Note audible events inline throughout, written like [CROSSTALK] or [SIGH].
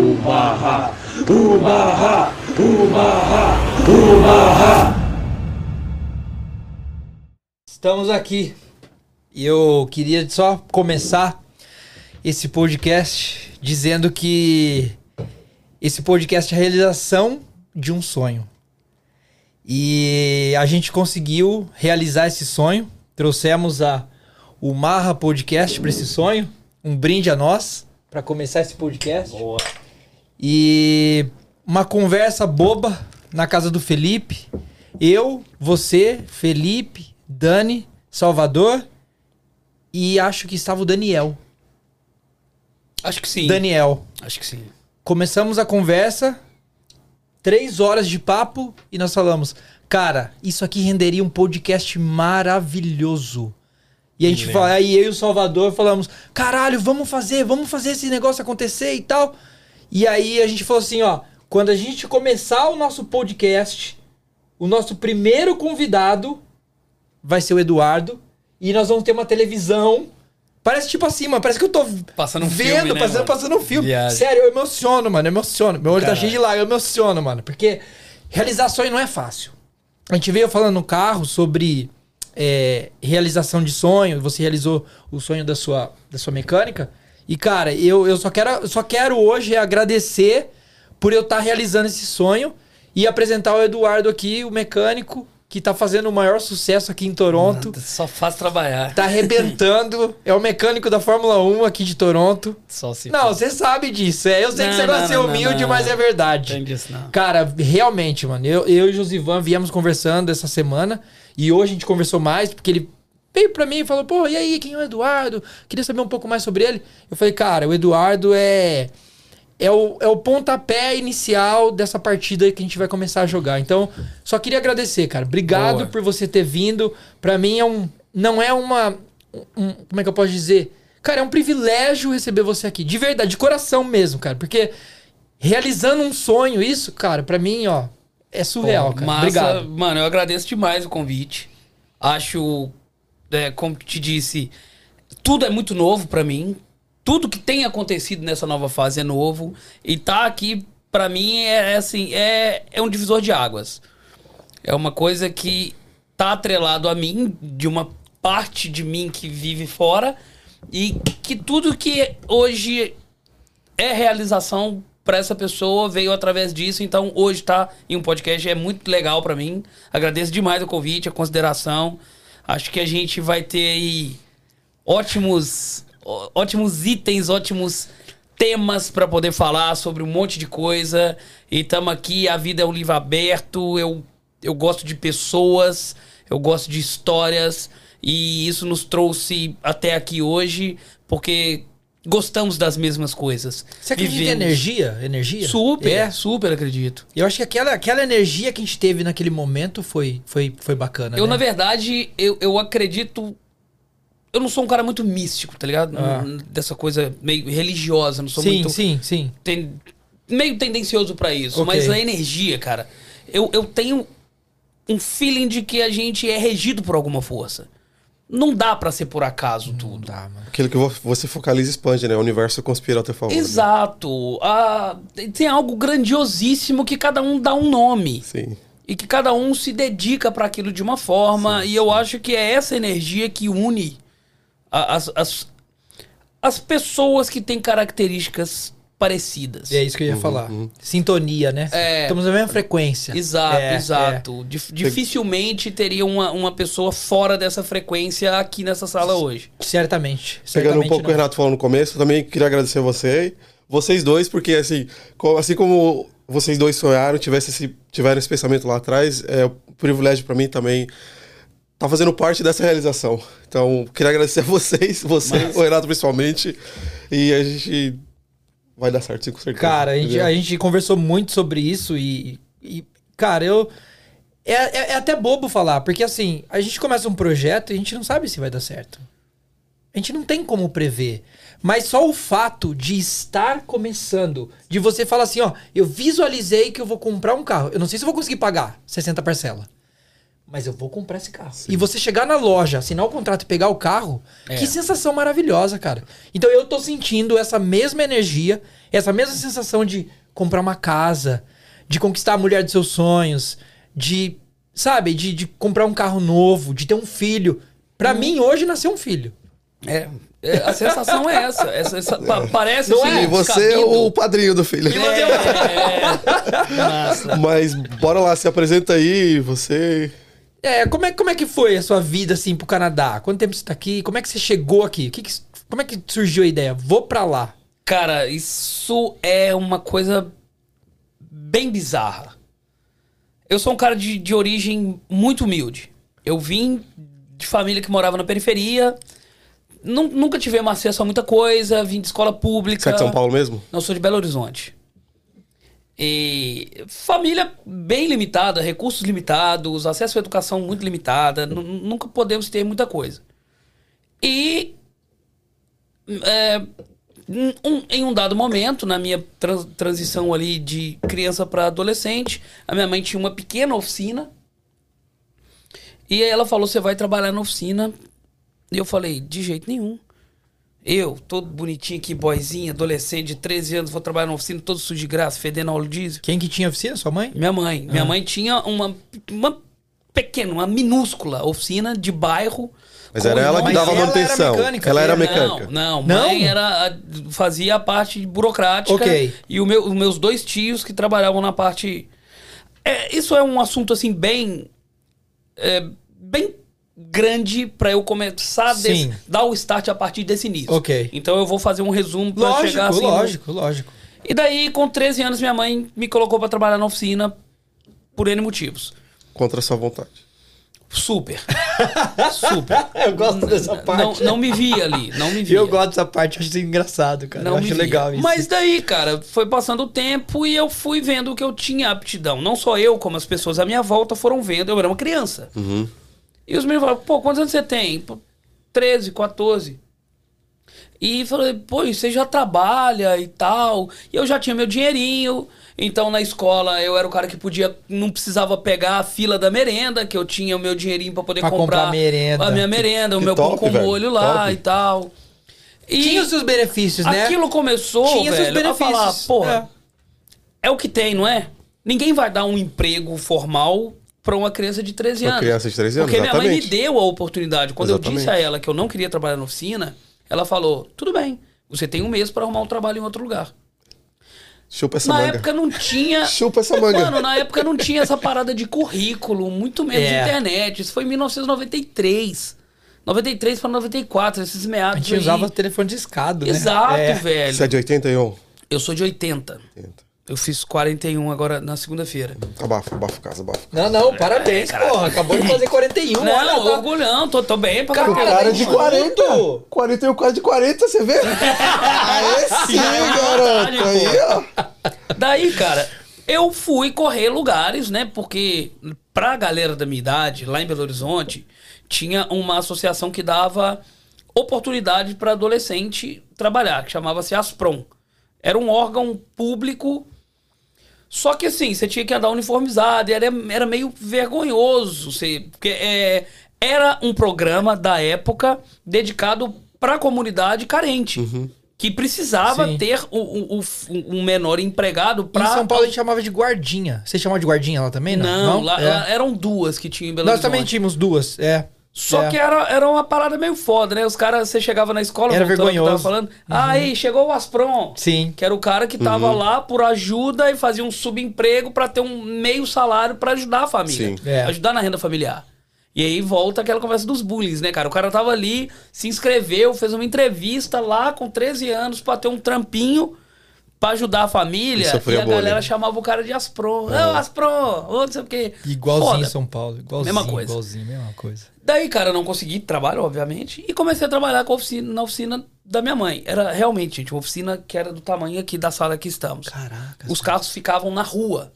Umaha, Umaha, Umaha, Umaha. Estamos aqui. E eu queria só começar esse podcast dizendo que esse podcast é a realização de um sonho. E a gente conseguiu realizar esse sonho. Trouxemos a o Marra Podcast para esse sonho. Um brinde a nós para começar esse podcast. Boa. E uma conversa boba na casa do Felipe. Eu, você, Felipe, Dani, Salvador e acho que estava o Daniel. Acho que sim. Daniel. Acho que sim. Começamos a conversa, três horas de papo e nós falamos, cara, isso aqui renderia um podcast maravilhoso. E a gente fala, aí eu e o Salvador falamos, caralho, vamos fazer, vamos fazer esse negócio acontecer e tal. E aí a gente falou assim, ó, quando a gente começar o nosso podcast, o nosso primeiro convidado vai ser o Eduardo e nós vamos ter uma televisão. Parece tipo assim, mano, parece que eu tô Passando um vendo, filme, né, passando, mano? passando um filme. Viagem. Sério, eu emociono, mano, eu emociono. Meu olho tá Caralho. cheio de lágrimas, eu emociono, mano, porque realizar sonho não é fácil. A gente veio falando no carro sobre é, realização de sonho, você realizou o sonho da sua, da sua mecânica. E, cara, eu, eu só, quero, só quero hoje agradecer por eu estar realizando esse sonho e apresentar o Eduardo aqui, o mecânico, que tá fazendo o maior sucesso aqui em Toronto. Só faz trabalhar. Tá arrebentando. [LAUGHS] é o mecânico da Fórmula 1 aqui de Toronto. Só se Não, você sabe disso. É, eu sei que Não, você gosta de ser humilde, não, mas é verdade. Tem disso, não. Cara, realmente, mano, eu, eu e o Josivan viemos conversando essa semana e hoje a gente conversou mais porque ele veio pra mim e falou: pô, e aí, quem é o Eduardo? Queria saber um pouco mais sobre ele. Eu falei, cara, o Eduardo é. É o, é o pontapé inicial dessa partida que a gente vai começar a jogar. Então, só queria agradecer, cara. Obrigado Boa. por você ter vindo. Pra mim é um. Não é uma. um- como é que eu posso dizer? Cara, é um privilégio receber você aqui. De verdade, de coração mesmo, cara. Porque realizando um sonho, isso, cara, pra mim, ó, é surreal, cara. Massa, Obrigado. Mano, eu agradeço demais o convite. Acho, é, como te disse, tudo é muito novo pra mim. Tudo que tem acontecido nessa nova fase é novo. E tá aqui, pra mim, é, é assim, é, é um divisor de águas. É uma coisa que tá atrelado a mim, de uma parte de mim que vive fora. E que tudo que hoje é realização pra essa pessoa veio através disso. Então hoje tá em um podcast é muito legal pra mim. Agradeço demais o convite, a consideração. Acho que a gente vai ter aí ótimos ótimos itens, ótimos temas pra poder falar sobre um monte de coisa. E tamo aqui, a vida é um livro aberto. Eu eu gosto de pessoas, eu gosto de histórias e isso nos trouxe até aqui hoje porque gostamos das mesmas coisas. Você acredita em Vivemos- energia? Energia? Super, É. super acredito. Eu acho que aquela, aquela energia que a gente teve naquele momento foi, foi, foi bacana. Eu, né? na verdade, eu, eu acredito. Eu não sou um cara muito místico, tá ligado? Ah. Dessa coisa meio religiosa, não sou Sim, muito. sim, sim. ten- meio tendencioso pra isso. Ok. Mas a energia, cara, eu, eu tenho um feeling de que a gente é regido por alguma força. Não dá pra ser por acaso tudo. Tá, mano. Aquilo que vo- você focaliza e expande, né? O universo conspira ao teu favor. né? Exato. Ah, tem- algo grandiosíssimo que cada um dá um nome. Sim. e que cada um se dedica para aquilo de uma forma e eu acho que é essa energia que une a- as, as, as pessoas que têm características parecidas. É isso que eu ia falar. Sintonia, né? É. Estamos na mesma frequência. Exato, É, exato. Dif- dificilmente teria uma, uma pessoa fora dessa frequência aqui nessa sala hoje. é. Certamente. Pegando um certamente pouco o que o não. Renato falou no começo, eu também queria agradecer você, vocês dois, porque assim, assim como vocês dois sonharam, tivesse esse, tiveram esse pensamento lá atrás, é um privilégio pra mim também tá fazendo parte dessa realização. Então, queria agradecer a vocês, [LAUGHS] você, Massa. o Renato principalmente, e a gente vai dar certo, com certeza. Cara, a gente, a gente conversou muito sobre isso e, e, cara, eu. É, é, é até bobo falar, porque assim, a gente começa um projeto e a gente não sabe se vai dar certo. A gente não tem como prever. Mas só o fato de estar começando, de você falar assim, ó, eu visualizei que eu vou comprar um carro. Eu não sei se eu vou conseguir pagar 60 parcelas. Mas eu vou comprar esse carro. E você chegar na loja, assinar o contrato e pegar o carro, É. que sensação maravilhosa, cara. Então eu tô sentindo essa mesma energia, essa mesma sensação de comprar uma casa, de conquistar a mulher dos seus sonhos, de, sabe, de, de comprar um carro novo, de ter um filho. Pra mim, hoje nasceu um filho. É, é, a sensação é essa. essa, essa- pa- parece Não assim, é? E você é o padrinho do filho. É, é. Mas bora lá, se apresenta aí, você. É, como é, como é que foi a sua vida, assim, pro Canadá? Quanto tempo você tá aqui? Como é que você chegou aqui? O que que- como é que surgiu a ideia? Vou pra lá. Cara, isso é uma coisa bem bizarra. Eu sou um cara de, de origem muito humilde. Eu vim de família que morava na periferia. Nun- nunca tivemos acesso a muita coisa. Vim de escola pública. Você é de São Paulo mesmo? Não, sou de Belo Horizonte. E família bem limitada, recursos limitados, acesso à educação muito limitada, nu- nunca podemos ter muita coisa. E é, um- em um dado momento, na minha trans- transição ali de criança para adolescente, a minha mãe tinha uma pequena oficina. E ela falou: Você vai trabalhar na oficina? E eu falei: De jeito nenhum. Eu, todo bonitinho aqui, boyzinho, adolescente de 13 anos, vou trabalhar na oficina todo sujo de graça, fedendo óleo diesel. Quem que tinha oficina? Sua mãe? Minha mãe. Minha mãe tinha uma, uma pequena, uma minúscula oficina de bairro. Mas era ela que dava ela era manutenção. mecânica, ela era mecânica. Não, não, Não? mãe era fazia a parte burocrática. Ok. E o meu- os meus dois tios que trabalhavam na parte. É, isso é um assunto assim bem. é, bem grande pra eu começar a des- dar o start a partir desse início. Ok. Então eu vou fazer um resumo pra Lógico, chegar assim. no- lógico, lógico. E daí, com 13 anos, minha mãe me colocou pra trabalhar na oficina por N motivos. Contra a sua vontade. Super. [LAUGHS] Super. Eu gosto dessa Não, não me via ali, não me via. Eu gosto dessa parte, acho engraçado, cara. Não eu me acho via. legal isso. Mas daí, cara, foi passando o tempo e eu fui vendo que eu tinha aptidão. Não só eu, como as pessoas à minha volta foram vendo. Eu era uma criança. E os meninos falaram, pô, quantos anos você tem? Pô, 13, 14. E falei, pô, e você já trabalha e tal. E eu já tinha meu dinheirinho. Então na escola eu era o cara que podia, não precisava pegar a fila da merenda, que eu tinha o meu dinheirinho pra poder Pra comprar comprar a merenda. a minha merenda, o Que meu top, pão com velho. molho lá Top. e tal. E Tinha os seus benefícios, né? aquilo começou, Tinha seus velho, a benefícios. falar, porra, É. é. o que tem, não é? Ninguém vai dar um emprego formal pra uma criança de 13 Uma anos. criança de 13 anos, Porque minha mãe me exatamente. deu a oportunidade. Quando eu Exatamente. disse a ela que eu não queria trabalhar na oficina, ela falou: tudo bem, você tem um mês pra arrumar um trabalho em outro lugar. Chupa essa na manga. época não tinha. [LAUGHS] Chupa essa manga. Mano, na época não tinha essa parada de currículo, muito menos É. internet. Isso foi em 1993. 93 para 94, esses meados. A gente aí. usava telefone de escado, né? Exato, É. velho. Você é de 81? Eu sou de 80. 80. Eu fiz 41 agora na segunda-feira. Abafa, abafa casa, abafa. Não, não, parabéns, porra. Acabou de fazer 41. não, olha, tá- orgulhão, tô, tô bem pra Cara, O caralho. cara é de mano. 40. 41 quase de 40, você vê? [LAUGHS] Aí sim, garoto. Aí, ó. Daí, cara, eu fui correr lugares, né? Porque pra galera da minha idade, lá em Belo Horizonte, tinha uma associação que dava oportunidade para adolescente trabalhar, que chamava-se Asprom. Era um órgão público. Só que assim, você tinha que andar uniformizado, e era, era meio vergonhoso. Você, porque é, era um programa da época dedicado para a comunidade carente. Que precisava Sim. ter o- o- o- um menor empregado Em para. São Paulo a gente chamava de guardinha. Você chamava de guardinha lá também, não? Não, lá, É. lá eram duas que tinham em Belo Nós Horizonte. também tínhamos duas, é. Só É. que era, era uma parada meio foda, né? Os caras, você chegava na escola, Era eu tava vergonhoso. falando. Ah, aí, chegou o Asprom. Sim. Que era o cara que tava lá por ajuda e fazia um subemprego pra ter um meio salário pra ajudar a família. Sim. É. Ajudar na renda familiar. E aí volta aquela conversa dos bullies, né, cara? O cara tava ali, se inscreveu, fez uma entrevista lá com 13 anos pra ter um trampinho pra ajudar a família. E a galera chamava o cara de Asprom. Ô, Asprom! Ô, não sei o quê. Igualzinho Foda. em São Paulo. Igualzinho, Mesma coisa. igualzinho, mesma coisa. Daí, cara, eu não consegui trabalho, obviamente, e comecei a trabalhar com a oficina, na oficina da minha mãe. Era realmente, gente, uma oficina que era do tamanho aqui da sala que estamos. Caraca. Os carros ficavam na rua,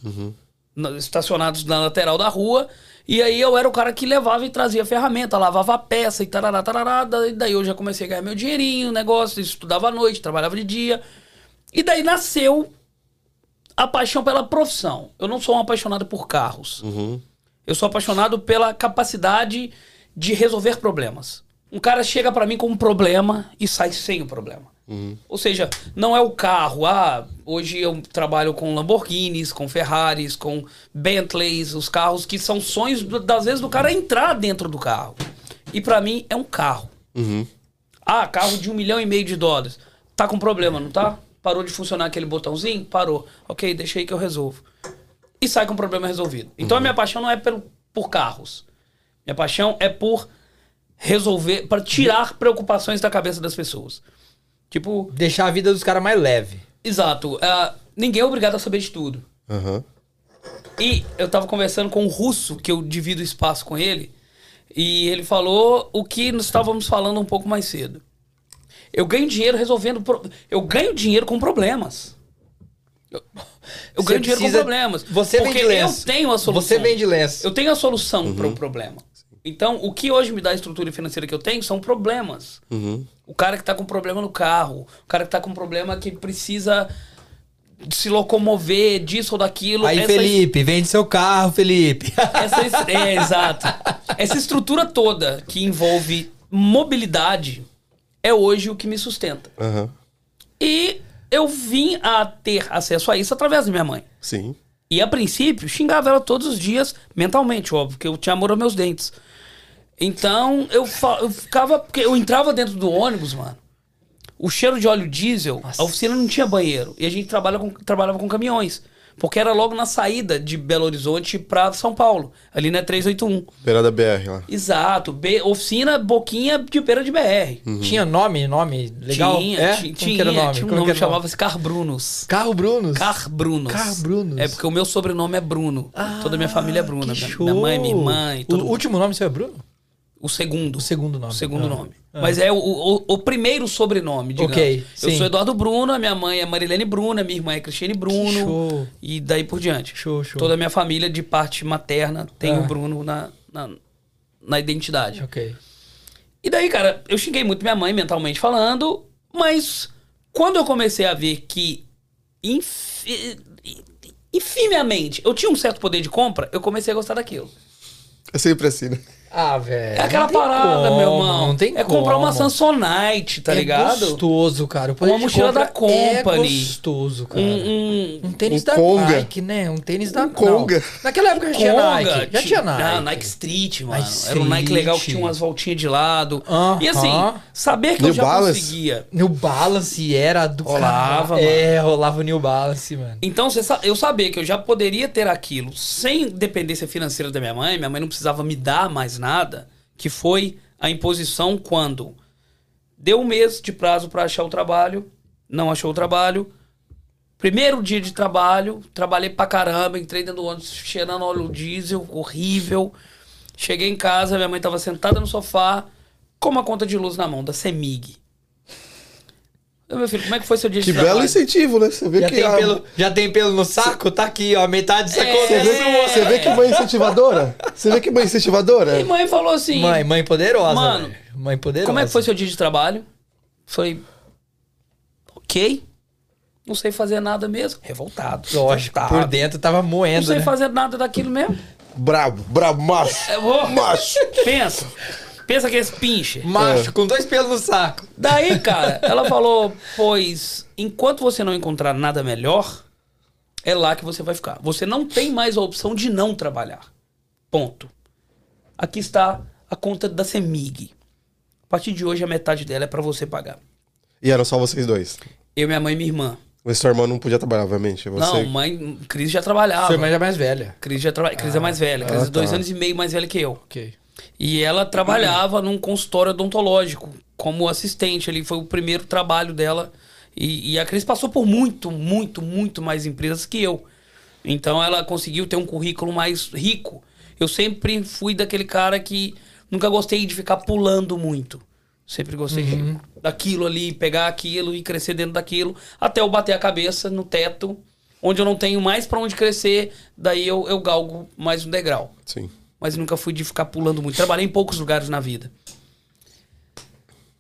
na- estacionados na lateral da rua, e aí eu era o cara que levava e trazia ferramenta, lavava a peça e tarará, tarará. Daí eu já comecei a ganhar meu dinheirinho, negócio, estudava à noite, trabalhava de dia. E daí nasceu a paixão pela profissão. Eu não sou um apaixonado por carros. Eu sou apaixonado pela capacidade de resolver problemas. Um cara chega pra mim com um problema e sai sem o problema. Ou seja, não é o carro. Ah, hoje eu trabalho com Lamborghinis, com Ferraris, com Bentleys, os carros que são sonhos das vezes do cara entrar dentro do carro. E pra mim é um carro. Ah, carro de um milhão e meio de dólares. Tá com problema, não tá? Parou de funcionar aquele botãozinho? Parou. Ok, deixa aí que eu resolvo. E sai com o problema resolvido. Então a minha paixão não é pelo, por carros. Minha paixão é por resolver, para tirar preocupações da cabeça das pessoas. Tipo, Deixar a vida dos caras mais leve. exato. ah, ninguém é obrigado a saber de tudo. Aham. E eu tava conversando com um russo, que eu divido espaço com ele, e ele falou o que nós estávamos falando um pouco mais cedo. Eu ganho dinheiro resolvendo. pro- Eu ganho dinheiro com problemas. Eu, eu ganho dinheiro precisa- com problemas. Você porque vende lenço. eu tenho a solução. Você vende lenço. Eu tenho a solução para o problema. Então, o que hoje me dá a estrutura financeira que eu tenho são problemas. O cara que tá com problema no carro, o cara que tá com problema que precisa se locomover disso ou daquilo. Aí, Essa Felipe, vende seu carro, Felipe. essa es- é, exato. [LAUGHS] Essa estrutura toda que envolve mobilidade é hoje o que me sustenta. Aham. E eu vim a ter acesso a isso através da minha mãe. Sim. E a princípio, xingava ela todos os dias, mentalmente, óbvio, porque eu tinha amor aos meus dentes. Então, eu, eu ficava. Porque eu entrava dentro do ônibus, mano. O cheiro de óleo diesel, a oficina não tinha banheiro. E a gente trabalha com, trabalhava com caminhões. Porque era logo na saída de Belo Horizonte pra São Paulo, ali na 381. Beira da BR lá. Exato. B- oficina Boquinha de beira de BR. Tinha nome, nome legal? Tinha, é? tinha, era o nome? tinha um Como nome que chamava-se Car Brunos. Carro Brunos. Car Brunos. Car Brunos. É porque o meu sobrenome é Bruno. Toda a minha família é Bruna. Que Minha, show. minha mãe, minha irmã e todo O último nome seu é Bruno? O segundo. O segundo nome. O segundo Ah. nome. Mas é o, o, o primeiro sobrenome, digamos. Ok, Eu sim. sou Eduardo Bruno, a minha mãe é Marilene Bruno, a minha irmã é Cristiane Bruno. show. E daí por diante. Show, show. Toda a minha família, de parte materna, tem Ah. o Bruno na, na, na identidade. Ok. E daí, cara, eu xinguei muito minha mãe mentalmente falando, mas quando eu comecei a ver que, infi... infimeamente, eu tinha um certo poder de compra, eu comecei a gostar daquilo. É sempre assim, né? Ah, velho. É aquela parada, como, meu irmão. Não tem é comprar uma como. Samsonite, tá é ligado? gostoso, cara. Uma mochila da Company. É gostoso, cara. Um, um Um tênis Um da Conga. Nike, né? Um tênis da Um Conga. Não. Naquela época já tinha Conga, Nike. Já tinha Nike. Ah, Nike Street, mano. Nike Era um Nike legal que Street. tinha umas voltinhas de lado. Aham. E assim, saber que New eu já Balance. conseguia. New Balance era do Rolava, caralho. É, rolava o New Balance, mano. Então, eu saber que eu já poderia ter aquilo sem dependência financeira da minha mãe, minha mãe não precisava me dar mais nada, que foi a imposição quando deu um mês de prazo para achar o trabalho, não achou o trabalho. Primeiro dia de trabalho, trabalhei pra caramba, entrei dentro do ônibus cheirando óleo diesel, horrível. Cheguei em casa, minha mãe tava sentada no sofá, com uma conta de luz na mão, da Semig. Eu, meu filho, como é que foi seu dia Que de belo trabalho? incentivo, né? Você vê Já que tem, a- pelo, já tem pelo no saco? Tá aqui, ó. Metade dessa É, conta Você é vê, sua. você vê que mãe incentivadora? Você vê que mãe incentivadora? E mãe falou assim: Mãe, mãe poderosa. Mano. Mãe poderosa. Como é que foi seu dia de trabalho? Falei, ok. Não sei fazer nada mesmo. Revoltado. Lógico, revoltado. por dentro tava Não moendo, sei né? fazer nada daquilo mesmo. Brabo, brabo, macho. Vou. Macho. Pensa. Pensa que é esse pinche. Macho, com dois pelos no saco. Daí, cara, ela falou: Pois, enquanto você não encontrar nada melhor, é lá que você vai ficar. Você não tem mais a opção de não trabalhar. Ponto. Aqui está a conta da Semig. A partir de hoje, a metade dela é pra você pagar. E eram só vocês dois. Eu, minha mãe e minha irmã. Mas sua irmã não podia trabalhar, obviamente. Você... Não, mãe, Cris já trabalhava. Sua irmã já é mais velha. Cris já trabalha. Cris é mais velha. Cris é ah, dois tá. anos e meio mais velha que eu. Ok. E ela trabalhava num consultório odontológico como assistente. Ali foi o primeiro trabalho dela. E, e a Cris passou por muito, muito, muito mais empresas que eu. Então ela conseguiu ter um currículo mais rico. Eu sempre fui daquele cara que nunca gostei de ficar pulando muito. Sempre gostei de- daquilo ali, pegar aquilo e crescer dentro daquilo, até eu bater a cabeça no teto, onde eu não tenho mais pra onde crescer, daí eu, eu galgo mais um degrau Sim. Mas nunca fui de ficar pulando muito. Trabalhei em poucos lugares na vida.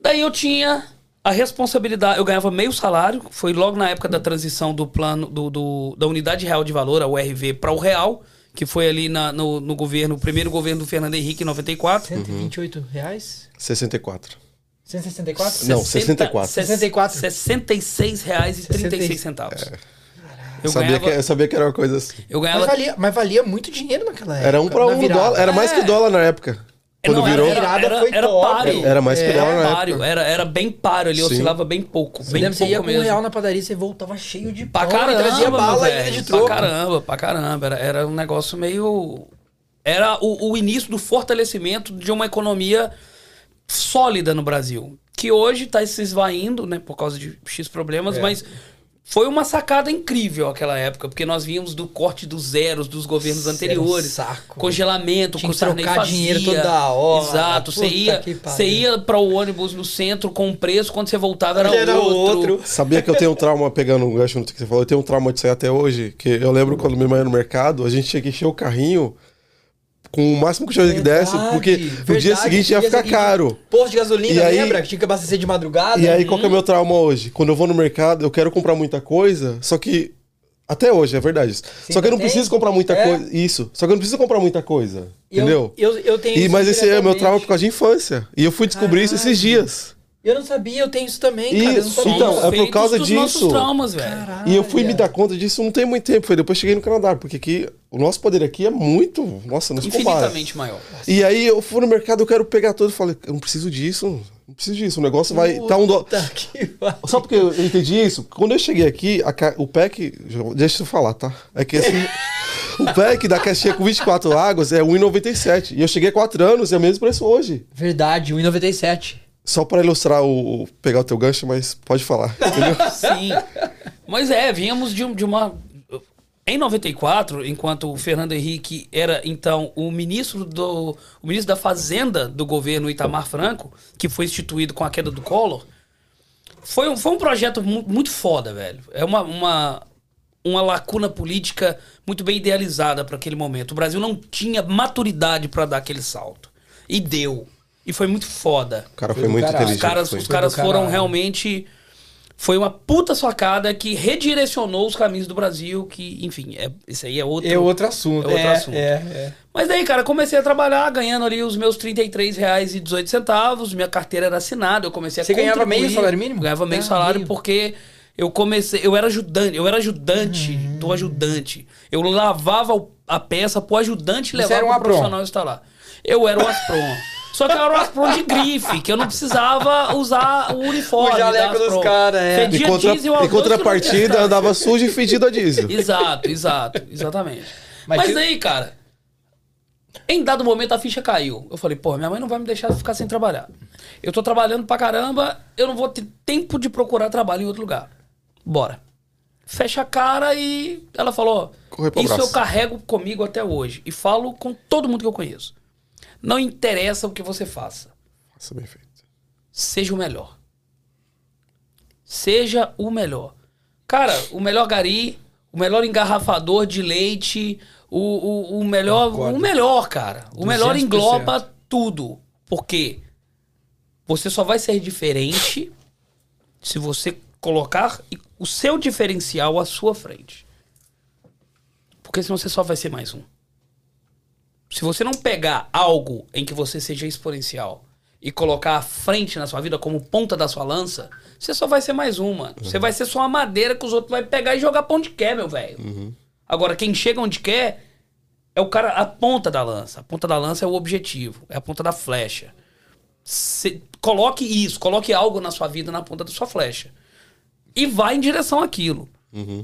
Daí eu tinha a responsabilidade, eu ganhava meio salário, foi logo na época da transição do plano do, do- da unidade real de valor, a URV, para o real, que foi ali na- no, no governo, o primeiro governo do Fernando Henrique em 94. 128 reais? 64. 164? Não, 64. 64. 66 reais e 36 centavos. Eu, Eu sabia, ganhava, que, eu sabia que era uma coisa assim. eu Mas ganhava valia, mas valia muito dinheiro naquela época. Era um pra na um virada. dólar. Era mais que É. dólar na época. Quando Não, virou. Era, Virada era, foi era páreo. Era mais que Era dólar na páreo. época. Era, era bem páreo ali, Sim. oscilava bem pouco. Você Bem lembra, você ia pouco com um mesmo. real na padaria, você voltava cheio de Pra pão caramba, trazia bala ainda velho, de troco. Pra caramba, pra caramba. Era, era um negócio meio... Era o, o início do fortalecimento de uma economia sólida no Brasil. Que hoje tá se esvaindo, né? Por causa de X É. problemas, mas... Foi uma sacada incrível aquela época, porque nós vínhamos do corte dos zeros dos governos anteriores. saco. Congelamento, Tinha que Sarney trocar fazia. dinheiro toda hora. Exato. Você ia, você ia para o ônibus no centro com um preço, quando você voltava era, Era outro. outro. Sabia que eu tenho um trauma, pegando um gancho no que você falou, eu tenho um trauma disso aí até hoje. Que eu lembro quando minha mãe ia no mercado, a gente tinha que encher o carrinho com o máximo que desse, Verdade, porque no dia verdade, seguinte ia ficar seguinte. caro. Posto de gasolina, E aí- lembra? Que tinha que abastecer de madrugada. E aí, qual que é o meu trauma hoje? Quando eu vou no mercado, eu quero comprar muita coisa, só que. Até hoje, é verdade isso. só que eu não preciso comprar muita É. coisa. Isso. Só que eu não preciso comprar muita coisa. Eu- entendeu? Eu, eu tenho E, mas esse é meu trauma por causa de infância. E eu fui descobrir isso esses dias. Eu não sabia, eu tenho isso também, cara. Eu não Isso, sabia. então, é por causa dos nossos disso. traumas. Caralho. E eu fui me dar conta disso não tem muito tempo. Foi depois que cheguei no Canadá, porque aqui o nosso poder aqui é muito. Nossa, não se compara. Infinitamente maior. E aí eu fui no mercado, eu quero pegar tudo. Eu falei, eu não preciso disso. Não preciso disso. O negócio vai. Tá um dólar. Puta pariu. Só porque eu entendi isso, quando eu cheguei aqui, a ca- o pack. Deixa eu falar, tá? É que assim. [LAUGHS] o pack da caixinha com 24 águas é 1,97. E eu cheguei há 4 anos, é o mesmo preço hoje. Verdade, 1,97. Só pra ilustrar o, pegar o teu gancho, mas pode falar. Entendeu? [LAUGHS] Sim. Mas é, vínhamos de, de uma. Em 94, enquanto o Fernando Henrique era então o ministro do o ministro da Fazenda do governo Itamar Franco, que foi instituído com a queda do Collor, foi um, foi um projeto mu- muito foda, velho. É uma, uma, uma lacuna política muito bem idealizada para aquele momento. O Brasil não tinha maturidade para dar aquele salto. E deu. E foi muito foda. O cara Foi foi, muito caralho. inteligente. Os caras, foi. os caras do foram caralho. realmente. Foi uma puta sacada que redirecionou os caminhos do Brasil, que, enfim, é, isso aí é outro. É outro assunto. É outro é, assunto. É, é. Mas daí, cara, comecei a trabalhar ganhando ali os meus R$ 33,18. Minha carteira era assinada, eu comecei a Você ganhava meio salário mínimo? Ganhava meio Ah, salário meio. porque eu comecei, eu era ajudante, eu era ajudante Uhum. do ajudante. Eu lavava a peça pro ajudante levar um pro profissional instalar. Eu era o Aspron. Só que era o Aspron de grife, que eu não precisava usar o uniforme. O jaleco dos Aspron. cara, é. Fedia Em, contra, diesel em contrapartida, andava sujo e fedido a diesel. Exato, exato, exatamente. Mas Mas, que- aí, cara, em dado momento a ficha caiu. Eu falei, pô, minha mãe não vai me deixar ficar sem trabalhar. Eu tô trabalhando pra caramba, eu não vou ter tempo de procurar trabalho em outro lugar. Bora. Fecha a cara e ela falou: pro Isso abraço." eu carrego comigo até hoje. E falo com todo mundo que eu conheço. Não interessa o que você faça. Nossa, bem feito. Seja o melhor. Seja o melhor. Cara, o melhor gari, o melhor engarrafador de leite, o, o, o melhor. Concordo. O melhor, cara. O melhor 200%. engloba tudo. Por quê? Você só vai ser diferente se você colocar o seu diferencial à sua frente. Porque senão você só vai ser mais um. Se você não pegar algo em que você seja exponencial e colocar à frente na sua vida como ponta da sua lança, você só vai ser mais um, mano. Você vai ser só uma madeira que os outros vão pegar e jogar pra onde quer, meu velho. Agora, quem chega onde quer é o cara, a ponta da lança. A ponta da lança é o objetivo, é a ponta da flecha. Cê- coloque isso, coloque algo na sua vida na ponta da sua flecha. E vai em direção àquilo.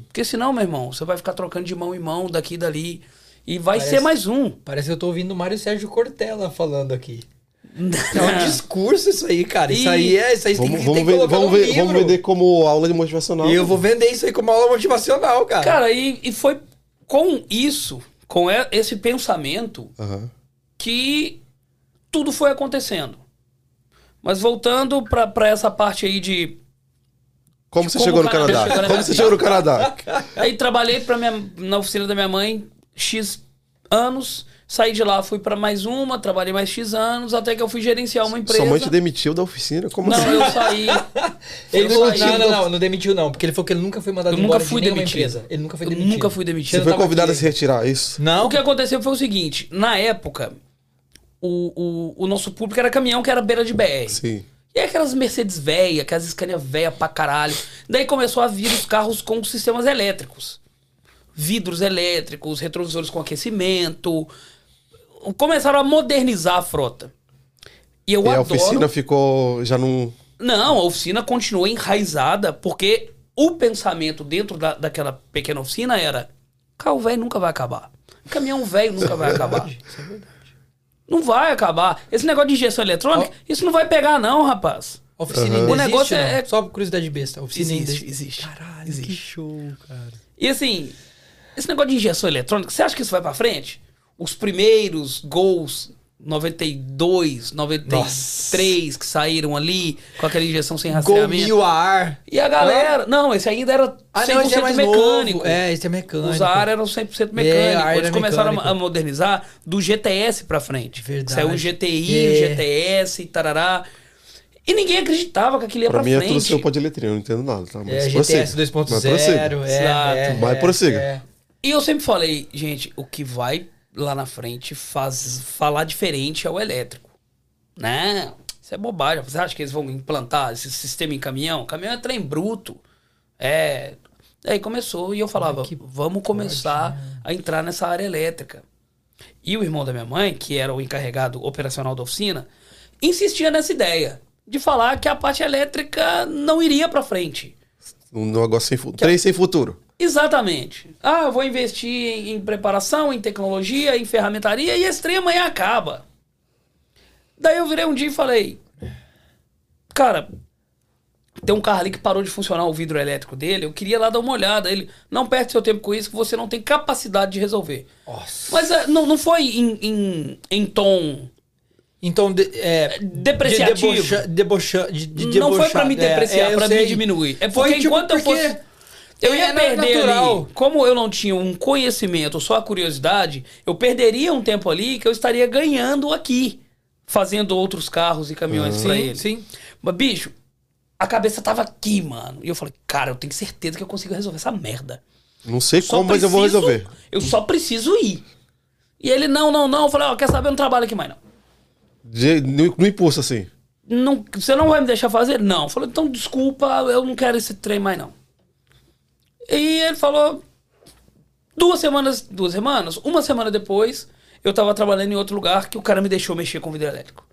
Porque senão, meu irmão, você vai ficar trocando de mão em mão, daqui e dali. E vai Parece- ser mais um. Parece que eu tô ouvindo o Mário Sérgio Cortella falando aqui. [LAUGHS] É um discurso isso aí, cara. Isso E- aí é. Isso aí você Vamos, tem, que- vamos, tem que ver, colocar vamos, ver, livro. vamos vender como aula de motivacional. E eu vou vender isso aí como aula motivacional, cara. Cara, e, e foi com isso, com esse pensamento, Aham. que tudo foi acontecendo. Mas voltando pra, pra essa parte aí de. Como você Como chegou no Canadá? Como você chegou no Canadá? Aí trabalhei pra minha, na oficina da minha mãe X anos. Saí de lá, fui pra mais uma, trabalhei mais X anos, até que eu fui gerenciar uma empresa. Sua mãe te demitiu da oficina? Como Não, assim? eu saí. [LAUGHS] Ele eu não, saí. não, não, não, não demitiu não, porque ele falou que ele nunca foi mandado Eu nunca embora fui de nenhuma demitido. empresa. Ele nunca foi Eu demitido. nunca fui demitido. Você foi convidado a aqui. se retirar, é isso? Não, O que aconteceu foi o seguinte: na época, o, o, o nosso público era caminhão que era beira de BR. Sim. E aí aquelas Mercedes velha, aquelas Scania velha pra caralho. Daí começou a vir os carros com sistemas elétricos. Vidros elétricos, retrovisores com aquecimento. Começaram a modernizar a frota. E eu e a adoro... oficina ficou já num. Não, a oficina continuou enraizada, porque o pensamento dentro da, daquela pequena oficina era: carro velho nunca vai acabar. Caminhão velho nunca vai [LAUGHS] acabar. Não vai acabar. Esse negócio de injeção eletrônica, isso não vai pegar, não, rapaz. A oficina Aham. ainda O negócio existe, não? é- Só por curiosidade besta. A oficina ainda Existe, existe. Caralho, Existe. que show, cara. E assim, esse negócio de injeção eletrônica, você acha que isso vai pra frente? Os primeiros gols 92, 93 que saíram ali com aquela injeção sem Gol rastreamento. mil a ar. E a galera, não, esse ainda era 100% Ah, não, esse é mais mecânico. novo. É, esse é mecânico. Os AR eram 100% É, mecânicos. ar Eles começaram mecânico. a modernizar do GTS pra frente. Verdade. Saiu o GTI, É. o GTS, tarará. E ninguém acreditava que aquilo ia Pra pra, mim é frente. tudo seu pode letrinho, eu não entendo nada, tá? Mas É. GTS Mas 2.0. prossiga. É, Exato. é, Mas é, prossiga. E eu sempre falei, gente, o que vai lá na frente faz, falar diferente é o elétrico. Não, isso é bobagem. Você acha que eles vão implantar esse sistema em caminhão? Caminhão é trem bruto. É. Aí começou e eu falava, que vamos começar a entrar nessa área elétrica. E o irmão da minha mãe, que era o encarregado operacional da oficina, insistia nessa ideia de falar que a parte elétrica não iria pra frente. Um negócio sem futuro. Trem sem futuro. Exatamente. Ah, eu vou investir em, em preparação, em tecnologia, em ferramentaria e esse trem amanhã acaba. Daí eu virei um dia e falei: Cara, tem um carro ali que parou de funcionar o vidro elétrico dele. Eu queria lá dar uma olhada. Ele, não perde seu tempo com isso, que você não tem capacidade de resolver. Nossa. Mas é, não, não foi em, em, em tom. Então, de, é, Depreciativo. De debocha, debocha, de, de não foi pra debochar. me É, depreciar, é, eu pra me diminuir. É porque Foi, tipo, enquanto eu porque fosse. Eu ia é perder natural. ali. Como eu não tinha um conhecimento, só a curiosidade, eu perderia um tempo ali que eu estaria ganhando aqui, fazendo outros carros e caminhões pra Sim, ele. sim. Mas, bicho, a cabeça tava aqui, mano. E eu falei, cara, eu tenho certeza que eu consigo resolver essa merda. Não sei Só como, mas eu vou preciso- resolver. Eu só preciso ir. E ele, não, não, não. Eu falei, ó, quer saber? Eu não trabalho aqui mais, não. De, no, no impulso, assim. Não, você não vai me deixar fazer? Não. Eu falei, então desculpa, eu não quero esse trem mais não. E ele falou, duas semanas, duas semanas, uma semana depois, eu tava trabalhando em outro lugar que o cara me deixou mexer com vidro elétrico.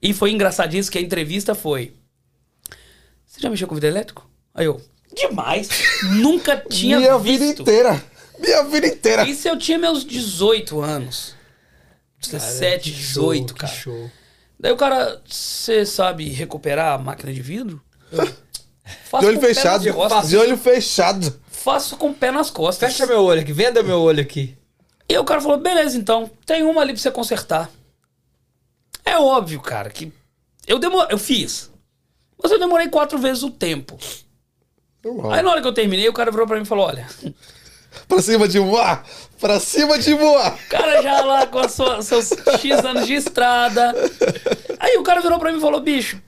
E foi engraçadíssimo que a entrevista foi, você já mexeu com vidro elétrico? Aí eu, demais, nunca [LAUGHS] tinha Minha visto. vida inteira. Minha vida inteira. Isso eu tinha meus 18 anos. 17, Que show, 18, que cara. show. Daí o cara, você sabe recuperar a máquina de vidro? [LAUGHS] Faço De olho fechado. costas. De olho fechado. Faço com o pé nas costas. Fecha meu olho aqui, venda meu olho aqui. E o cara falou, beleza, então, tem uma ali pra você consertar. É óbvio, cara, que eu demor... eu fiz. Mas eu demorei quatro vezes o tempo. Normal. Aí na hora que eu terminei, o cara virou pra mim e falou, olha, Pra cima de voar. Pra cima de voar. o cara já lá com sua- seus X anos de estrada. Aí o cara virou pra mim e falou, bicho,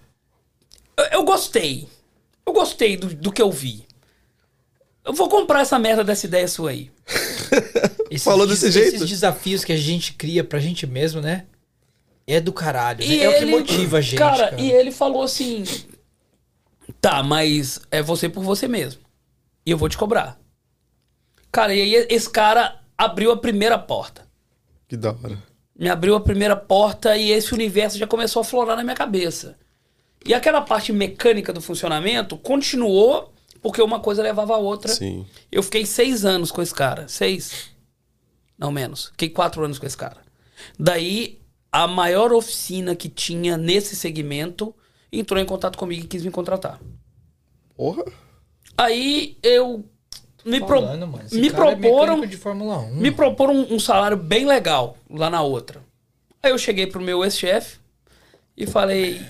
eu, eu gostei. Eu gostei do, do que eu vi. Eu vou comprar essa merda dessa ideia sua aí. [LAUGHS] Esses Falou des- desse jeito? Esses desafios que a gente cria pra gente mesmo, né? É do caralho. né? E é o que motiva a gente. Cara, Cara, e ele falou assim: Tá, mas é você por você mesmo. E eu vou te cobrar. Cara, e aí esse cara abriu a primeira porta. Que da hora. Me abriu a primeira porta e esse universo já começou a florar na minha cabeça. E aquela parte mecânica do funcionamento continuou porque uma coisa levava a outra. Sim. Eu fiquei seis anos com esse cara. Seis. Não menos. Fiquei quatro anos com esse cara. Daí, a maior oficina que tinha nesse segmento entrou em contato comigo e quis me contratar. Porra. Aí eu me, pro- falando, mano, esse me é proporam mecânico de Fórmula 1. me proporam um, um salário bem legal lá na outra. Aí eu cheguei pro meu ex-chefe e falei: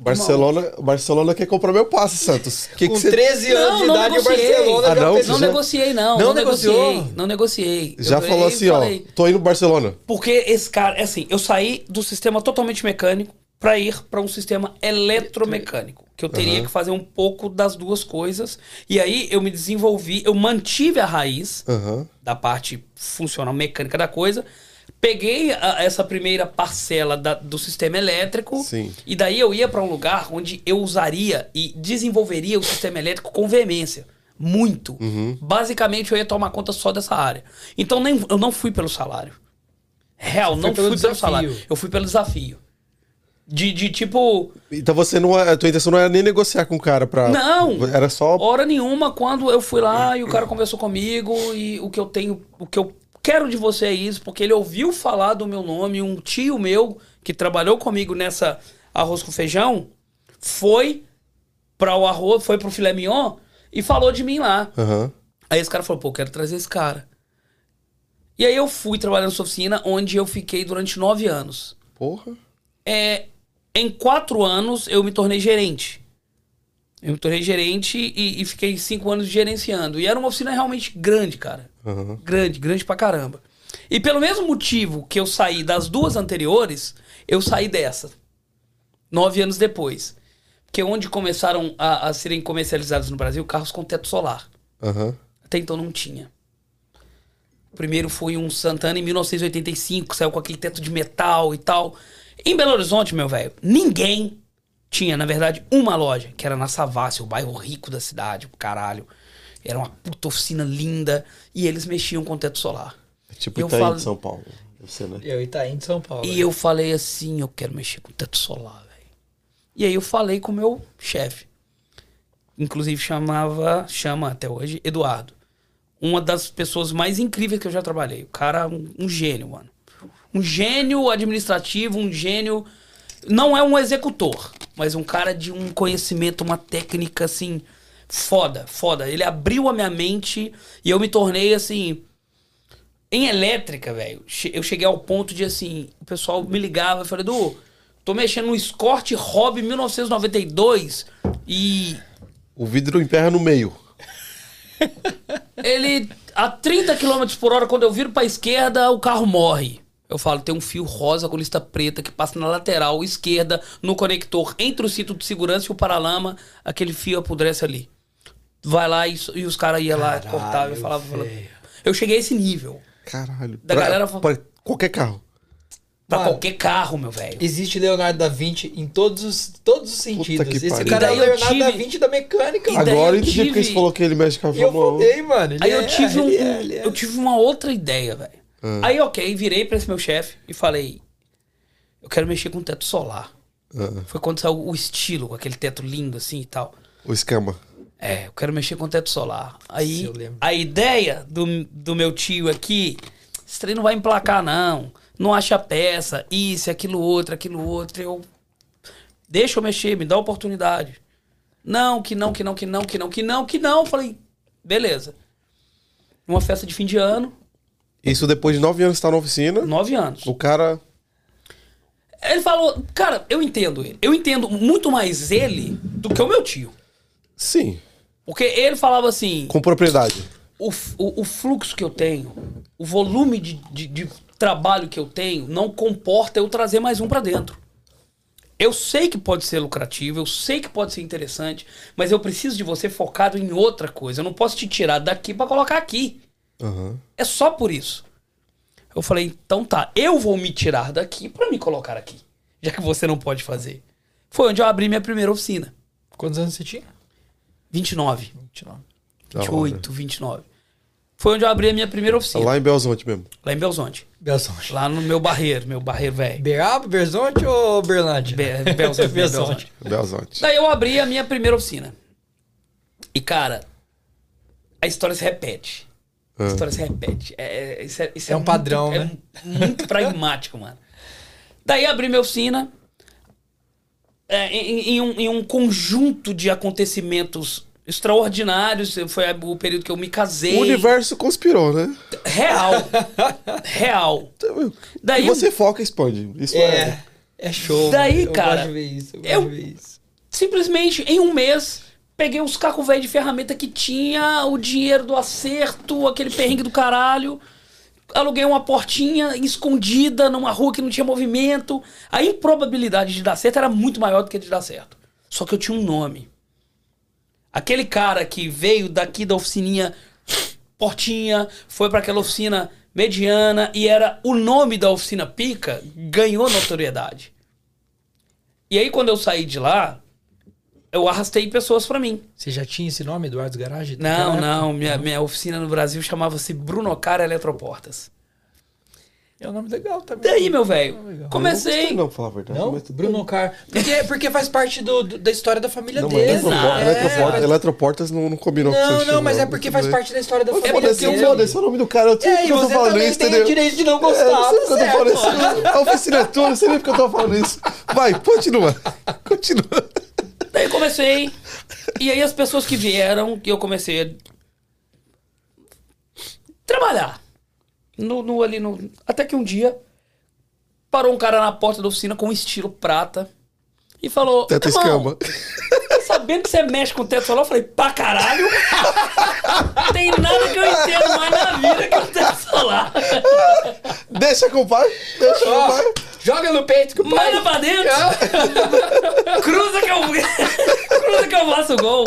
Barcelona, Barcelona quer comprar meu passe, Santos. Que que Com você- 13 anos Não, de não idade, o negociei. Barcelona Ah, não? fez Não Já- negociei, não. Não Não, negociei. Não negociei. Já Eu falou assim, ó, falei. tô indo pro Barcelona. Porque esse cara, é assim, eu saí do sistema totalmente mecânico para ir para um sistema eletromecânico, que eu teria que fazer um pouco das duas coisas. E aí eu me desenvolvi, eu mantive a raiz Aham. da parte funcional mecânica da coisa. Peguei a- essa primeira parcela da- do sistema elétrico Sim. e daí eu ia para um lugar onde eu usaria e desenvolveria o sistema elétrico com veemência. Muito. Basicamente, eu ia tomar conta só dessa área. Então, nem, eu não fui pelo salário. Real, não pelo fui pelo desafio. salário. Eu fui pelo desafio. De, de tipo. Então você não é, a tua intenção não era nem negociar com o cara pra. Não! Era só. Hora nenhuma, quando eu fui lá e o cara conversou comigo e o que eu tenho, o que eu quero de você é isso, porque ele ouviu falar do meu nome, um tio meu que trabalhou comigo nessa arroz com feijão, foi para o arroz, foi pro filé mignon e falou de mim lá. Aham. Aí esse cara falou, pô, quero trazer esse cara. E aí eu fui trabalhar nessa oficina onde eu fiquei durante nove anos. Porra. É, em quatro anos eu me tornei gerente. Eu me tornei gerente e, e fiquei cinco anos gerenciando. E era uma oficina realmente grande, cara. Aham. Grande, grande pra caramba. E pelo mesmo motivo que eu saí das duas anteriores, eu saí dessa. Nove anos depois. Porque onde começaram a, a serem comercializados no Brasil carros com teto solar. Aham. Até então não tinha. O primeiro foi um Santana em 1985, saiu com aquele teto de metal e tal. Em Belo Horizonte, meu velho, ninguém tinha, na verdade, uma loja, que era na Savassi, o bairro rico da cidade, o caralho. Era uma puta oficina linda e eles mexiam com teto solar. É tipo Eu Itaí falo- de São Paulo. Você, né? Eu, Itaim de São Paulo. E eu falei assim, eu quero mexer com teto solar, velho. E aí eu falei com o meu chefe. Inclusive chamava, chama até hoje, Eduardo. Uma das pessoas mais incríveis que eu já trabalhei. O cara, um, um gênio, mano. Um gênio administrativo, um gênio. Não é um executor, mas um cara de um conhecimento, uma técnica assim. Foda, foda. Ele abriu a minha mente e eu me tornei assim. Em elétrica, velho, eu cheguei ao ponto de assim, o pessoal me ligava e falei, Edu, tô mexendo no Escort Hobby 1992 e O vidro emperra no meio. [LAUGHS] ele a 30 km por hora, quando eu viro pra esquerda, o carro morre. Eu falo, tem um fio rosa com lista preta que passa na lateral esquerda, no conector entre o cinto de segurança e o paralama, aquele fio apodrece ali. Vai lá e, e os caras iam lá, cortavam e falavam. velho. Eu cheguei a esse nível. Caralho. Da Pra- galera pra qualquer carro. Pra Mano, qualquer carro, meu velho. Existe Leonardo da Vinci em todos os, todos os sentidos. que Esse pariu. cara é eu Leonardo da tive- Vinci da mecânica, Agora eu eu entendi porque tive- você falou que ele mexe com a eu Fórmula 1. fudei, mano. Ele Aí eu é, tive, um, é, é. eu tive uma outra ideia, velho. Aí, ok, virei pra esse meu chefe e falei: Eu quero mexer com teto solar. Ah, Foi quando saiu o estilo, com aquele teto lindo assim e tal. o esquema. É, eu quero mexer com teto solar. Aí, a ideia do, do meu tio aqui, esse trem não vai emplacar, não. Não acha peça, isso, aquilo outro, aquilo outro. Eu. Deixa eu mexer, me dá oportunidade. Não, que não, que não, que não, que não, que não, que não. Falei, beleza. Uma festa de fim de ano, Isso depois de nove anos que tá na oficina. nove anos. O cara. Ele falou, cara, eu entendo ele. Eu entendo muito mais ele do que o meu tio. Sim. Porque ele falava assim: Com propriedade. o, o, o fluxo que eu tenho, o volume de, de, de trabalho que eu tenho, não comporta eu trazer mais um pra dentro. Eu sei que pode ser lucrativo, eu sei que pode ser interessante, mas eu preciso de você focado em outra coisa. Eu não posso te tirar daqui pra colocar aqui. Aham. É só por isso. Eu falei, então tá, eu vou me tirar daqui pra me colocar aqui, já que você não pode fazer. Foi onde eu abri minha primeira oficina. Quantos anos você tinha? 29, 29. Da 28, 29. Foi onde eu abri a minha primeira oficina. Lá em Belzonte mesmo. Lá em Belzonte. Belzonte. Lá no meu barreiro, meu barreiro velho. Beraba, Berzonte ou Berlândia? Be- [LAUGHS] Belzonte, Belzonte. Belzonte. Daí eu abri a minha primeira oficina. E, cara, a história se repete. A história se repete. É, é- isso é, isso É um muito- padrão, é né? mu- muito pragmático, mano. Daí abri minha oficina. é, em, em um, em um conjunto de acontecimentos extraordinários. Foi o período que eu me casei. O universo conspirou, né? Real. [LAUGHS] Real. Daí e você foca e expande. Isso é. É. É show. Daí, mano. eu cara, gosto de ver isso. Eu gosto eu- de ver isso. simplesmente em um mês peguei os cacos velhos de ferramenta que tinha, o dinheiro do acerto, aquele perrengue do caralho. Aluguei uma portinha escondida numa rua que não tinha movimento. A improbabilidade de dar certo era muito maior do que de dar certo. Só que eu tinha um nome. Aquele cara que veio daqui da oficininha portinha, foi para aquela oficina mediana e era o nome da oficina pica, ganhou notoriedade. E aí quando eu saí de lá, eu arrastei pessoas para mim. Você já tinha esse nome, Eduardo Garage? Não, não, minha, minha oficina no Brasil chamava-se Bruno Cara Eletroportas. É um nome legal também. Daí, meu velho, Não gostei, comecei. não, pra falar a verdade. Não? Bruno. Car. Porque, porque faz parte do, do- da história da família Não, dele. eletroportas, É, eletroportas, eletroportas não, não combinou com Não, seu não, estilo, mas é porque faz parte da história da Mas família Foda-se, dele. foda-se, é o nome do cara. Eu É, e eu você falando também isso, tem entendeu? o direito de não É, gostar. não sei eu tô tá falando certo. isso. A oficina é tua, não sei nem porque eu tô falando isso. Vai, continua. [LAUGHS] Continua. Daí eu comecei. E aí as pessoas que vieram, que eu comecei a trabalhar. No, no- ali no. Até que um dia parou um cara na porta da oficina com um estilo prata e falou: Teto "Irmão, escamba. tá sabendo que você mexe com teto solar? Eu falei, pra caralho! [LAUGHS] Tem nada que eu entendo mais na vida que o teto solar. Deixa com o pai. Deixa com o pai. joga no peito que o pai... Manda pra dentro! [LAUGHS] Cruza que eu. [LAUGHS] Cruza que eu faço o gol.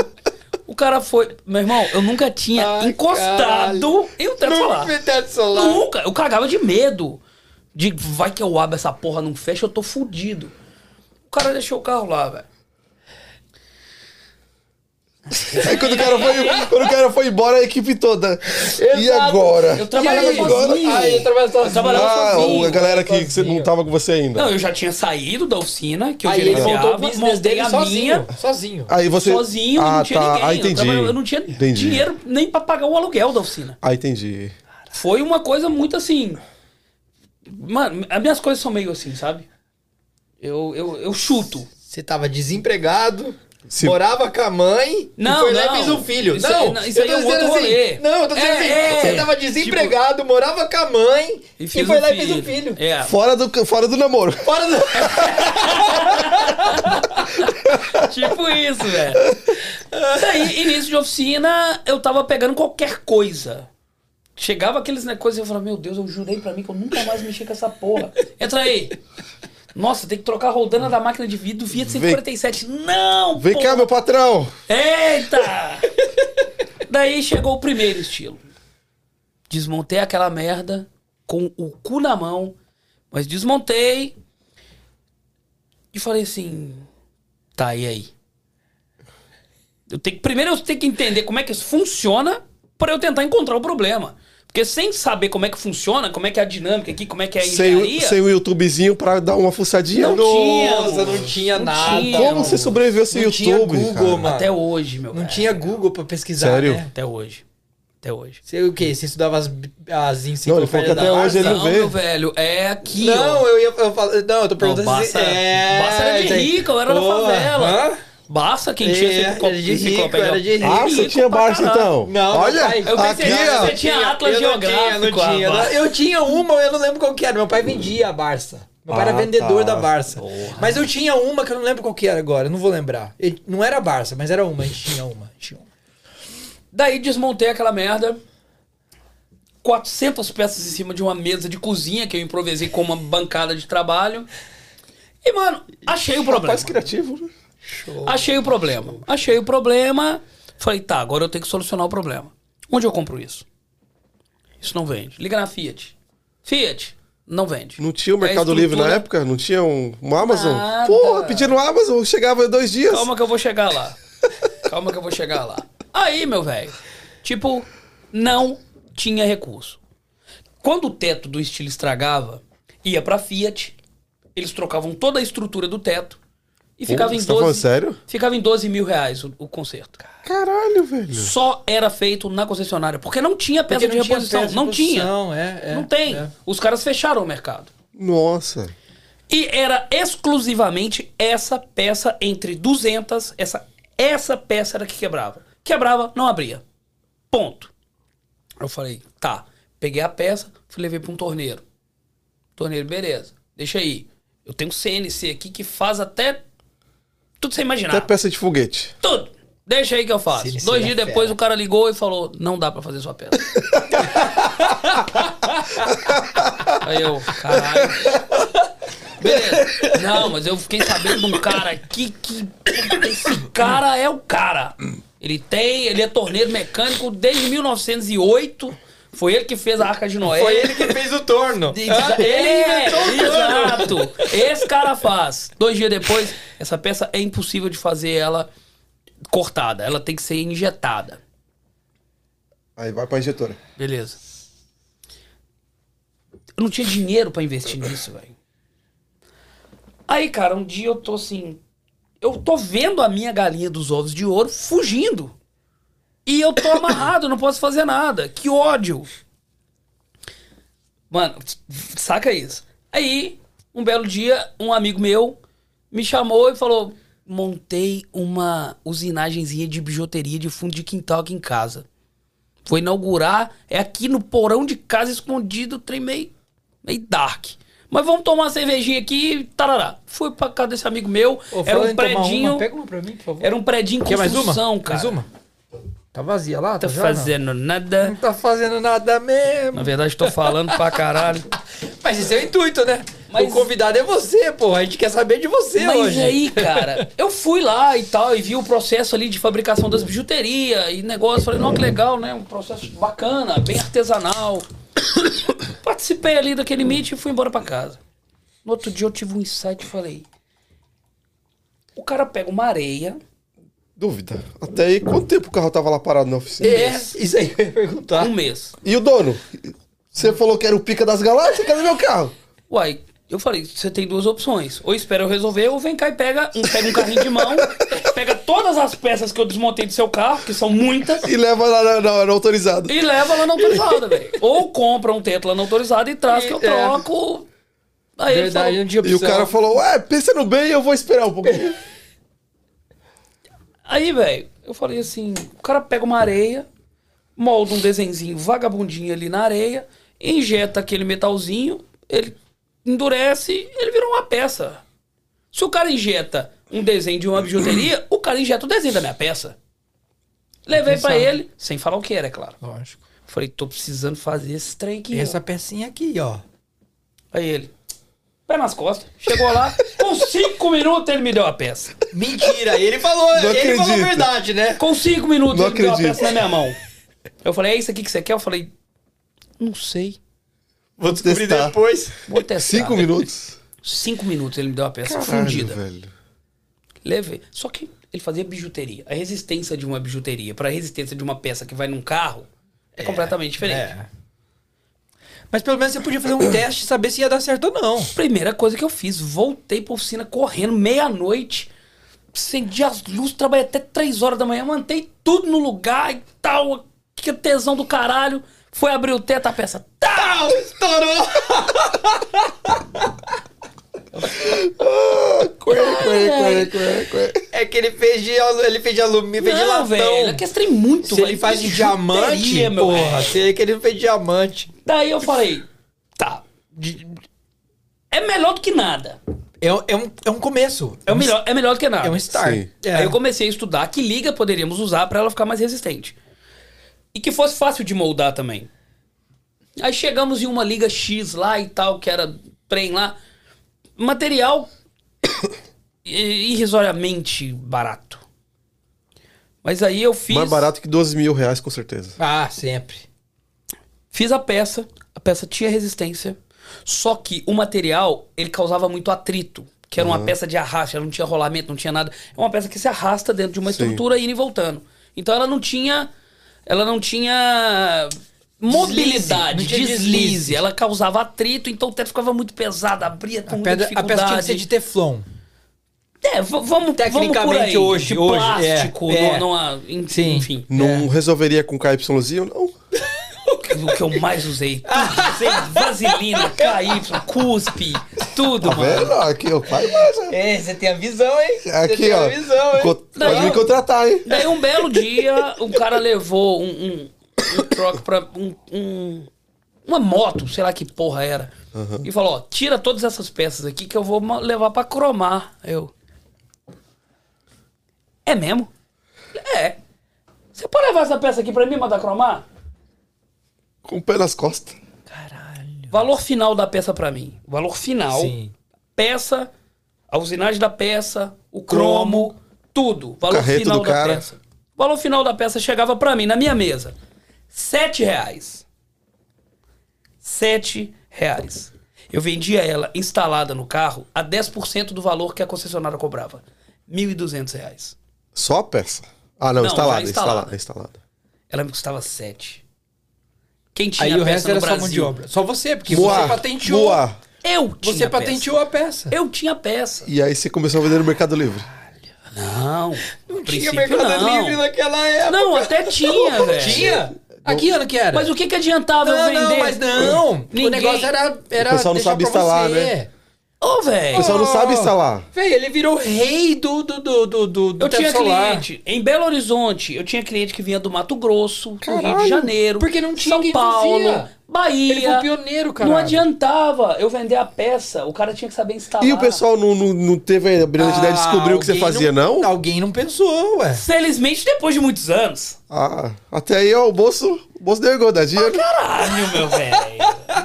O cara foi. Meu irmão, eu nunca tinha Ai, encostado caralho. em um teto solar. Nunca vi teto solar. Nunca. Eu cagava de medo. De vai que eu abro essa porra, não fecha, eu tô fudido. O cara deixou o carro lá, velho. Aí quando o cara foi, quando o cara foi embora, a equipe toda. E Exato. agora? Eu trabalhava E aí, sozinho. Aí, eu trabalhava sozinho. Eu trabalhava Ah, sozinho. a galera que você não sozinho. tava com você ainda. Não, eu já tinha saído da oficina, que eu Aí ele gerenciava, montou o business dele a sozinho. minha, Sozinho. Aí você. sozinho, ah, não tinha tá. ninguém. Ah, eu, entendi. trabalhava- eu não tinha Entendi. dinheiro nem pra pagar o aluguel da oficina. Ah, entendi. Foi uma coisa muito assim. Mano, as minhas coisas são meio assim, sabe? Eu, eu, eu chuto. Você tava desempregado, Se- morava com a mãe Não, e foi lá não. e fez um filho. Isso não, aí- não, isso eu aí tô é um dizendo outro assim. rolê. Não, eu tô dizendo É, assim. é. Você tava desempregado, morava com a mãe e, fiz foi um lá e fez um filho. É. Fora do, fora do namoro. Fora do... [LAUGHS] Tipo isso, velho. Daí, início de oficina, eu tava pegando qualquer coisa. Chegava aqueles né, coisas e eu falava, meu Deus, eu jurei pra mim que eu nunca mais mexi com essa porra. Entra aí. Nossa, tem que trocar a rodana da máquina de vidro Fiat 147. Não, Vem porra. cá, meu patrão. Eita! [LAUGHS] Daí chegou o primeiro estilo. Desmontei aquela merda com o cu na mão, mas desmontei e falei assim: tá, e aí? Eu tenho, que- primeiro eu tenho que entender como é que isso funciona para eu tentar encontrar o problema. Porque sem saber como é que funciona, como é que é a dinâmica aqui, como é que é a Sem, engenharia... sem o YouTubezinho pra dar uma fuçadinha. Não tinha, Nossa, não tinha Não nada. tinha. Como você sobreviveu sem Não tinha YouTube? Google, cara? mano. Até hoje, meu Não velho. tinha Google pra pesquisar, Sério? né? Até hoje. Até hoje. Você o quê? Você estudava as, as Não, ele falou que enciclopédias até da hoje ele não Não, vê. meu velho, é aqui, ó. Não, eu ia eu falo, não, eu tô perguntando Não, se Barça- é. Barça era de rico, eu era da Porra, favela. hã? Barça, quem tinha É, enciclo- era de rico, enciclopédia. era de rico. Ah, você tinha Barça então? Não, Olha, meu pai- Eu pensei aqui, que ó. você tinha Atlas eu não tinha, Geográfico. não tinha. ah, não- Eu tinha uma, eu não lembro qual que era. Meu pai vendia a Barça. Meu pai Ah, era vendedor tá. da Barça. Mas eu tinha uma que eu não lembro qual que era agora, eu não vou lembrar. Não era a Barça, mas era uma, a gente tinha uma. tinha uma. Daí desmontei aquela merda. 400 peças em cima de uma mesa de cozinha que eu improvisei com uma bancada de trabalho. E, mano, achei o problema. Rapaz criativo, né? Achei o problema. Achei o problema. Falei, tá, agora eu tenho que solucionar o problema. Onde eu compro isso? Isso não vende. Liga na Fiat. Fiat, não vende. Não tinha o É Mercado Livre na época? Não tinha um, um Amazon? Nada. Pô, pedindo Amazon, chegava dois dias. Calma que eu vou chegar lá. [LAUGHS] Calma que eu vou chegar lá. Aí, meu velho, tipo, não tinha recurso. Quando o teto do estilo estragava, ia pra Fiat, eles trocavam toda a estrutura do teto e ficava em você tá falando 12. sério? Ficava em 12 mil reais o, o conserto. Caralho, velho. Só era feito na concessionária, porque não tinha peça de não tinha reposição. de não tinha. é, é, não tem. é. Os caras fecharam o mercado. Nossa. E era exclusivamente essa peça entre 200, essa, essa peça era que quebrava. Quebrava, não abria. Ponto. Eu falei, tá. Peguei a peça, fui levei para um torneiro. Torneiro, beleza. Deixa aí. Eu tenho CNC aqui que faz até Tudo sem Até imaginar. peça de foguete. Tudo. Deixa aí que eu faço. Dois Cine dias é depois fera. o cara ligou e falou: não dá pra fazer sua peça. [LAUGHS] aí eu, caralho. Beleza. Não, mas eu fiquei sabendo de um cara aqui que. Esse cara é o cara. Ele tem, ele é torneiro mecânico desde 1908. Foi ele que fez a Arca de Noé. Foi ele que fez o torno. Exa- É, exato. Esse cara faz. Dois dias depois, essa peça é impossível de fazer ela cortada. Ela tem que ser injetada. Aí vai pra injetora. Beleza. Eu não tinha dinheiro pra investir nisso, velho. Aí, cara, um dia eu tô assim. Eu tô vendo a minha galinha dos ovos de ouro fugindo. E eu tô amarrado, não posso fazer nada. Que ódio. Mano, saca isso. Aí, um belo dia, um amigo meu me chamou e falou: montei uma usinagenzinha de bijuteria de fundo de quintal aqui em casa. Foi inaugurar, é aqui no porão de casa escondido, trem meio, meio dark. Mas vamos tomar uma cervejinha aqui e tarará. Fui pra casa desse amigo meu, Ô, era um predinho, Uma, pega uma pra mim, por favor. era um predinho em Quer mais uma? cara. Mais uma? Tá vazia lá? Tá não? fazendo nada. Não tá fazendo nada mesmo. Na verdade, tô falando pra caralho. [LAUGHS] Mas esse é o intuito, né? Mas- O convidado é você, pô. A gente quer saber de você Mas hoje. aí, cara, eu fui lá e tal, e vi o processo ali de fabricação das bijuterias e negócio. Falei, não, que legal, né? Um processo bacana, bem artesanal. [COUGHS] Participei ali daquele meet e fui embora pra casa. No outro dia eu tive um insight e falei: o cara pega uma areia. Dúvida. Até aí, quanto tempo o carro tava lá parado na oficina? É, isso aí eu ia perguntar. Um mês. E o dono? Você falou que era o pica das galáxias? Cadê meu carro? Uai, eu falei, você tem duas opções. Ou espera eu resolver, ou vem cá e pega um, pega um carrinho de mão, [LAUGHS] pega todas as peças que eu desmontei do seu carro, que são muitas, E leva lá na, na, na autorizada. e leva lá na autorizada, velho. Ou compra um teto lá na autorizada e traz que eu E- é. troco. Aí ele Verdade, falou, um dia E o cara falou, ué, pensando bem, eu vou esperar um pouquinho. Aí, velho, eu falei assim: o cara pega uma areia, molda um desenzinho vagabundinho ali na areia, injeta aquele metalzinho, ele endurece, ele virou uma peça. Se o cara injeta um desenho de uma bijuteria, o cara injeta o desenho da minha peça. Levei pra Atenção. ele, sem falar o que era, é claro. Lógico. Falei, tô precisando fazer esse trem aqui. ó. Essa pecinha aqui, ó. Aí ele, pé nas costas, chegou lá, com cinco minutos ele me deu a peça. Mentira, ele falou, Não ele falou a verdade, né? Com cinco minutos Não ele me deu a peça na minha mão. Eu falei, é isso aqui que você quer? Eu falei, não sei. Vou Descobri testar. depois. Vou testar. Cinco minutos? Cinco minutos ele me deu a peça Caralho, fundida. velho. Levei. Só que ele fazia bijuteria. A resistência de uma bijuteria para a resistência de uma peça que vai num carro é, completamente diferente. É. Mas pelo menos você podia fazer um [COUGHS] teste e saber se ia dar certo ou não. Primeira coisa que eu fiz, voltei pra oficina correndo, meia-noite, acendi as luzes, trabalhei até três horas da manhã, mantei tudo no lugar e tal, que tesão do caralho. Foi abrir o teto, a peça. Tal! [LAUGHS] Estourou! [LAUGHS] É que ele fez de, ele fez de alumínio, fez de Não, latão. velho, é que esse trem muito, Se ele faz de diamante, porra, se ele que ele fez de diamante. Daí eu falei, tá. É melhor do que nada. É, um- é, um, é um começo. É, o melhor, é melhor do que nada. É um start. Sim. É. Aí eu comecei a estudar que liga poderíamos usar pra ela ficar mais resistente. E que fosse fácil de moldar também. Aí chegamos em uma liga X lá e tal, que era trem lá. Material [COUGHS] irrisoriamente barato. Mas aí eu fiz. Mais barato que 12 mil reais, com certeza. Ah, sempre. Fiz a peça, a peça tinha resistência, só que o material, ele causava muito atrito, que era uma peça de arrasto, ela não tinha rolamento, não tinha nada. É uma peça que se arrasta dentro de uma Sim. estrutura indo e voltando. Então ela não tinha ela não tinha mobilidade, não tinha deslize, deslize. ela causava atrito, então o teto ficava muito pesado, abria com A, muita pedra, a dificuldade. peça tinha que ser de teflon. É, vamos, vamos por Tecnicamente aí, hoje, de hoje, plástico, é, é. Sim. enfim. Não resolveria com KYzinho, não. O que eu mais usei. Tudo. Usei vaselina, KY, cuspe, tudo, Tá mano. vendo? Aqui, ó, faz mais, ó. É, você tem a visão, hein? Aqui, ó. Co- Pode Não. me contratar, hein? Daí um belo dia, o cara levou um, um, um truck pra um, um- uma moto, sei lá que porra era. E falou, ó, tira todas essas peças aqui que eu vou levar pra cromar. Eu, É mesmo? É. Você pode levar essa peça aqui pra mim, mandar cromar? Com o pé nas costas. Caralho. Valor final da peça pra mim. Valor final. Sim. Peça, a usinagem da peça, o cromo, tudo. Valor Carreto final do da cara. peça. Valor final da peça chegava pra mim, na minha mesa. Sete reais. Sete reais. Eu vendia ela instalada no carro a 10% do valor que a concessionária cobrava. 1.200 reais. Só a peça. Ah, não, Não, instalada, instalada, instalada. instalada. Ela me custava 7. Quem tinha Aí a o peça resto no era só Brasil? mão de obra. Só você, porque Voar, você patenteou. voar. Eu tinha Você a peça. patenteou a peça. Eu tinha a peça. E aí você começou a vender no Mercado Livre. Não, Não tinha Mercado não. Livre naquela época. Não, até tinha, [LAUGHS] velho. Tinha? A que ano que era? Mas o que que adiantava eu Não, vender? não, mas não. O Ninguém- negócio era, era O pessoal não deixar sabe pra instalar, você. né? Ô, O velho. pessoal não sabe instalar. Véi, ele virou rei do, do, do, do, do, Eu tinha solar. cliente em Belo Horizonte, eu tinha cliente que vinha do Mato Grosso, do Rio de Janeiro, porque não tinha São Paulo, fazia. Bahia. Ele foi o pioneiro, cara. Não adiantava eu vender a peça, o cara tinha que saber instalar. E o pessoal não, não, não teve a brilhante ideia de descobrir o que você fazia, não? Alguém não pensou, ué. Felizmente, depois de muitos anos. Ah, até aí, ó, o bolso, o bolso deu dá dinheiro. Caralho, meu velho.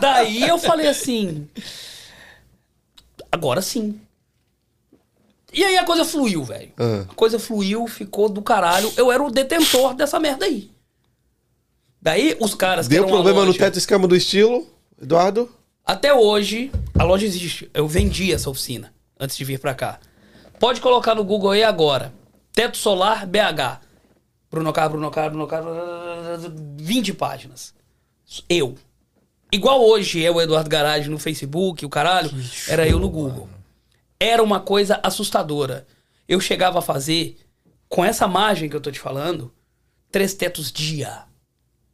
Daí eu falei assim. Agora sim. E aí a coisa fluiu, velho. Ah. A coisa fluiu, ficou do caralho. Eu era o detentor dessa merda aí. Daí os caras Deu problema no loja- teto esquema do estilo, Eduardo. Até hoje, a loja existe. Eu vendi essa oficina antes de vir pra cá. Pode colocar no Google aí agora. Teto Solar BH. Bruno Carlos, Bruno Carlos, Bruno Carlos. 20 páginas. Eu. Igual hoje é o Eduardo Garage no Facebook, o caralho. Era eu no Google. Era uma coisa assustadora. Eu chegava a fazer, com essa margem que eu tô te falando, três tetos dia.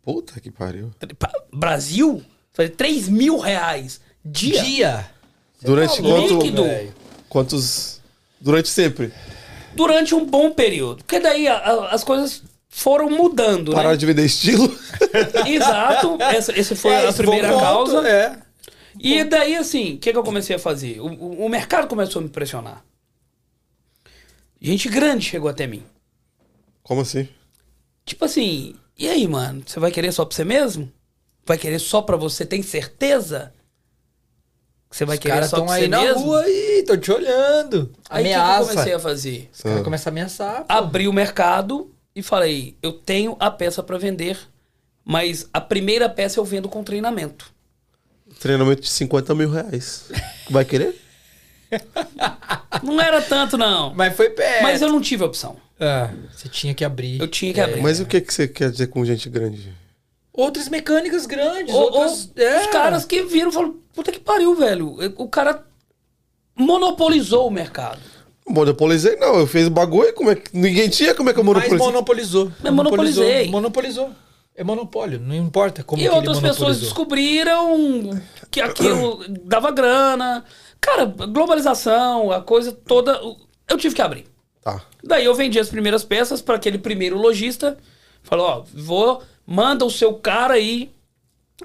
Puta que pariu. Pa- Brasil, fazer 3 mil reais dia. Dia. Durante tá quanto, líquido. quantos... Durante sempre. Durante um bom período. Porque daí a- a- as coisas foram mudando, Pararam né? de vender estilo. [LAUGHS] Exato. Essa, esse foi É, a primeira ponto, causa. É. E daí, assim, o que, que eu comecei a fazer? O, o- o mercado começou a me pressionar. Gente grande chegou até mim. Como assim? Tipo assim, e aí, mano? Você vai querer só pra você mesmo? Vai querer só pra você? Tem certeza? Que você vai Os querer só estão pra aí você na mesmo? rua aí, tô te olhando. Aí o que que, eu Ameaça. comecei a fazer? Os caras Ah. começam a ameaçar. pô. Abri o mercado e falei, eu tenho a peça pra vender, mas a primeira peça eu vendo com treinamento. Treinamento de 50 mil reais. Vai querer? [LAUGHS] Não era tanto, não. Mas foi perto. Mas eu não tive opção. Ah, você tinha que abrir. Eu tinha que abrir. Mas o que, que você quer dizer com gente grande? Outras mecânicas grandes, Ou- outras... ou é. Os caras que viram e falaram, puta que pariu, velho. O cara monopolizou o mercado. Monopolizei, não. Eu fiz o bagulho, como é que. Ninguém tinha, como é que eu Mas monopolizei? monopolizou. Eu monopolizei. Monopolizou. É monopólio, não importa como e que outras pessoas descobriram que aquilo dava grana. Cara, globalização, a coisa toda. Eu tive que abrir. Tá. Daí eu vendi as primeiras peças para aquele primeiro lojista. Falou, ó, vou, manda o seu cara aí.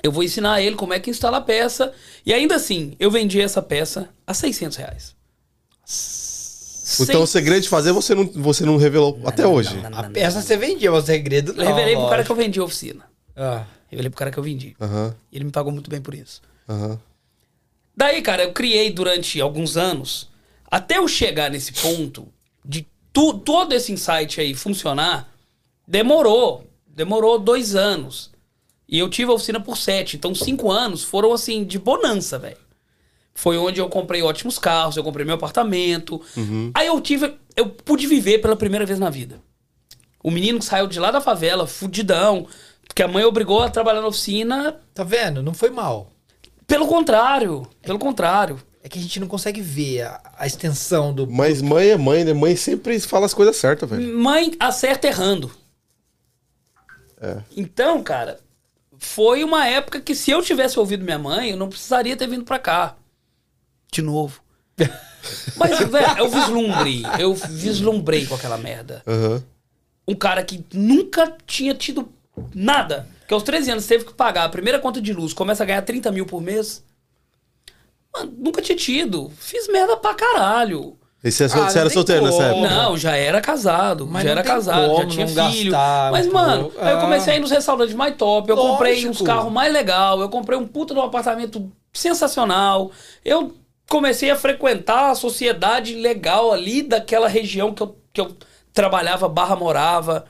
Eu vou ensinar ele como é que instala a peça. E ainda assim, eu vendi essa peça a 600 reais. Então o segredo de fazer você não, você não revelou até hoje. A peça você vendia, mas o segredo não. Eu revelei pro cara que eu vendi a oficina. Ah, Revelei pro cara que eu vendi. Aham, E ele me pagou muito bem por isso. aham. Daí, cara, eu criei durante alguns anos, até eu chegar nesse ponto de tu, todo esse insight aí funcionar, demorou. Demorou dois anos. E eu tive a oficina por sete. Então, cinco anos foram, assim, de bonança, velho. Foi onde eu comprei ótimos carros, eu comprei meu apartamento. Aí eu tive. Eu pude viver pela primeira vez na vida. O menino que saiu de lá da favela, fudidão, que a mãe obrigou a trabalhar na oficina. tá vendo? Não foi mal. Pelo contrário, pelo contrário. É que a gente não consegue ver a, a extensão do. Mas mãe é mãe, né? Mãe sempre fala as coisas certas, velho. Mãe acerta errando. É. Então, cara, foi uma época que se eu tivesse ouvido minha mãe, eu não precisaria ter vindo pra cá. De novo. [LAUGHS] Mas, velho, eu vislumbrei. Eu vislumbrei com aquela merda. Aham. Um cara que nunca tinha tido nada. Que aos 13 anos teve que pagar a primeira conta de luz, começa a ganhar 30 mil por mês. Mano, nunca tinha tido. Fiz merda pra caralho. E você, Ah, você era solteiro nessa época? Não, já era casado. Mas já era casado, como já tinha filho. gastar Mas, mano, pouco. aí eu Ah. comecei a ir nos restaurantes mais top. Eu comprei Lógico. uns carros mais legal. Eu comprei um puta de um apartamento sensacional. Eu comecei a frequentar a sociedade legal ali daquela região que eu, que eu trabalhava, barra morava.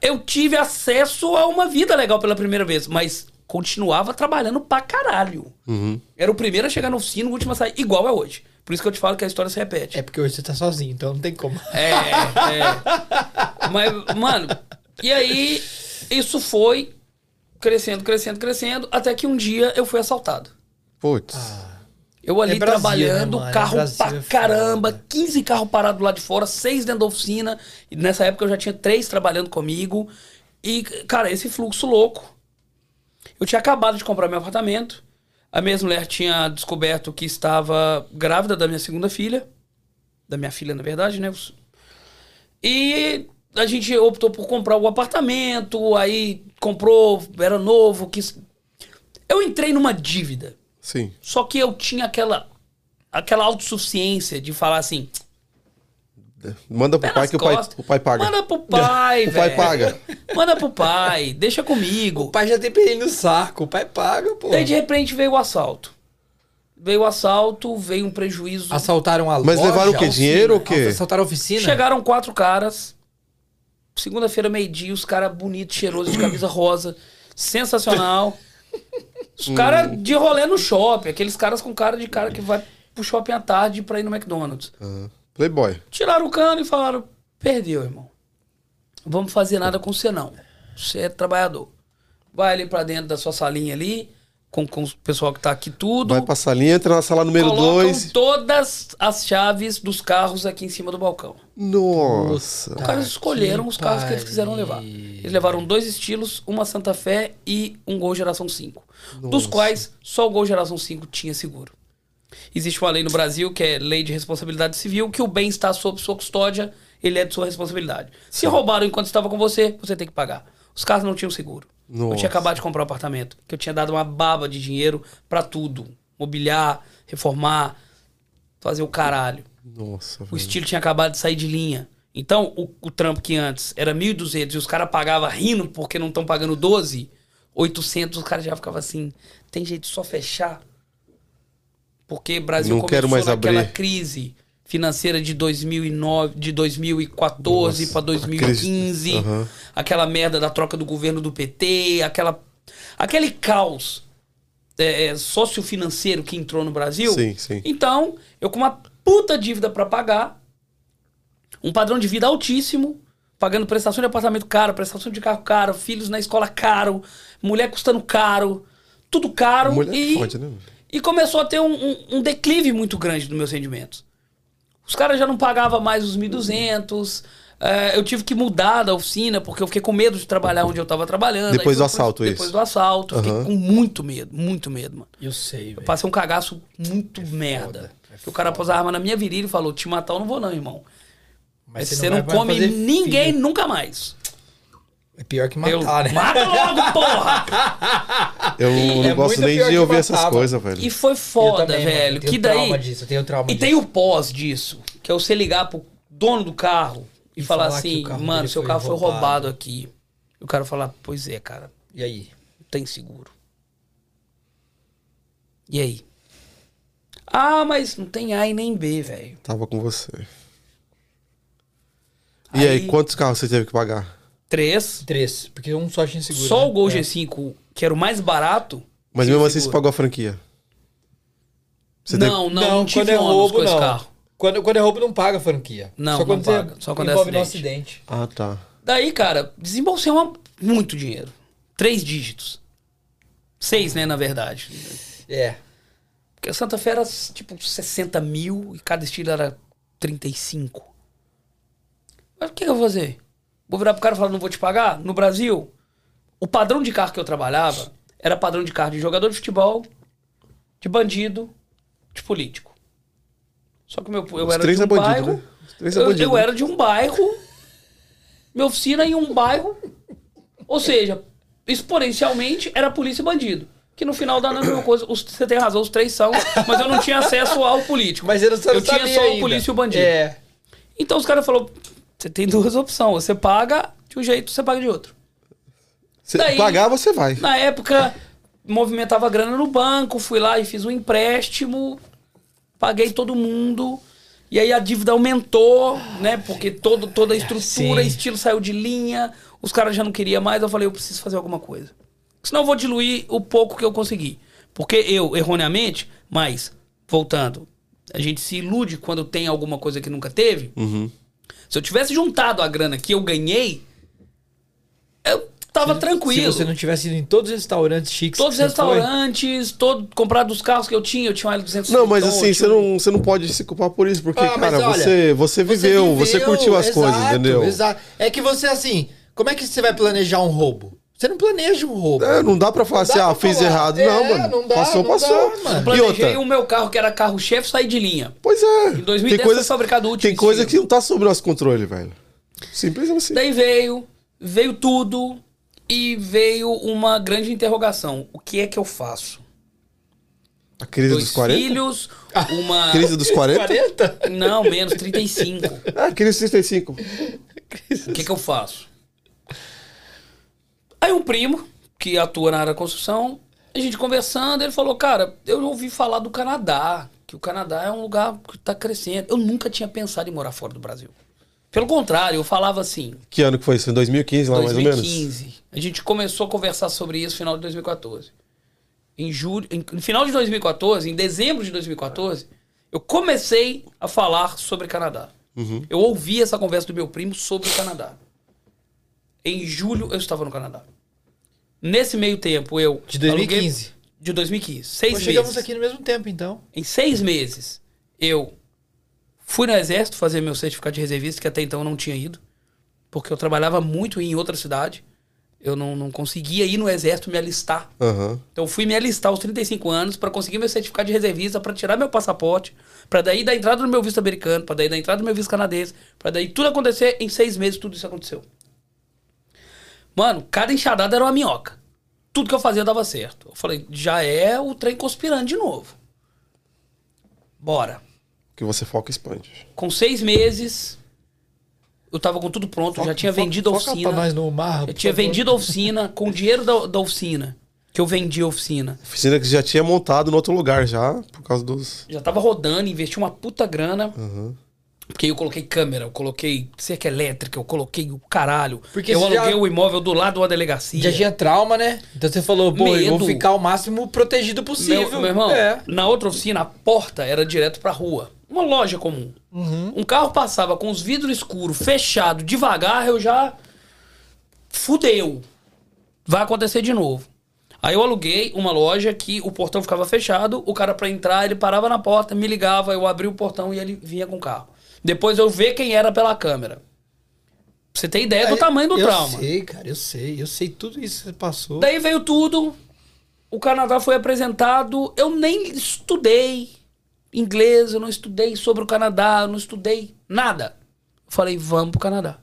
Eu tive acesso a uma vida legal pela primeira vez, mas continuava trabalhando pra caralho. Era o primeiro a chegar na oficina, o último a sair, igual é hoje. Por isso que eu te falo que a história se repete. É porque hoje você tá sozinho, então não tem como. É, é. Mas, mano, e aí isso foi crescendo, crescendo, crescendo, até que um dia eu fui assaltado. Putz. Eu ali É Brasil, trabalhando, né? É carro Brasil, pra é foda. caramba, 15 carros parados lá de fora, 6 dentro da oficina. E nessa época eu já tinha três trabalhando comigo. E, cara, esse fluxo louco. Eu tinha acabado de comprar meu apartamento. A minha mulher tinha descoberto que estava grávida da minha segunda filha. Da minha filha, na verdade, né? E a gente optou por comprar o apartamento, aí comprou, era novo, quis... Eu entrei numa dívida. Sim. Só que eu tinha aquela aquela autossuficiência de falar assim, Manda pro pai que o pai, o pai paga. Manda pro pai, [LAUGHS] O pai velho. paga. Manda pro pai, deixa O comigo. pai já tem perrengue no saco, o pai paga, pô. Daí de repente veio o assalto. Veio o assalto, veio um prejuízo. Assaltaram a Mas loja. levaram o quê? Dinheiro ou o quê? Assaltaram a oficina? Chegaram quatro caras. Segunda-feira, meio-dia, os caras bonitos, cheirosos, de camisa rosa. Sensacional. [LAUGHS] Os caras de rolê no shopping. Aqueles caras com cara de cara que vai pro shopping à tarde pra ir no McDonald's. Aham. Playboy. Tiraram o cano e falaram: perdeu, irmão. Não vamos fazer nada com você, não. Você é trabalhador. Vai ali pra dentro da sua salinha ali, com, com o pessoal que tá aqui tudo. Vai pra salinha, entra na sala número colocam 2. todas as chaves dos carros aqui em cima do balcão. Nossa. Os caras escolheram os carros que eles quiseram levar. Eles levaram dois estilos, uma Santa Fé e um Gol Geração 5. Dos quais só o Gol Geração 5 tinha seguro. Existe uma lei no Brasil que é Lei de Responsabilidade Civil, que o bem está sob sua custódia, ele é de sua responsabilidade. Se roubaram enquanto estava com você, você tem que pagar. Os carros não tinham seguro. Eu Nossa. tinha acabado de comprar um apartamento, que eu tinha dado uma baba de dinheiro pra tudo. Mobiliar, reformar, fazer o caralho. Nossa, O velho. estilo tinha acabado de sair de linha. Então, o, o trampo que antes era 1.200 e os caras pagavam rindo porque não estão pagando 12, 800, os caras já ficavam assim, tem jeito de só fechar? Porque o Brasil Não começou quero mais naquela abrir. crise financeira de 2009, de 2014 Nossa, para 2015, a crise. Aham. aquela merda da troca do governo do PT, aquela aquele caos é, é, sociofinanceiro que entrou no Brasil. Sim, sim. Então, eu com uma puta dívida pra pagar, um padrão de vida altíssimo, pagando prestação de apartamento caro, prestação de carro caro, filhos na escola caro, mulher custando caro, tudo caro. Mulher e, né? e começou a ter um, um- um declive muito grande dos meus rendimentos. Os caras já não pagavam mais os 1.200. é, eu tive que mudar da oficina porque eu fiquei com medo de trabalhar onde eu tava trabalhando. Depois do assalto, Depois isso? do assalto. Eu Aham. fiquei com muito medo, muito medo, mano. Eu sei, velho. Passei um cagaço muito merda. Que o cara pôs a arma na minha virilha e falou: te matar eu não vou, não, irmão. Mas você não, vai come ninguém filho. nunca mais. É pior que Eu, matar, né? Mata logo, porra! [LAUGHS] Eu não É gosto nem de ouvir essas coisas, velho. E foi Eu foda, também, velho. eu tenho Que daí. trauma disso, eu tenho trauma E disso. tem o pós disso, que é você ligar pro dono do carro e, E falar, falar assim, mano, seu carro foi roubado." roubado aqui. E o cara falar, pois é, cara, E aí? não tem seguro. E aí? Ah, mas não tem A e nem B, velho. Tava com você. E aí, Aí- quantos carros você teve que pagar? Três. Três, porque um só tinha seguro. Só né? o Gol É. G5, que era o mais barato. Mas mesmo assim você pagou a franquia. Você não, não, não, tive quando é roubo, não. carro. Quando, quando é roubo, não paga a franquia. Não, só não quando paga. Só quando é envolve no acidente. acidente. Ah, tá. Daí, cara, desembolsei uma, muito dinheiro. Três dígitos. Seis, né, na verdade. É. Porque a Santa Fé era tipo 60 mil e cada estilo era 35. Mas o que, que eu vou fazer? Vou virar pro cara e falar, não vou te pagar? No Brasil, o padrão de carro que eu trabalhava era padrão de carro de jogador de futebol, de bandido, de político. Só que meu, eu Os era três de um é bandido, bairro. né? Os três é eu, bandido, eu né? era de um bairro, minha oficina em um bairro. Ou seja, exponencialmente era polícia e bandido. que no final dá a mesma coisa. Os- você tem razão, os três são, mas eu não tinha acesso ao político. Mas ele só eu tinha só o ainda. polícia e o bandido. É. Então os caras falaram: você tem duas opções. Você paga de um jeito, você paga de outro. Se Daí- pagar, você vai. Na época, movimentava grana no banco, fui lá e fiz um empréstimo, paguei todo mundo. E aí a dívida aumentou, né? Porque todo, toda a estrutura, Sim. estilo saiu de linha, os caras já não queriam mais. Eu falei, eu preciso fazer alguma coisa. Senão eu vou diluir o pouco que eu consegui. Porque eu, erroneamente, mas, voltando, a gente se ilude quando tem alguma coisa que nunca teve. Se eu tivesse juntado a grana que eu ganhei, eu tava tranquilo. Se você não tivesse ido em todos os restaurantes chiques. Todos os você foi, restaurantes, todo, comprado os carros que eu tinha, eu tinha um L200. Não, mas Triton, assim, você um- não, você não pode se culpar por isso, porque, Ah, cara, olha, você, você viveu, você, curtiu as exato, coisas, entendeu? Exato. É que você, assim, como é que você vai planejar um roubo? Você não planeja um roubo. É, não dá pra falar Não assim, ah, pra fiz falar. errado. É, não, mano. não dá, passou, não passou. dá, mano. E Planejei outra, o meu carro, que era carro-chefe, sair de linha. pois é. Em 2010 tem coisa, foi fabricado o último Tem coisa que não tá sob nosso controle, velho. Simples assim. Daí veio, veio tudo e veio uma grande interrogação. O que é que eu faço? A crise Dois dos 40? filhos, [LAUGHS] uma... Crise dos 40? 40? Não, menos, 35. Ah, crise dos 35. O que, que eu faço? Aí um primo, que atua na área da construção, a gente conversando, ele falou, cara, eu ouvi falar do Canadá, que o Canadá é um lugar que tá crescendo. Eu nunca tinha pensado em morar fora do Brasil. Pelo contrário, eu falava assim, Que ano que foi isso? Em 2015, lá mais ou menos? 2015. A gente começou a conversar sobre isso no final de 2014. Em julho, em, no final de 2014, em dezembro de 2014, eu comecei a falar sobre Canadá. Uhum. Eu ouvi essa conversa do meu primo sobre o Canadá. Em julho eu estava no Canadá. Nesse meio tempo eu De 2015. aluguei- de 2015, seis Nós meses. chegamos aqui no mesmo tempo, então. Em seis meses, eu fui no exército fazer meu certificado de reservista, que até então eu não tinha ido. Porque eu trabalhava muito em outra cidade. Eu não, não conseguia ir no exército me alistar. Aham. Então eu fui me alistar aos 35 anos para conseguir meu certificado de reservista, para tirar meu passaporte, para daí dar entrada no meu visto americano, para daí dar entrada no meu visto canadense, para daí tudo acontecer em seis meses, tudo isso aconteceu. Mano, cada enxadada era uma minhoca. Tudo que eu fazia dava certo. Eu falei, já é o trem conspirando de novo. Bora. Que você foca e expande. Com seis meses, eu tava com tudo pronto, já tinha vendido a Foca oficina. pra nós no mar, Eu tinha favor. vendido a oficina com o dinheiro da, da oficina. Que eu vendi a oficina. Oficina que já tinha montado no outro lugar já, por causa dos. Já tava rodando, investi uma puta grana. Porque eu coloquei câmera, eu coloquei cerca elétrica, eu coloquei o caralho. Porque eu aluguei já- o imóvel do lado de uma delegacia. Já tinha trauma, né? Então você falou, pô, eu vou Medo. ficar o máximo protegido possível. Meu, meu irmão, É. na outra oficina, a porta era direto pra rua. Uma loja comum. Uhum. Um carro passava com os vidros escuros, fechado, devagar, eu já. Fudeu. Vai acontecer de novo. Aí eu aluguei uma loja que o portão ficava fechado, o cara pra entrar, ele parava na porta, me ligava, eu abria o portão e ele vinha com o carro. Depois eu ver quem era pela câmera. Pra você ter ideia do tamanho do eu trauma. sei, cara, eu sei. Eu sei tudo isso que você passou. Daí veio tudo. O Canadá foi apresentado. Eu nem estudei inglês, eu não estudei sobre o Canadá, eu não estudei nada. Falei, vamos pro Canadá.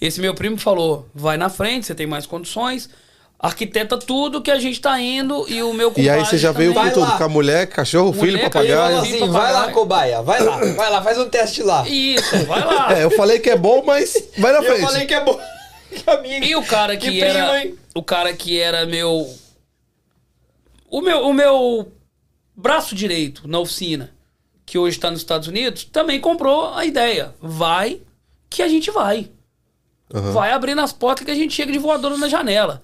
Esse meu primo falou: vai na frente, você tem mais condições. Arquiteta tudo que a gente tá indo e o meu E aí compadre você já veio também. com tudo, lá. com a mulher, cachorro, filho, Mulher, ele papagaio. falou Sim, assim, vai lá, cobaia, vai lá, vai lá, faz um teste lá. Isso, vai lá. [LAUGHS] É, eu falei que é bom, mas vai na eu frente. falei que é bom. [LAUGHS] Que amigo. E o cara que, Que era. primo, hein? O cara que era meu. O meu, o meu braço direito na oficina, que hoje está nos Estados Unidos, também comprou a ideia. Vai que a gente vai. Vai abrindo as portas que a gente chega de voadora na janela.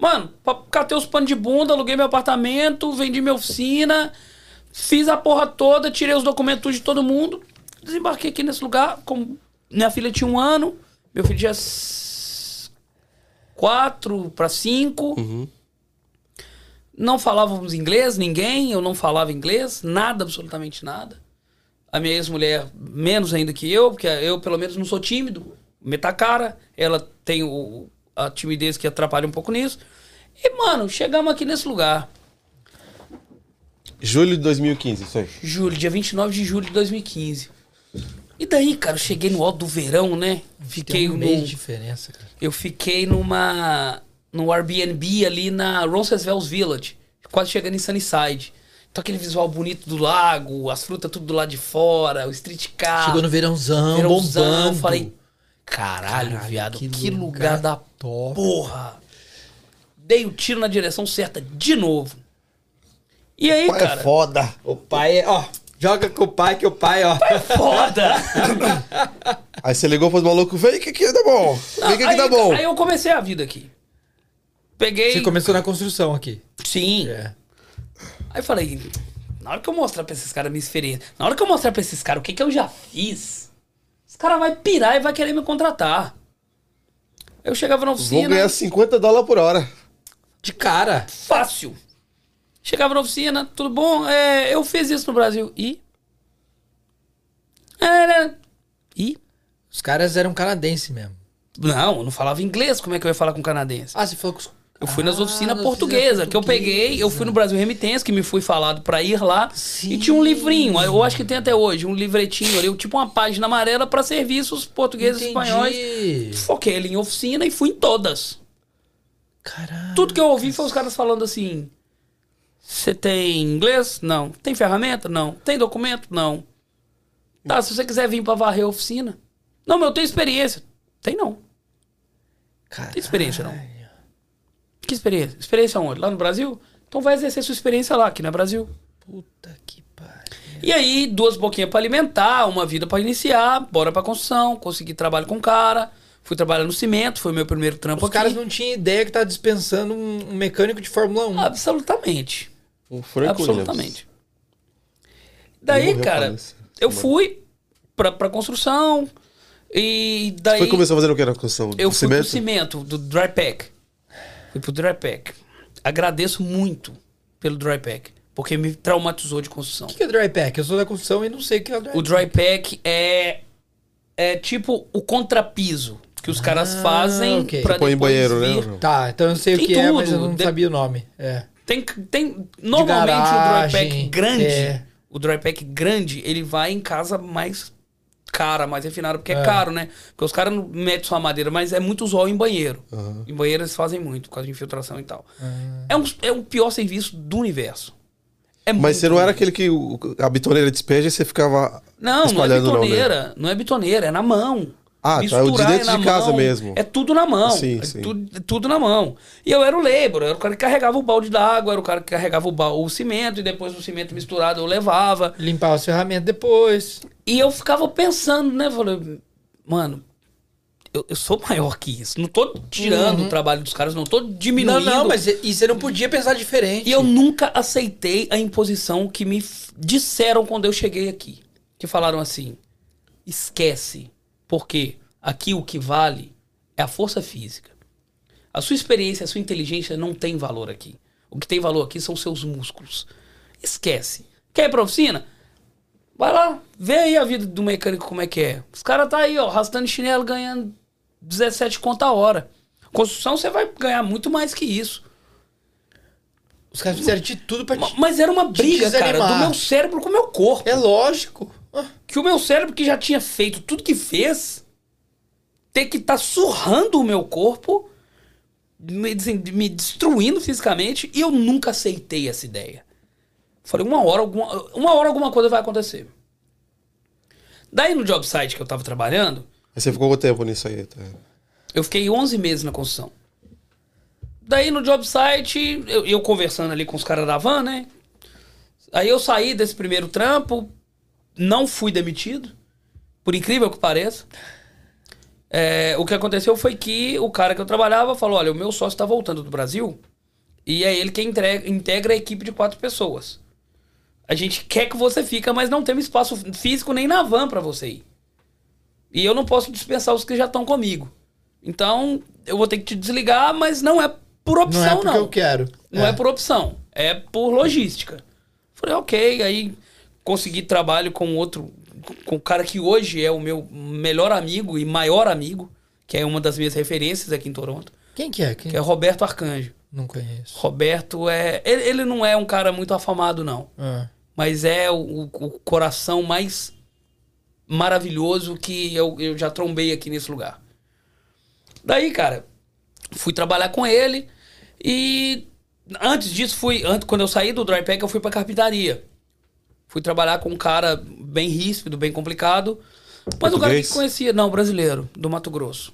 Mano, catei os panos de bunda, aluguei meu apartamento, vendi minha oficina, fiz a porra toda, tirei os documentos de todo mundo, desembarquei aqui nesse lugar. Com... Minha filha tinha um ano, meu filho tinha quatro para cinco. Não falávamos inglês, ninguém, eu não falava inglês, nada, absolutamente nada. A minha ex-mulher, menos ainda que eu, porque eu, pelo menos, não sou tímido. Meta cara, ela tem o, a timidez que atrapalha um pouco nisso. E, mano, chegamos aqui nesse lugar. Julho de 2015, isso aí. Julho, dia 29 de julho de 2015. E daí, cara, eu cheguei no alto do verão, né? Fiquei Tem um mês num- de diferença, cara. eu fiquei numa no Airbnb ali na Roncesvalles Village, quase chegando em Sunnyside. Então aquele visual bonito do lago, as frutas tudo do lado de fora, o street car. Chegou no verãozão, verãozão, bombando. falei, caralho, Caralho, viado, que que, lugar lugar, da top. porra. Dei o tiro na direção certa de novo. E aí, Pai cara, é foda. O pai é, ó, joga com o pai que o pai, ó. foda. [LAUGHS] Aí você ligou pros malucos, vem que aqui dá bom. Vem que aqui aí, dá bom. aí eu comecei a vida aqui. Peguei. Você começou na construção aqui. Sim. É. Aí eu falei, na hora que eu mostrar pra esses caras a minha experiência, na hora que eu mostrar pra esses caras o que, que eu já fiz, os caras vão pirar e vai querer me contratar. Eu chegava na Vou oficina, ganhar 50 dólares por hora. De cara. fácil. Chegava na oficina, tudo bom? É, eu fiz isso no Brasil. E? Era. E? Os caras eram canadenses mesmo. Não, eu não falava inglês, como é que eu ia falar com canadense? Ah, você falou com os... Eu fui nas Ah, oficinas nas portuguesas, que eu peguei, eu fui no Brasil Remitência, que me fui falado pra ir lá, Sim. e tinha um livrinho, eu acho que tem até hoje, um livretinho ali, tipo uma página amarela pra serviços portugueses e espanhóis. Foquei ali em oficina e fui em todas. Caralho. Tudo que eu ouvi foi os caras falando assim: Você tem inglês? Não. Tem ferramenta? Não. Tem documento? Não. Tá, se você quiser vir pra varrer a oficina. Não, mas eu tenho experiência. Tem não. Caralho. Tem experiência não. Que experiência? Experiência onde? Lá no Brasil? Então vai exercer sua experiência lá, aqui no Brasil. Puta que pariu. E aí, duas boquinhas pra alimentar, uma vida pra iniciar, bora pra construção, consegui trabalho com o cara, fui trabalhar no cimento, foi meu primeiro trampo Os aqui. caras não tinham ideia que tá dispensando um mecânico de Fórmula 1. Absolutamente. Um Frank Absolutamente. Williams. Daí, cara, eu fui pra, pra construção e daí Foi começar fazendo o que na construção? eu fui pro cimento? cimento, do dry pack. Fui pro dry pack. Agradeço muito pelo dry pack, porque me traumatizou de construção. O que é dry pack? Eu sou da construção e não sei o que é dry O dry pack é é tipo o contrapiso que os caras Ah, fazem ok. pra Você põe em depois banheiro, né, vir. João? Tá, então eu sei Tem o que é, mas eu tudo. não De- sabia o nome. É. Tem, tem normalmente o dry garagem, pack grande, é. o dry pack grande, ele vai em casa mais cara, mais refinada, porque é, É. caro, né? Porque os caras não metem só a madeira, mas é muito usual em banheiro. Aham. Em banheiro eles fazem muito, por causa de infiltração e tal. É, um, é o pior serviço do universo. É Mas você não era aquele que a bitoneira despeja e você ficava Não, não é espalhando não, né? bitoneira. Não é bitoneira, é na mão. Ah, tá, é o de Misturar dentro na de casa mão, mesmo. É tudo na mão. Sim, é sim. Tudo, é tudo na mão. E eu era o labor, eu era o cara que carregava o balde d'água, era o cara que carregava o, o cimento, e depois o cimento misturado eu levava. Limpar as ferramentas depois. E eu ficava pensando, né? Falei, mano, eu, eu sou maior que isso. Não tô tirando o trabalho dos caras, não tô diminuindo. Não, não, mas e você não podia pensar diferente. E eu nunca aceitei a imposição que me disseram quando eu cheguei aqui. Que falaram assim: esquece. Porque aqui o que vale é a força física. A sua experiência, a sua inteligência não tem valor aqui. O que tem valor aqui são os seus músculos. Esquece. Quer ir pra oficina? Vai lá, vê aí a vida do mecânico como é que é. Os caras tá aí, ó, arrastando chinelo, ganhando 17 conto a hora. Construção você vai ganhar muito mais que isso. Os caras fizeram de tudo pra te... Mas era uma briga, cara, desanimar. do meu cérebro com o meu corpo. É lógico. Que o meu cérebro, que já tinha feito tudo que fez, ter que estar surrando o meu corpo, me, me destruindo fisicamente, e eu nunca aceitei essa ideia. Falei, uma hora, alguma, uma hora alguma coisa vai acontecer. Daí no job site que eu tava trabalhando, Aí você ficou quanto tempo nisso aí? Tá? eu fiquei 11 meses na construção. Daí no job site, eu, eu conversando ali com os caras da van, né? Aí eu saí desse primeiro trampo, não fui demitido, por incrível que pareça. É, o que aconteceu foi que o cara que eu trabalhava falou: olha, o meu sócio está voltando do Brasil e é ele quem entrega- integra a equipe de quatro pessoas. A gente quer que você fica, mas não temos espaço físico nem na van para você ir. E eu não posso dispensar os que já estão comigo. Então, eu vou ter que te desligar, mas não é por Não opção, é não. porque eu quero. Não é. por opção, é por logística. Falei, ok, aí consegui trabalho com outro, com o cara que hoje é o meu melhor amigo e maior amigo, que é uma das minhas referências aqui em Toronto, Quem que é? Quem? que é Roberto Arcanjo. Não conheço. Roberto é. Ele, ele não é um cara muito afamado, não. Ah. Mas é o, o- coração mais maravilhoso que eu, eu já trombei aqui nesse lugar. Daí, cara, Fui trabalhar com ele e antes disso fui, antes, quando eu saí do dry pack, eu fui pra carpintaria. Fui trabalhar com um cara bem ríspido, bem complicado. Mas o cara que Português? conhecia, não, brasileiro, do Mato Grosso.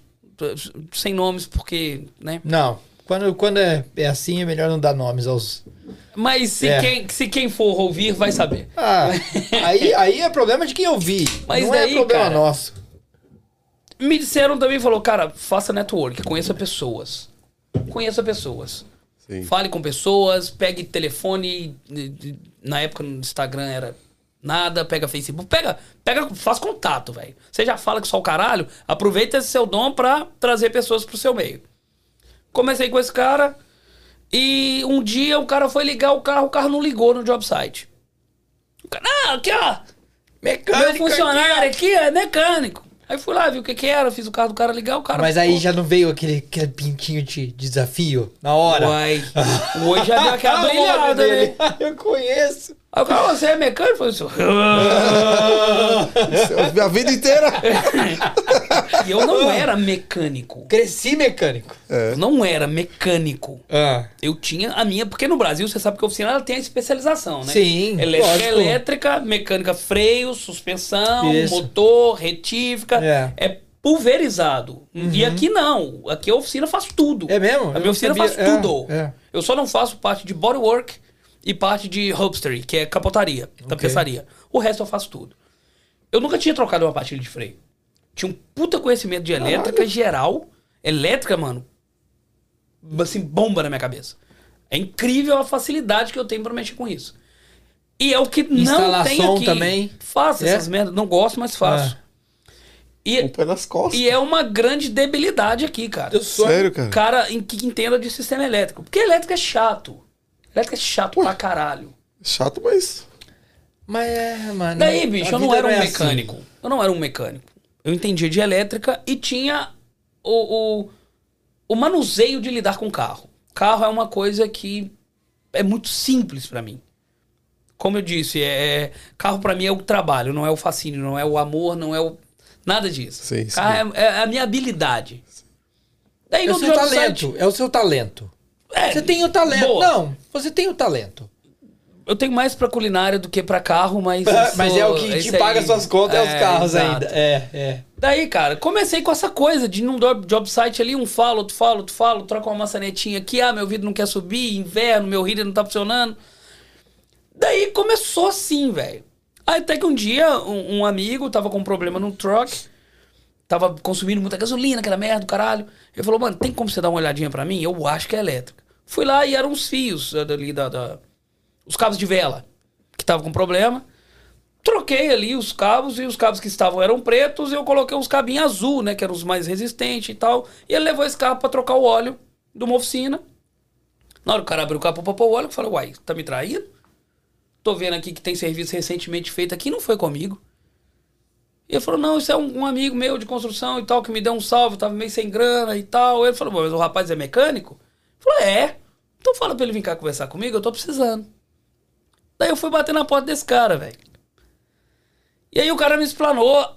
Sem nomes porque, né? Não. Quando, quando é, é assim, é melhor não dar nomes aos. Mas se, É. quem, se quem for ouvir, vai saber. Ah, aí, aí é problema de quem ouvir. Mas não daí, é problema cara, nosso. Me disseram também, falou, cara, faça network, conheça pessoas. Conheça pessoas. Sim. Fale com pessoas, pegue telefone. Na época no Instagram era nada, pega Facebook, pega, pega, faz contato, velho. Você já fala que só o caralho, aproveita esse seu dom pra trazer pessoas pro seu meio. Comecei com esse cara e um dia o cara foi ligar o carro, o carro não ligou no job site. O cara, não, aqui ó, Mecânico. meu funcionário aqui é mecânico. Aí fui lá, vi o que que era, fiz o carro do cara ligar, o cara... Mas aí pô, já não veio aquele, aquele pintinho de desafio na hora. Uai, hoje já deu [LAUGHS] aquela Ah, nome brilhada, dele. né? Eu conheço. Aí o cara, você é mecânico? Eu falei assim, A vida inteira. [LAUGHS] e eu não era mecânico. Cresci mecânico. Eu não era mecânico. Ah. Eu tinha a minha, porque no Brasil você sabe que a oficina ela tem a especialização, né? Sim, Elétrica, lógico. elétrica, mecânica, freio, suspensão, Isso. motor, retífica. É. É pulverizado. E aqui não. Aqui a oficina faz tudo. É mesmo? A minha oficina sabia. faz É, tudo. é. Eu só não faço parte de bodywork e parte de upholstery, que é capotaria, tapeçaria. O resto eu faço tudo. Eu nunca tinha trocado uma pastilha de freio. Tinha um puta conhecimento de elétrica geral. Elétrica, mano, assim, bomba na minha cabeça. É incrível a facilidade que eu tenho pra mexer com isso. E é o que não tem aqui. também? Faço É? essas merdas. Não gosto, mas faço. E, o pé nas costas. e é uma grande debilidade aqui, cara. Eu sou. Sério, cara? Cara em- que entenda de sistema elétrico. Porque elétrico é chato. Elétrico é chato pra caralho. Chato, mas. Mas é, mano. Daí, bicho, eu não era um é assim. mecânico. Eu não era um mecânico. Eu entendia de elétrica e tinha o, o, o manuseio de lidar com carro. Carro é uma coisa que é muito simples pra mim. Como eu disse, é carro pra mim é o trabalho, não é o fascínio, não é o amor, não é o nada disso. Sim, sim. carro É, é a minha habilidade. Daí É o seu talento. site- É o seu talento. É, Você tem o talento. boa. Não, você tem o talento. Eu tenho mais pra culinária do que pra carro, mas. [LAUGHS] Mas isso- é o que te paga aí- suas contas, é os carros exato. ainda. É, é. Daí, cara, comecei com essa coisa de num job site ali, um fala, outro fala, outro fala, troca uma maçanetinha aqui, ah, meu vidro não quer subir, inverno, meu heater não tá funcionando. Daí começou assim, velho. Até que um dia, um, um amigo tava com um problema no truck, tava consumindo muita gasolina, aquela merda do caralho. Ele falou, mano, tem como você dar uma olhadinha pra mim? Eu acho que é elétrica. Fui lá e eram os fios eh, dali da, da- os cabos de vela que tava com problema. Troquei ali os cabos e os cabos que estavam eram pretos e eu coloquei uns cabinhos azul, né, que eram os mais resistentes e tal. E ele levou esse carro pra trocar o óleo de uma oficina. Na hora que o cara abriu o capô pra pôr o óleo, eu falei, uai, tá me traindo? Tô vendo aqui que tem serviço recentemente feito aqui, não foi comigo. E ele falou, não, isso é um, um amigo meu de construção e tal, que me deu um salve, tava meio sem grana e tal. Ele falou, "Bom, mas o rapaz é mecânico? Eu falei, é. Então fala pra ele vir cá conversar comigo, eu tô precisando. Daí eu fui bater na porta desse cara, velho. E aí o cara me explanou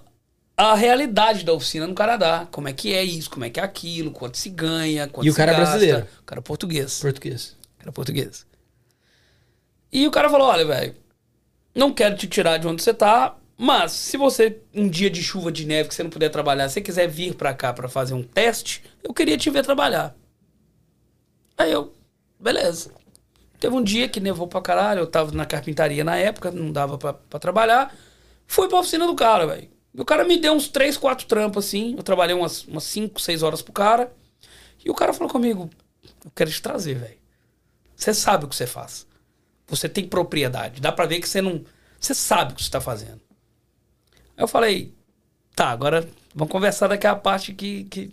a realidade da oficina no Canadá. Como é que é isso, como é que é aquilo, quanto se ganha, quanto E o cara é brasileiro? O cara é português. Português. Era português. E o cara falou: olha, velho, não quero te tirar de onde você tá, mas se você, um dia de chuva de neve que você não puder trabalhar, se você quiser vir pra cá pra fazer um teste, eu queria te ver trabalhar. Aí eu, beleza. Teve um dia que nevou pra caralho, eu tava na carpintaria na época, não dava pra, pra trabalhar. Fui pra oficina do cara, velho. E o cara me deu uns 3, 4 trampos assim. Eu trabalhei umas, umas 5, 6 horas pro cara. E o cara falou comigo: Eu quero te trazer, velho. Você sabe o que você faz. Você tem propriedade. Dá pra ver que você não. Você sabe o que você tá fazendo. Aí eu falei, tá, agora vamos conversar daqui a parte que. que...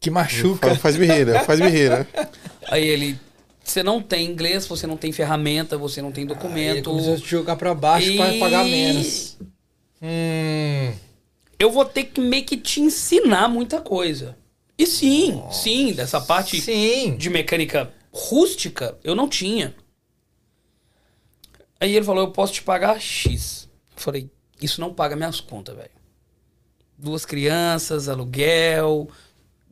Que machuca. Faz, né? Faz-me rir, né? [LAUGHS] Aí ele. Você não tem inglês, você não tem ferramenta, você não tem ele documento. começou a te jogar pra baixo pra E- pagar menos. Hum. Eu vou ter que meio que te ensinar muita coisa. E sim, sim, dessa parte Sim. de mecânica rústica, eu não tinha. Aí ele falou, eu posso te pagar X. Eu falei, isso não paga minhas contas, velho. Duas crianças, aluguel,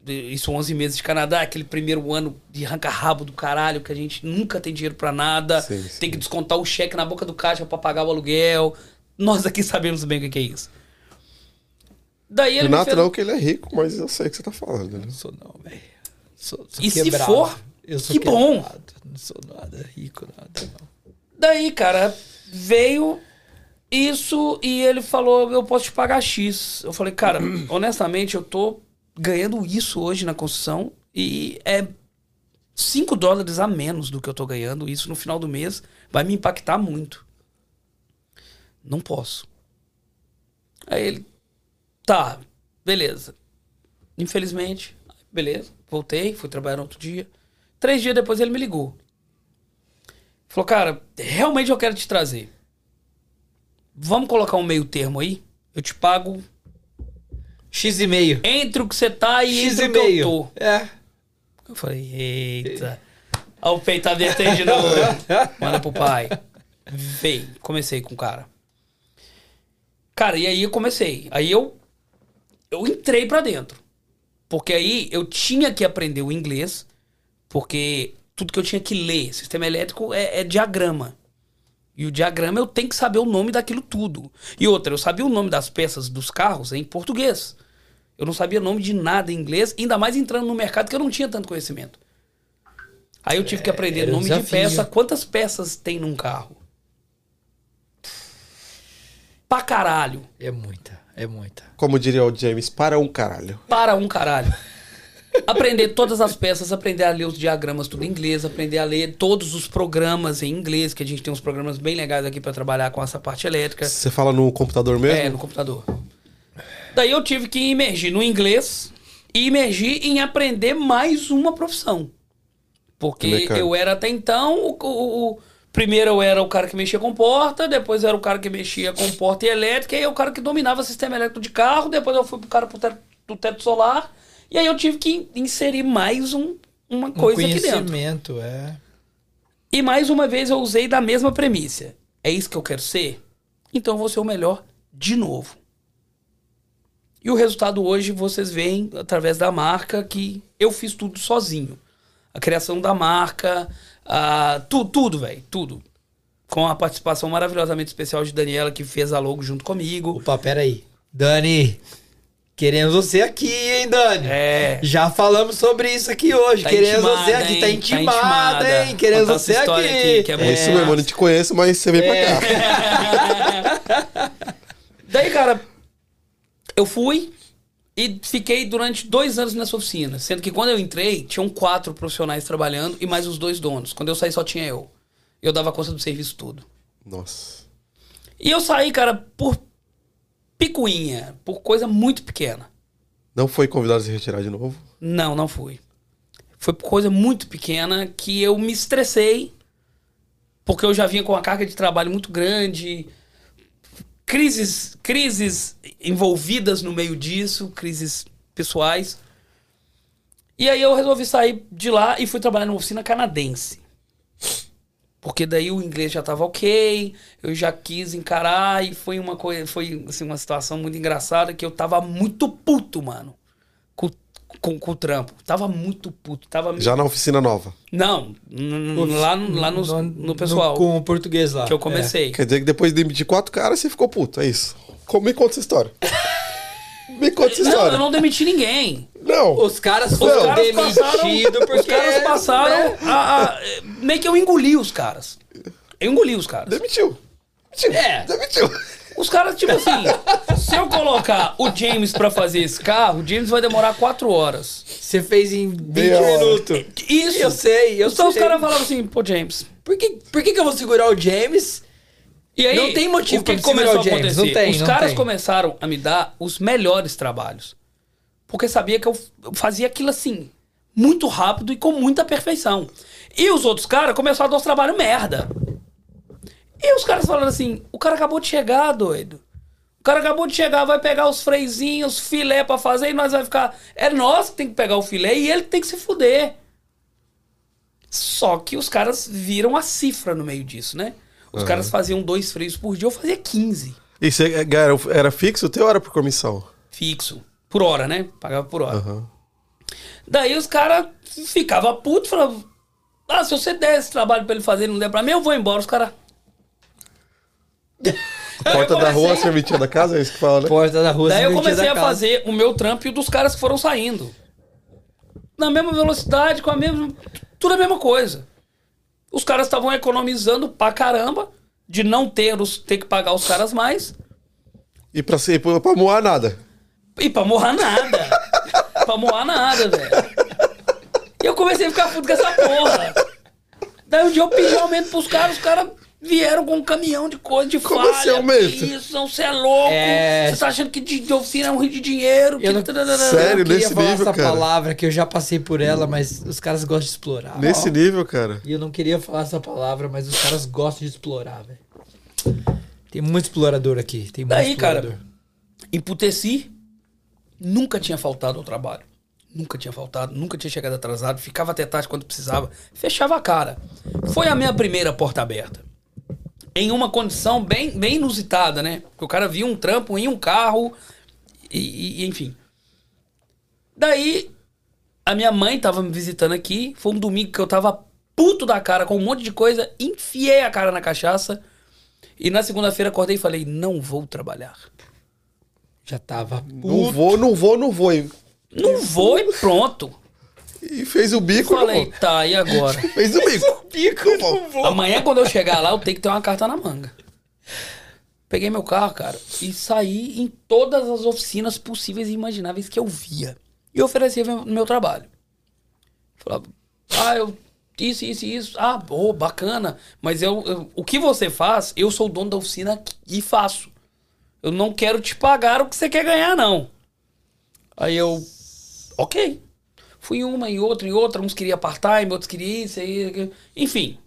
isso 11 meses de Canadá, aquele primeiro ano de arranca-rabo do caralho, que a gente nunca tem dinheiro pra nada, Sim, sim. tem que descontar o cheque na boca do caixa pra pagar o aluguel. Nós aqui sabemos bem o que é isso. Daí ele Renato fez- não, que ele é rico, mas eu sei o que você tá falando, né? Não sou não, velho. Sou, sou E se quebrado. for, eu sou que bom. quebrado. Não sou nada rico, nada não. Daí, cara, veio isso e ele falou: eu posso te pagar X. Eu falei, cara, [CLEARS THROAT] honestamente, eu tô ganhando isso hoje na construção e é 5 dólares a menos do que eu tô ganhando. Isso no final do mês vai me impactar muito. Não posso. Aí ele, tá, beleza. Infelizmente, beleza, voltei, fui trabalhar outro dia. Três dias depois ele me ligou. Falou, cara, realmente eu quero te trazer. Vamos colocar um meio termo aí? Eu te pago X e meio. entre o que você tá e X entre e o que eu meio. tô. É. Eu falei, eita. Olha o peito aberto aí de novo. [LAUGHS] Manda pro pai. Veio. Comecei com o cara. Cara, e aí eu comecei. Aí eu, eu entrei pra dentro. Porque aí eu tinha que aprender o inglês. Porque tudo que eu tinha que ler, sistema elétrico, é, é diagrama. E o diagrama eu tenho que saber o nome daquilo tudo. E outra, eu sabia o nome das peças dos carros em português. Eu não sabia nome de nada em inglês, ainda mais entrando no mercado que eu não tinha tanto conhecimento. Aí eu tive que aprender era um nome de desafio. peça, quantas peças tem num carro. Pra caralho. É muita, é muita. Como diria o James, para um caralho. Para um caralho. aprender todas as peças, aprender a ler os diagramas tudo em inglês, aprender a ler todos os programas em inglês, que a gente tem uns programas bem legais aqui pra trabalhar com essa parte elétrica. Você fala no computador mesmo? É, no computador. Daí eu tive que imergir no inglês e imergir em aprender mais uma profissão. Porque Mecânico. eu era até então o, o- o- Primeiro eu era o cara que mexia com porta, depois eu era o cara que mexia com porta e elétrica, e aí o cara que dominava o sistema elétrico de carro, depois eu fui pro cara pro teto, do teto solar, e aí eu tive que inserir mais um- uma Um coisa aqui dentro. conhecimento, é. E mais uma vez eu usei da mesma premissa. É isso que eu quero ser? Então eu vou ser o melhor de novo. E o resultado hoje vocês veem através da marca que eu fiz tudo sozinho. A criação da marca, a, tu, tudo, velho, tudo. Com a participação maravilhosamente especial de Daniela, que fez a logo junto comigo. Opa, peraí. Dani, queremos você aqui, hein, Dani? É. Já falamos sobre isso aqui hoje. Tá queremos intimada, você aqui. hein? Tá Tá intimada, intimada. hein? Queremos Contar você aqui. aqui, que é É isso mesmo, eu não te conheço, mas você vem pra cá. [LAUGHS] Daí, cara, eu fui e fiquei durante dois anos nessa oficina. Sendo que quando eu entrei, tinham quatro profissionais trabalhando e mais os dois donos. Quando eu saí, só tinha eu. Eu dava conta do serviço todo. Nossa. E eu saí, cara, por picuinha, por coisa muito pequena. Não foi convidado a se retirar de novo? Não, não fui. Foi por coisa muito pequena que eu me estressei, porque eu já vinha com uma carga de trabalho muito grande, crises, crises envolvidas no meio disso, crises pessoais. E aí eu resolvi sair de lá e fui trabalhar numa oficina canadense. Porque daí o inglês já tava ok, eu já quis encarar e foi uma coisa, foi assim, uma situação muito engraçada que eu tava muito puto, mano. Com, com, o trampo. Tava muito puto. Tava me- Já na oficina nova. Não, n- lá, no- lá no, no pessoal com o português lá. que eu comecei. Quer dizer que depois de demitir quatro caras, você ficou puto, é isso. Como- Me conta essa história. [LAUGHS] Me conta essa Não, história. eu não demiti ninguém. Não. Os caras Os foram caras passaram, demitidos porque... os caras passaram né? a, a- Meio que eu engoli os caras. Eu engoli os caras. Demitiu. Demitiu. É. Demitiu. Os caras, tipo assim, [LAUGHS] se eu colocar o James pra fazer esse carro, o James vai demorar quatro horas. Você fez em 20 Meia hora. minutos. Isso. Eu sei, eu Então os sei. caras falavam assim, pô, James. Por que, por que, que eu vou segurar o James? E aí, Não tem motivo o que pra começou segurar a o James, acontecer? não tem, Os não caras tem. começaram a me dar os melhores trabalhos. Porque sabia que eu, eu fazia aquilo assim, muito rápido e com muita perfeição. E os outros caras começaram a dar os trabalhos merda. E os caras falaram assim: o cara acabou de chegar, doido. O cara acabou de chegar, vai pegar os freizinhos, filé pra fazer e nós vai ficar. É nós que tem que pegar o filé e ele tem que se fuder. Só que os caras viram a cifra no meio disso, né? Os caras faziam dois freios por dia, eu fazia 15. E você era, fixo teu era por comissão? Fixo. Por hora, né? Pagava por hora. Aham. Daí os caras ficavam putos, falavam, ah, se você der esse trabalho pra ele fazer e não der pra mim, eu vou embora. Os caras, Porta da rua, serventia da casa, é isso que fala, né? Porta da rua. Daí eu comecei da a casa. fazer o meu trampo e o dos caras que foram saindo. Na mesma velocidade, com a mesma. Tudo a mesma coisa. Os caras estavam economizando pra caramba de não ter, os, ter que pagar os caras mais. E pra, ser, pra, pra moar nada. E pra morrar nada. [LAUGHS] pra morrar nada, velho. E eu comecei a ficar puto com essa porra. Daí um dia eu pedi aumento pros caras, os caras vieram com um caminhão de coisa, de Como falha. assim Isso, não, você é louco. É. Você tá achando que de, de oficina é um rio de dinheiro. Eu não, que... Sério? eu queria nesse falar nível, essa cara? palavra que eu já passei por ela, mas os caras gostam de explorar. Nesse Ó. nível, cara. E eu não queria falar essa palavra, mas os caras gostam de explorar, velho. Tem muito explorador aqui. Tem muito Daí, explorador. cara, emputeci. Nunca tinha faltado ao trabalho. Nunca tinha faltado, nunca tinha chegado atrasado. Ficava até tarde quando precisava. Fechava a cara. Foi a minha primeira porta aberta. Em uma condição bem, bem inusitada, né? Porque o cara viu um trampo em um carro e, e- enfim. Daí, a minha mãe tava me visitando aqui. Foi um domingo que eu tava puto da cara com um monte de coisa. Enfiei a cara na cachaça. E na segunda-feira acordei e falei: não vou trabalhar. Já tava Não vou, não vou, não vou. Não vou e pronto. E fez o bico, não Falei, tá, e agora? [LAUGHS] Fez o bico. bico, não vou. Amanhã, quando eu chegar lá, eu tenho que ter uma carta na manga. Peguei meu carro, cara, e saí em todas as oficinas possíveis e imagináveis que eu via. E oferecia meu, meu trabalho. Falava, ah, eu. Isso, isso, isso. Ah, boa, bacana. Mas eu, eu- o que você faz, eu sou o dono da oficina e faço. Eu não quero te pagar o que você quer ganhar, não. Aí eu. Ok. Fui uma e outra e outra. Uns queriam part-time, outros queriam isso aí. Enfim.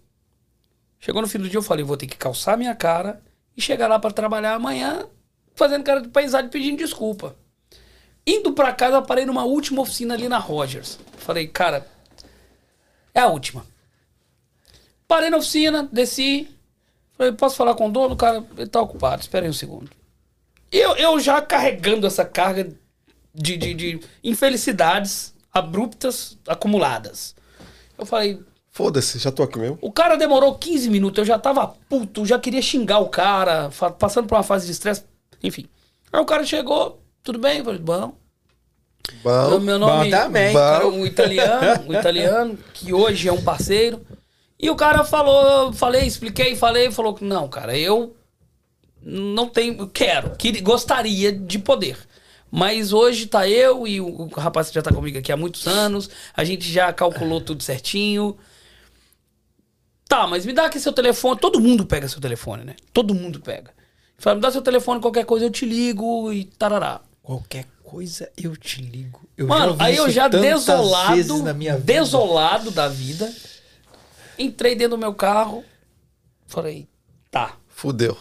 Chegou no fim do dia, eu falei, vou ter que calçar minha cara e chegar lá pra trabalhar amanhã, fazendo cara de paisagem pedindo desculpa. Indo pra casa, eu parei numa última oficina ali na Rogers. Falei, cara, é a última. Parei na oficina, desci. Falei, posso falar com o dono? O cara, ele tá ocupado, espera aí um segundo. Eu, eu já carregando essa carga de, de, de infelicidades abruptas acumuladas. Eu falei, Foda-se, já tô aqui mesmo. o cara demorou 15 minutos, eu já tava puto, já queria xingar o cara, passando por uma fase de estresse, enfim. Aí o cara chegou, tudo bem? Eu falei, bom. Bom, meu nome bom também. cara, um italiano, um italiano, que hoje é um parceiro. E o cara falou, falei, expliquei, falei, falou que não, cara, eu não tenho, quero, que, gostaria de poder. Mas hoje tá eu e o, o rapaz que já tá comigo aqui há muitos anos, a gente já calculou tudo certinho. Tá, mas me dá aqui seu telefone. Todo mundo pega seu telefone, né? Todo mundo pega. Fala, me dá seu telefone, qualquer coisa eu te ligo e tarará. Qualquer coisa eu te ligo. Eu Mano, aí eu já desolado, vezes na minha vida. desolado da vida, entrei dentro do meu carro, falei, tá, fudeu.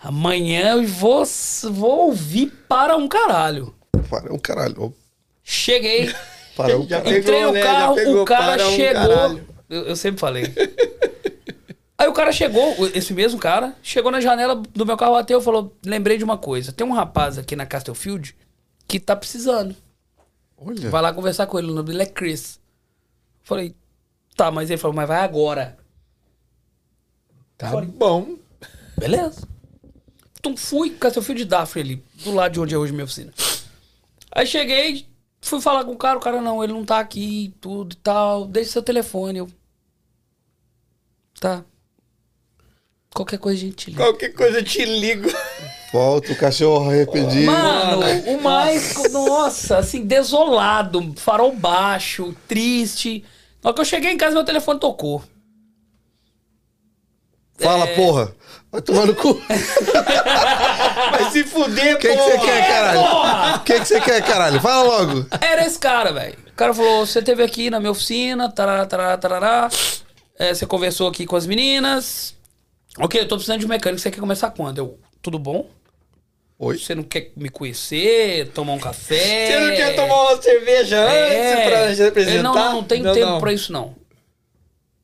Amanhã eu vou, vou ouvir para um caralho. Para um caralho. Cheguei, [LAUGHS] Para um [LAUGHS] caralho. entrei no né? Carro, pegou o cara um chegou. eu, eu sempre falei. [LAUGHS] Aí o cara chegou, esse mesmo cara, chegou na janela do meu carro, bateu e falou: Lembrei de uma coisa. Tem um rapaz aqui na Castlefield que tá precisando. Olha. Vai lá conversar com ele, o nome dele é Chris. Falei, tá, mas ele falou, mas vai agora. Tá bom. Beleza. Então fui com seu filho de Daphne ali, do lado de onde é hoje minha oficina. Aí cheguei, fui falar com o cara, o cara, não, ele não tá aqui, tudo e tal, deixa seu telefone. Eu, tá. Qualquer coisa a gente liga. Qualquer coisa eu te ligo. Volta o cachorro arrependido. Mano, o mais, nossa, assim, desolado, farol baixo, triste. Na hora que eu cheguei em casa, meu telefone tocou. Fala, é. porra. Vai tomar no cu. [LAUGHS] Vai se fuder, O que que você quer, caralho? O que que você quer, caralho? Fala logo. Era esse cara, velho. O cara falou: você teve aqui na minha oficina, tarará, tarará, tarará. É, você conversou aqui com as meninas. Ok, eu tô precisando de um mecânico. Você quer começar quando? Eu, tudo bom? Oi. Você não quer me conhecer, tomar um café? Você não quer tomar uma cerveja antes pra se apresentar? Não, não, não tenho tempo não. pra isso, não.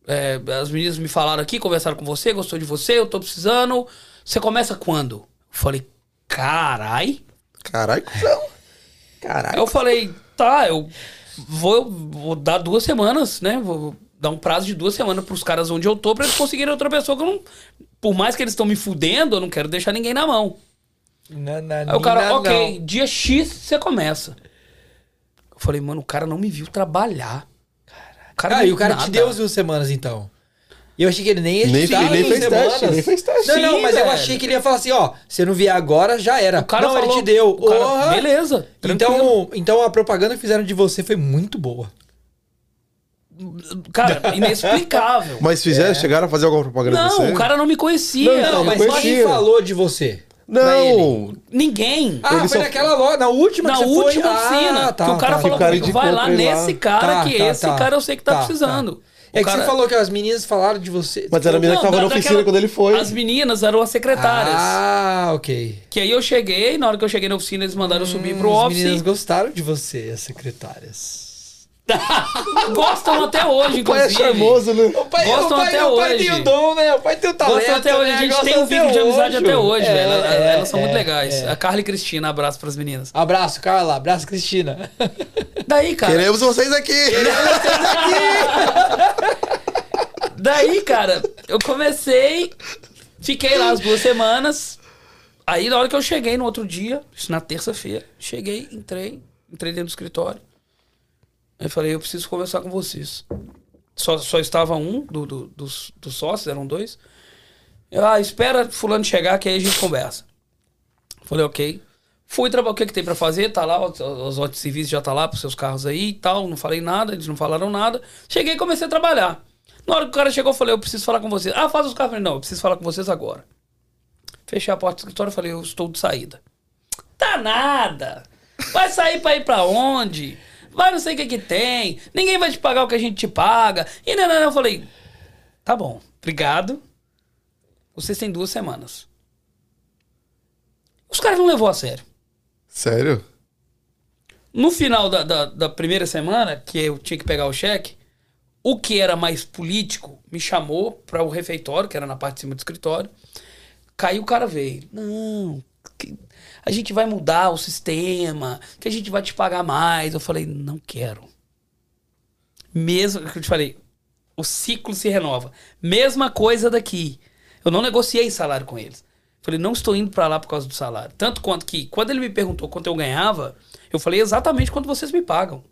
É, as meninas me falaram aqui, conversaram com você, gostou de você, eu tô precisando. Você começa quando? Eu falei, carai. Caralho, cuzão. Aí eu falei, tá, eu vou, vou dar duas semanas, né? Vou dar um prazo de duas semanas pros caras onde eu tô pra eles conseguirem outra pessoa que eu não. Por mais que eles estão me fudendo, eu não quero deixar ninguém na mão. Aí o cara, ok, dia X você começa. Eu falei, mano, o cara não me viu trabalhar. Cara Ah, não e o cara nada. te deu as duas semanas, então. E eu achei que ele nem ia Nem, te dar nem fez teste, semanas. nem fez teste. Não, não, Sim, mas eu velho. achei que ele ia falar assim, ó, se não vier agora, já era. O cara não, falou, ele te deu. o cara- beleza. tranquilo. Então, então a propaganda que fizeram de você foi muito boa. Cara, inexplicável. Mas fizeram, chegaram a fazer alguma propaganda não, de você? o cara não me conhecia. Não, Não, não mas conhecia. quem falou de você? Não! Ninguém. Ah, Ele foi só- naquela loja, na última Na última foi. oficina. Ah, tá, que o cara tá. falou comigo, vai lá ele lá. nesse cara Tá, que tá, esse tá. cara eu sei que tá, Tá, precisando. É que cara- você falou que as meninas falaram de você. Mas era a menina que tava da- na oficina daquela- quando ele foi. As meninas eram as secretárias. Ah, ok. Que aí eu cheguei, na hora que eu cheguei na oficina, eles mandaram eu subir pro Hum, As office. meninas gostaram de você, as secretárias. [LAUGHS] Gostam até hoje, O pai é inclusive. charmoso, né? O pai, Gostam o pai, até o pai hoje. tem o dom, né? O pai tem o talento. Gostam até hoje. né? A gente Gosta tem um vídeo de amizade até hoje, É, velho. Elas, é, elas são muito é, legais. é. A Carla e Cristina, abraço pras meninas. Abraço, Carla. Abraço, Cristina. [LAUGHS] Daí, cara. Queremos vocês aqui! [LAUGHS] Daí, cara, eu comecei, fiquei lá as duas semanas. Aí, na hora que eu cheguei no outro dia, isso na terça-feira, cheguei, entrei, entrei dentro do escritório. Aí falei, eu preciso conversar com vocês. Só, só estava um do, do- dos, dos sócios, eram dois. Eu, ah, espera fulano chegar que aí a gente conversa. Falei, ok. Fui trabalhar, o que, que tem pra fazer? Tá lá, os, os outros serviços já tá lá pros seus carros aí e tal. Não falei nada, eles não falaram nada. Cheguei e comecei a trabalhar. Na hora que o cara chegou, eu falei, eu preciso falar com vocês. Ah, faz os carros. Eu falei, não, eu preciso falar com vocês agora. Fechei a porta do escritório e falei, eu estou de saída. Tá nada. Vai sair pra ir pra onde? Vai não sei o que que tem. Ninguém vai te pagar o que a gente te paga. E não, não, não. Eu falei, tá bom, obrigado. Vocês têm duas semanas. Os caras não levou a sério. Sério? No final da, da, da primeira semana, que eu tinha que pegar o cheque, o que era mais político me chamou para o refeitório, que era na parte de cima do escritório. Caiu o cara veio. Não, que- a gente vai mudar o sistema, que a gente vai te pagar mais. Eu falei, não quero. Mesmo que eu te falei, o ciclo se renova. Mesma coisa daqui. Eu não negociei salário com eles. Falei, não estou indo para lá por causa do salário. Tanto quanto que, quando ele me perguntou quanto eu ganhava, eu falei exatamente quanto vocês me pagam.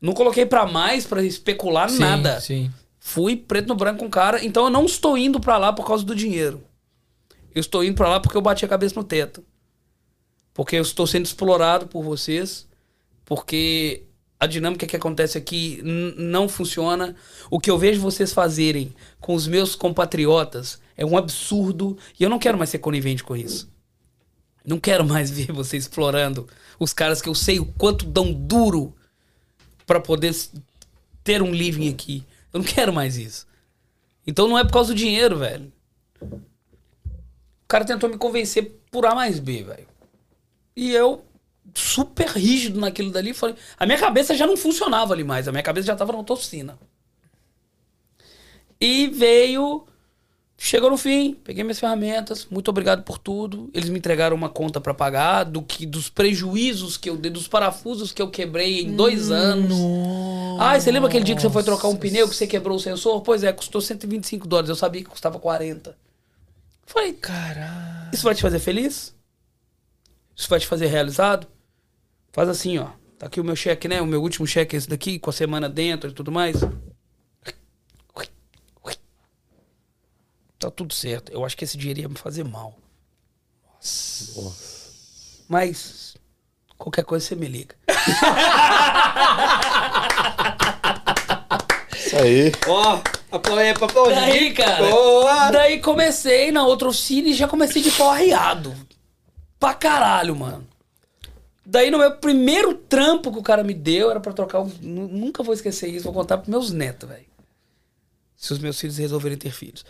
Não coloquei para mais, para especular nada. Sim. Fui preto no branco com o cara, então eu não estou indo pra lá por causa do dinheiro. Eu estou indo pra lá porque eu bati a cabeça no teto. Porque eu estou sendo explorado por vocês, porque a dinâmica que acontece aqui não funciona. O que eu vejo vocês fazerem com os meus compatriotas é um absurdo e eu não quero mais ser conivente com isso. Não quero mais [LAUGHS] ver você explorando os caras que eu sei o quanto dão duro pra poder ter um living aqui. Eu não quero mais isso. Então não é por causa do dinheiro, velho. O cara tentou me convencer por A mais B, velho. E eu, super rígido naquilo dali, falei. A minha cabeça já não funcionava ali mais. A minha cabeça já tava na toxina. E veio. Chegou no fim, peguei minhas ferramentas, muito obrigado por tudo. Eles me entregaram uma conta pra pagar do que dos prejuízos que eu dei, dos parafusos que eu quebrei em dois anos. Ah, você lembra aquele dia que você foi trocar um pneu que você quebrou o sensor? Pois é, custou 125 dólares. Eu sabia que custava 40. Falei, Caralho. isso vai te fazer feliz? Isso vai te fazer realizado? Faz assim, ó. Tá aqui o meu cheque, né? O meu último cheque é esse daqui, com a semana dentro e tudo mais. Tá tudo certo. Eu acho que esse dinheiro ia me fazer mal. Mas qualquer coisa você me liga. Isso aí. Ó, apoia pra aplaudir. Daí, cara. Boa. Daí comecei na outra oficina e já comecei de pau arriado. Pra caralho, mano. Daí no meu primeiro trampo que o cara me deu era pra trocar. Um, nu- nunca vou esquecer isso, vou contar pros meus netos, velho. Se os meus filhos resolverem ter filhos.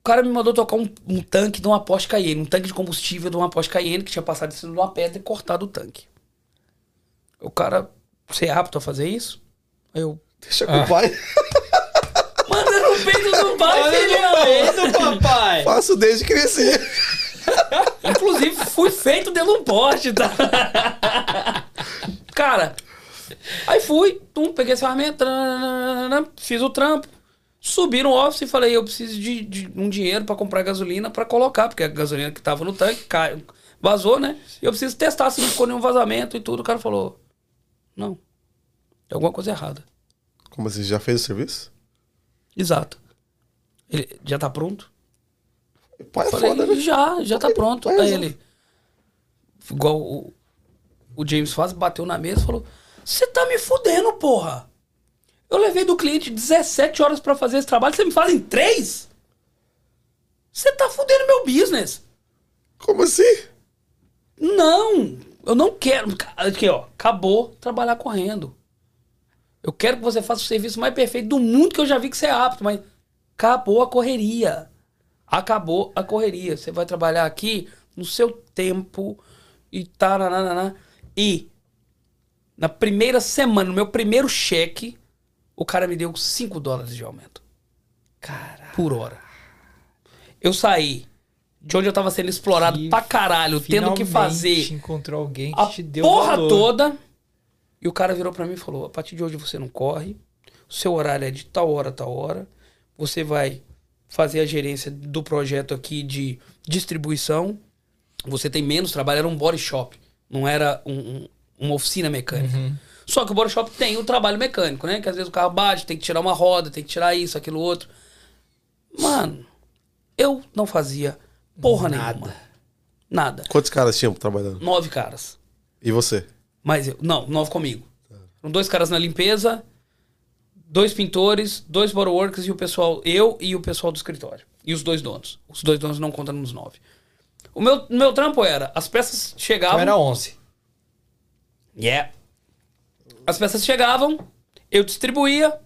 O cara me mandou tocar um, um tanque de uma Porsche Cayenne, um tanque de combustível de uma Porsche Cayenne que tinha passado em cima de uma pedra e cortado o tanque. O cara, você é apto a fazer isso? Aí eu, Deixa com o pai. [LAUGHS] manda no peito do pai, filhão! do papai. Faço desde que cresci. [LAUGHS] Inclusive, fui feito dentro de um poste, tá? Cara, aí fui, tum, peguei essa ferramenta, fiz o trampo. Subi no office e falei, eu preciso de, de um dinheiro pra comprar gasolina pra colocar, porque a gasolina que tava no tanque cai, vazou, né? E eu preciso testar se não ficou nenhum vazamento e tudo. O cara falou, não, tem alguma coisa errada. Como assim? Já fez o serviço? Exato. Ele, já tá pronto? Pai é Falei, foda, né? já, já tá pronto. Vai Aí ele, igual o, o James faz, bateu na mesa e falou: Você tá me fudendo, porra. Eu levei do cliente 17 horas pra fazer esse trabalho, você me fala em 3? Você tá fudendo meu business. Como assim? Não, eu não quero. Aqui, ó, acabou trabalhar correndo. Eu quero que você faça o serviço mais perfeito do mundo que eu já vi que você é apto, mas acabou a correria. Acabou a correria. Você vai trabalhar aqui no seu tempo e taranana. E na primeira semana, no meu primeiro cheque, o cara me deu 5 dólares de aumento. Por hora. Eu saí de onde eu tava sendo explorado Que pra caralho, tendo que fazer encontrou alguém que a te deu porra valor. toda. E o cara virou pra mim e falou: a partir de hoje você não corre, o seu horário é de tal hora a tal hora, você vai fazer a gerência do projeto aqui de distribuição, você tem menos trabalho, era um body shop, não era um- um- uma oficina mecânica. Uhum. Só que o body shop tem o trabalho mecânico, né? Que às vezes o carro bate, tem que tirar uma roda, tem que tirar isso, aquilo outro. Mano, eu não fazia porra Nada. nenhuma. Nada. Quantos caras tinham trabalhando? Nove caras. E você? Mas eu, não, nove comigo. Eram dois caras na limpeza, dois pintores, dois boroworkers e o pessoal, eu e o pessoal do escritório. E os dois donos. Os dois donos não contam nos nove. O meu, meu trampo era, as peças chegavam. Então era 11. Yeah. As peças chegavam, eu distribuía.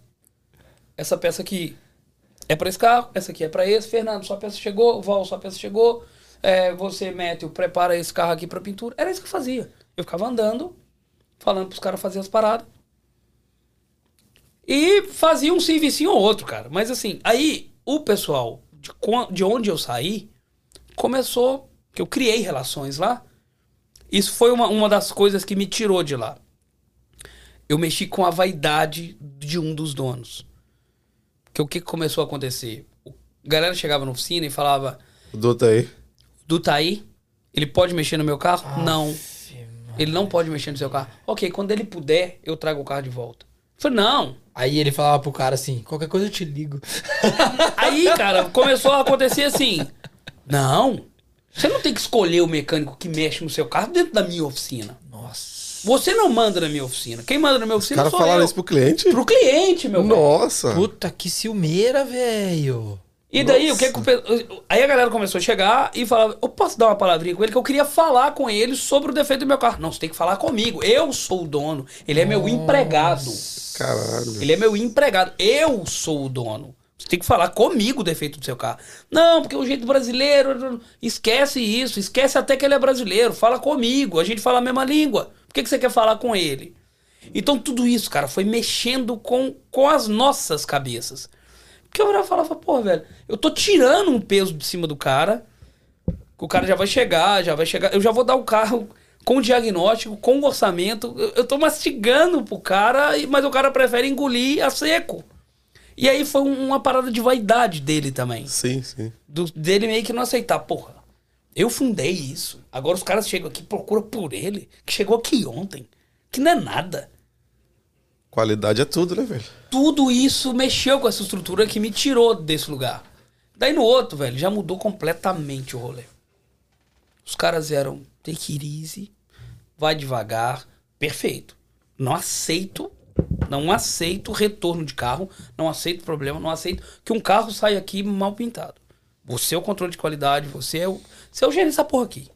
Essa peça aqui é para esse carro, essa aqui é para esse. Fernando, sua peça chegou. Val, sua peça chegou. É, você, Méteo, prepara esse carro aqui para pintura. Era isso que eu fazia. Eu ficava andando, falando pros caras fazerem as paradas. E fazia um servicinho ou outro, cara. Mas assim, aí o pessoal de, de onde eu saí começou, que eu criei relações lá. Isso foi uma, uma das coisas que me tirou de lá. Eu mexi com a vaidade de um dos donos. Que o que começou a acontecer? O, a galera chegava na oficina e falava: O Doutor aí. Do Taí, ele pode mexer no meu carro? não. Ele não pode mexer no seu carro. Ok, quando ele puder, eu trago o carro de volta. Eu falei, não. Aí ele falava pro cara assim: qualquer coisa eu te ligo. [LAUGHS] Aí, cara, começou a acontecer assim. Não. Você não tem que escolher o mecânico que mexe no seu carro dentro da minha oficina. Nossa. Você não manda na minha oficina. Quem manda na minha Os oficina caras sou falaram eu. isso pro cliente? Pro cliente, meu. Nossa. Puta que ciumeira, velho. E daí, Nossa. o que que Aí a galera começou a chegar e falava: Eu posso dar uma palavrinha com ele? Que eu queria falar com ele sobre o defeito do meu carro. Não, você tem que falar comigo. Eu sou o dono. Ele é meu empregado. Caralho. Ele é meu empregado. Eu sou o dono. Você tem que falar comigo o defeito do seu carro. Não, porque o jeito brasileiro. Esquece isso. Esquece até que ele é brasileiro. Fala comigo. A gente fala a mesma língua. Por que, que você quer falar com ele? Então tudo isso, cara, foi mexendo com, com as nossas cabeças. Porque eu olhava e falava, pô, velho, eu tô tirando um peso de cima do cara. que O cara já vai chegar, já vai chegar. Eu já vou dar o carro com diagnóstico, com orçamento. Eu, eu tô mastigando pro cara, mas o cara prefere engolir a seco. E aí foi um- uma parada de vaidade dele também. Sim, sim. Do- dele meio que não aceitar. Porra, eu fundei isso. Agora os caras chegam aqui procuram por ele, que chegou aqui ontem. Que não é nada. Qualidade é tudo, né, velho? Tudo isso mexeu com essa estrutura que me tirou desse lugar. Daí no outro, velho, já mudou completamente o rolê. Os caras eram take it easy, vai devagar, perfeito. Não aceito, não aceito retorno de carro, não aceito problema, não aceito que um carro saia aqui mal pintado. Você é o controle de qualidade, você é o, você é o gênio dessa porra aqui.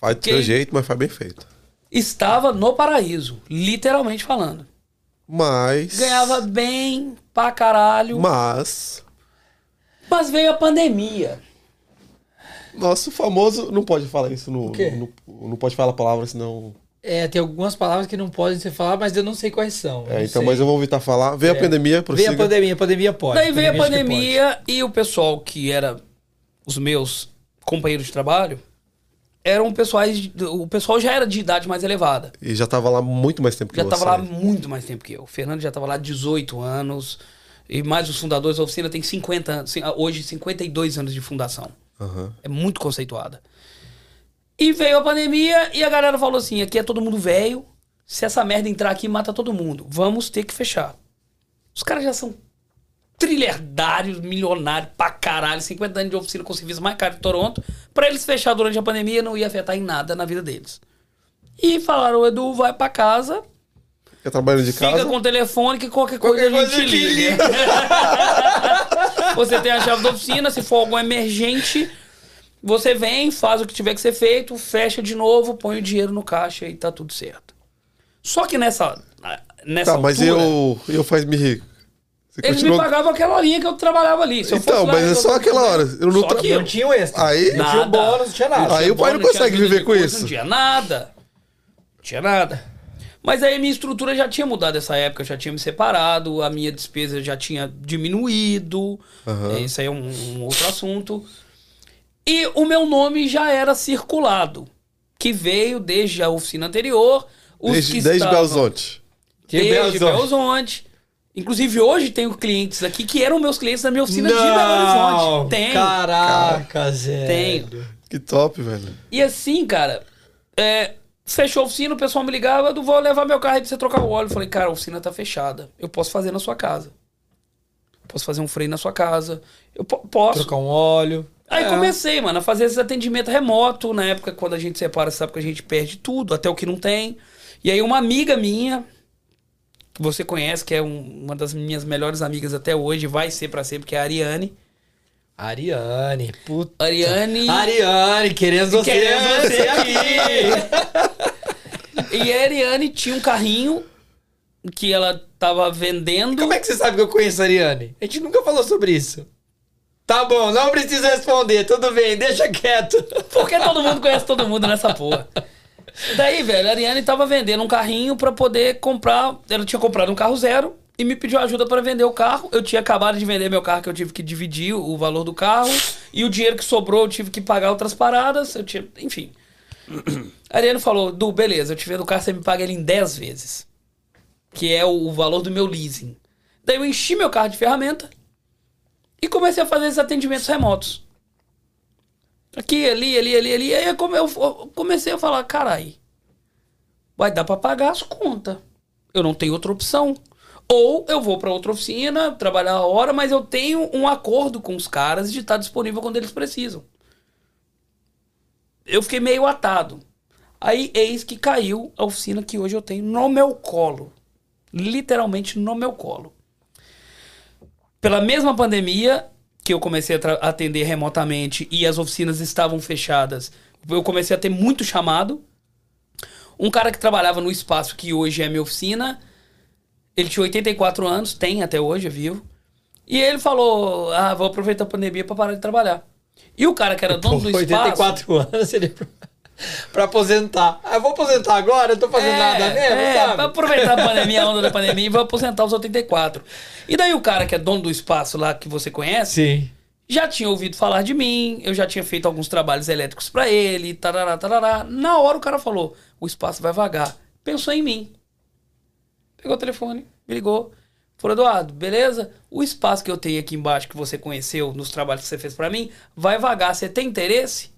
Faz do seu jeito, mas faz bem feito. Estava no paraíso, literalmente falando. Mas. Ganhava bem pra caralho, Mas. mas veio a pandemia. Nosso famoso. Não pode falar isso no. quê? no- no- não pode falar a palavra, senão. É, tem algumas palavras que não podem ser faladas, mas eu não sei quais são. É, então, mas eu vou evitar falar. Veio É. a pandemia, Veio prossiga. a pandemia, a pandemia pode. Daí veio a pandemia e o pessoal que era os meus companheiros de trabalho eram pessoais. O pessoal já era de idade mais elevada. E já tava lá muito mais tempo que Já você. tava lá muito mais tempo que eu. O Fernando já tava lá 18 anos. E mais os fundadores da oficina tem 50 anos. Hoje, 52 anos de fundação. Aham. É muito conceituada. E veio a pandemia e a galera falou assim: aqui é todo mundo velho. Se essa merda entrar aqui, mata todo mundo. Vamos ter que fechar. Os caras já são trilhardários, milionários pra caralho, 50 anos de oficina com serviço mais caro de Toronto. Pra eles fechar durante a pandemia não ia afetar em nada na vida deles. E falaram: Edu, vai pra casa, Fica trabalhando de Fica casa. com o telefone que qualquer coisa Qualquer a gente coisa que liga. [LAUGHS] você tem a chave da oficina, se for algum emergente, você vem, faz o que tiver que ser feito, fecha de novo, põe o dinheiro no caixa e tá tudo certo. Só que nessa nessa Tá, mas altura, eu, eu faz me rir. Você eles continua- me pagavam aquela horinha que eu trabalhava ali. Se Então, fosse lá, mas é só aquela hora. Eu não Só tra- que Não tinha o extra. Aí- não tinha o bônus, não tinha nada. Aí o pai não consegue viver com isso. Não tinha nada. Não tinha nada. Mas aí minha estrutura já tinha mudado nessa época, eu já tinha me separado, a minha despesa já tinha diminuído. É, Isso aí é um, um outro assunto. E o meu nome já era circulado, que veio desde a oficina anterior. Os Desde, que desde estavam- Belo Horizonte. Que Desde Horizonte. Horizonte. Inclusive, hoje tenho clientes aqui que eram meus clientes da minha oficina de Belo Horizonte. Tenho. Caraca, Zé. Tenho. Que top, velho. E assim, cara, é, fechou a oficina, o pessoal me ligava, "Edu, vou levar meu carro aí pra você trocar o óleo. Eu falei, cara, a oficina tá fechada. Eu posso fazer na sua casa. Posso fazer um freio na sua casa. Eu po- posso. Trocar um óleo. Aí É. comecei, mano, a fazer esse atendimento remoto. Na época, quando a gente separa, você sabe que a gente perde tudo, até o que não tem. E aí uma amiga minha, que você conhece, que é um- uma das minhas melhores amigas até hoje, vai ser pra sempre, que é a Ariane. Ariane, puta. Ariane... Ariane, querendo você, Querendo você aqui. E a Ariane tinha um carrinho que ela tava vendendo. Como é que você sabe que eu conheço a Ariane? A gente nunca falou sobre isso. Tá bom, não precisa responder, tudo bem, deixa quieto. Porque todo mundo conhece todo mundo nessa porra. Daí, velho, a Ariane tava vendendo um carrinho pra poder comprar. Ela tinha comprado um carro zero e me pediu ajuda pra vender o carro. Eu tinha acabado de vender meu carro, que eu tive que dividir o valor do carro. E o dinheiro que sobrou eu tive que pagar outras paradas. Eu tinha, enfim. A Ariane falou: Du, beleza, eu te vendo o carro, você me paga ele em 10 vezes. Que é o valor do meu leasing. Daí eu enchi meu carro de ferramenta e comecei a fazer esses atendimentos remotos. Aqui, ali, ali, ali, ali. Aí eu come- eu eu comecei a falar, carai, vai dar pra pagar as contas. Eu não tenho outra opção. Ou eu vou pra outra oficina, trabalhar a hora, mas eu tenho um acordo com os caras de estar disponível quando eles precisam. Eu fiquei meio atado. Aí, eis que caiu a oficina que hoje eu tenho no meu colo. Literalmente no meu colo. Pela mesma pandemia que eu comecei a atender remotamente e as oficinas estavam fechadas, eu comecei a ter muito chamado. Um cara que trabalhava no espaço que hoje é minha oficina, ele tinha 84 anos, tem até hoje, é vivo. E ele falou: Ah, vou aproveitar a pandemia pra parar de trabalhar. E o cara que era [LAUGHS] dono do espaço. 84 anos seria [LAUGHS] pra, aposentar. Ah, eu vou aposentar agora, eu tô fazendo nada mesmo, é, sabe? Pra aproveitar a pandemia, a onda da pandemia, e vou aposentar os 84. E daí o cara que é dono do espaço lá que você conhece, Sim. já tinha ouvido falar de mim, eu já tinha feito alguns trabalhos elétricos pra ele, tarará, tarará. Na hora o cara falou: o espaço vai vagar. Pensou em mim. Pegou o telefone, me ligou. Falou, Eduardo, beleza? O espaço que eu tenho aqui embaixo que você conheceu nos trabalhos que você fez pra mim, vai vagar. Você tem interesse?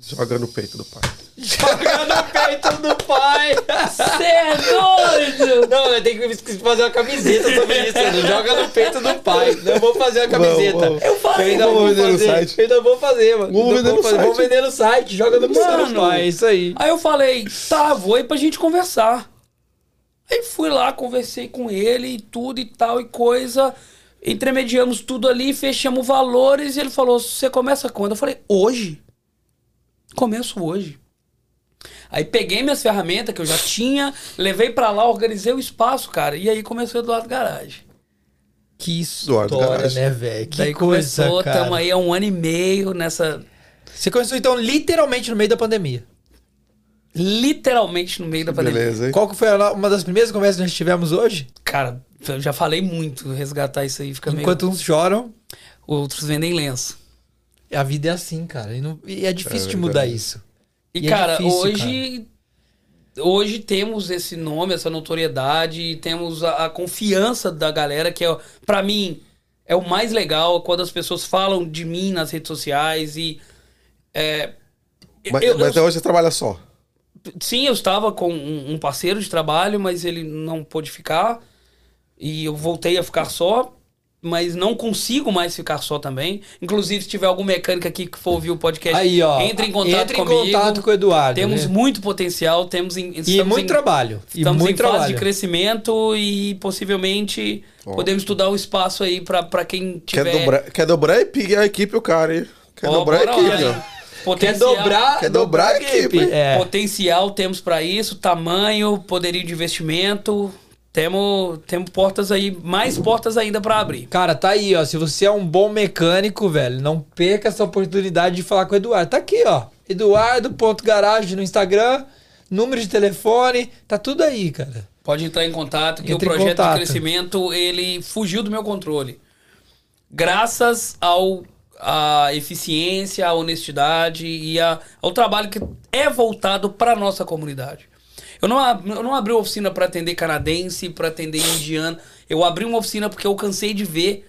Joga no peito do pai. Joga no peito do pai. Você é doido! Não, eu tenho que fazer uma camiseta sobre isso. Joga no peito do pai. Não vou fazer uma camiseta. Vamos, vamos. Eu falei, ainda vamos vou vender no fazer. site. Eu ainda vou fazer, mano. Ainda vender vou no fazer. site. Vamos vender no site. Joga no peito do pai. É isso aí. Aí eu falei, tá, vou aí pra gente conversar. Aí fui lá, conversei com ele e tudo e tal e coisa. Entremediamos tudo ali, fechamos valores e ele falou: Você começa quando? Eu falei: Hoje. Começo hoje. Aí peguei minhas ferramentas que eu já tinha, levei pra lá, organizei o espaço, cara. E aí começou o Eduardo Garage. Que história, né, velho? Que Daí coisa, começou, cara. tamo aí há um ano e meio nessa. Você começou, então, literalmente no meio da pandemia. Literalmente no meio da pandemia. Beleza, hein? Qual que foi a uma das primeiras conversas que nós tivemos hoje? Cara, eu já falei muito, resgatar isso aí fica Enquanto uns choram, meio. Outros vendem lenço. A vida é assim, cara. E, não- e é difícil É de mudar isso. E, E é cara, difícil, hoje. Hoje temos esse nome, essa notoriedade, temos a, a confiança da galera, que é, para mim, é o mais legal quando as pessoas falam de mim nas redes sociais e. é, Mas, eu- mas eu- até hoje você trabalha só. Sim, eu estava com um um parceiro de trabalho, mas ele não pôde ficar. E eu voltei a ficar só, mas não consigo mais ficar só também. Inclusive, se tiver algum mecânico aqui que for ouvir o podcast, Aí, ó. entre em contato entre em comigo. contato com o Eduardo. Temos né? muito potencial, temos em, E muito em, trabalho. E Estamos muito em fase trabalho. de crescimento e possivelmente podemos estudar um espaço aí pra pra quem Quer, tiver. dobrar, quer dobrar a equipe, a equipe o cara, hein? Quer Ó, dobrar a equipe, ó. Quer Potencial- dobrar, Quer dobrar a equipe? É. Potencial temos pra isso, tamanho, poderio de investimento. Temos, temos portas aí, mais portas ainda pra abrir. Cara, tá aí, ó. Se você é um bom mecânico, velho, não perca essa oportunidade de falar com o Eduardo. Tá aqui, ó. Eduardo.garage no Instagram, número de telefone, tá tudo aí, cara. Pode entrar em contato que Entre o projeto de crescimento ele fugiu do meu controle. Graças ao a eficiência, a honestidade e a, ao trabalho que é voltado para nossa comunidade. Eu não, eu não abri uma oficina para atender canadense, para atender indiano. Eu abri uma oficina porque eu cansei de ver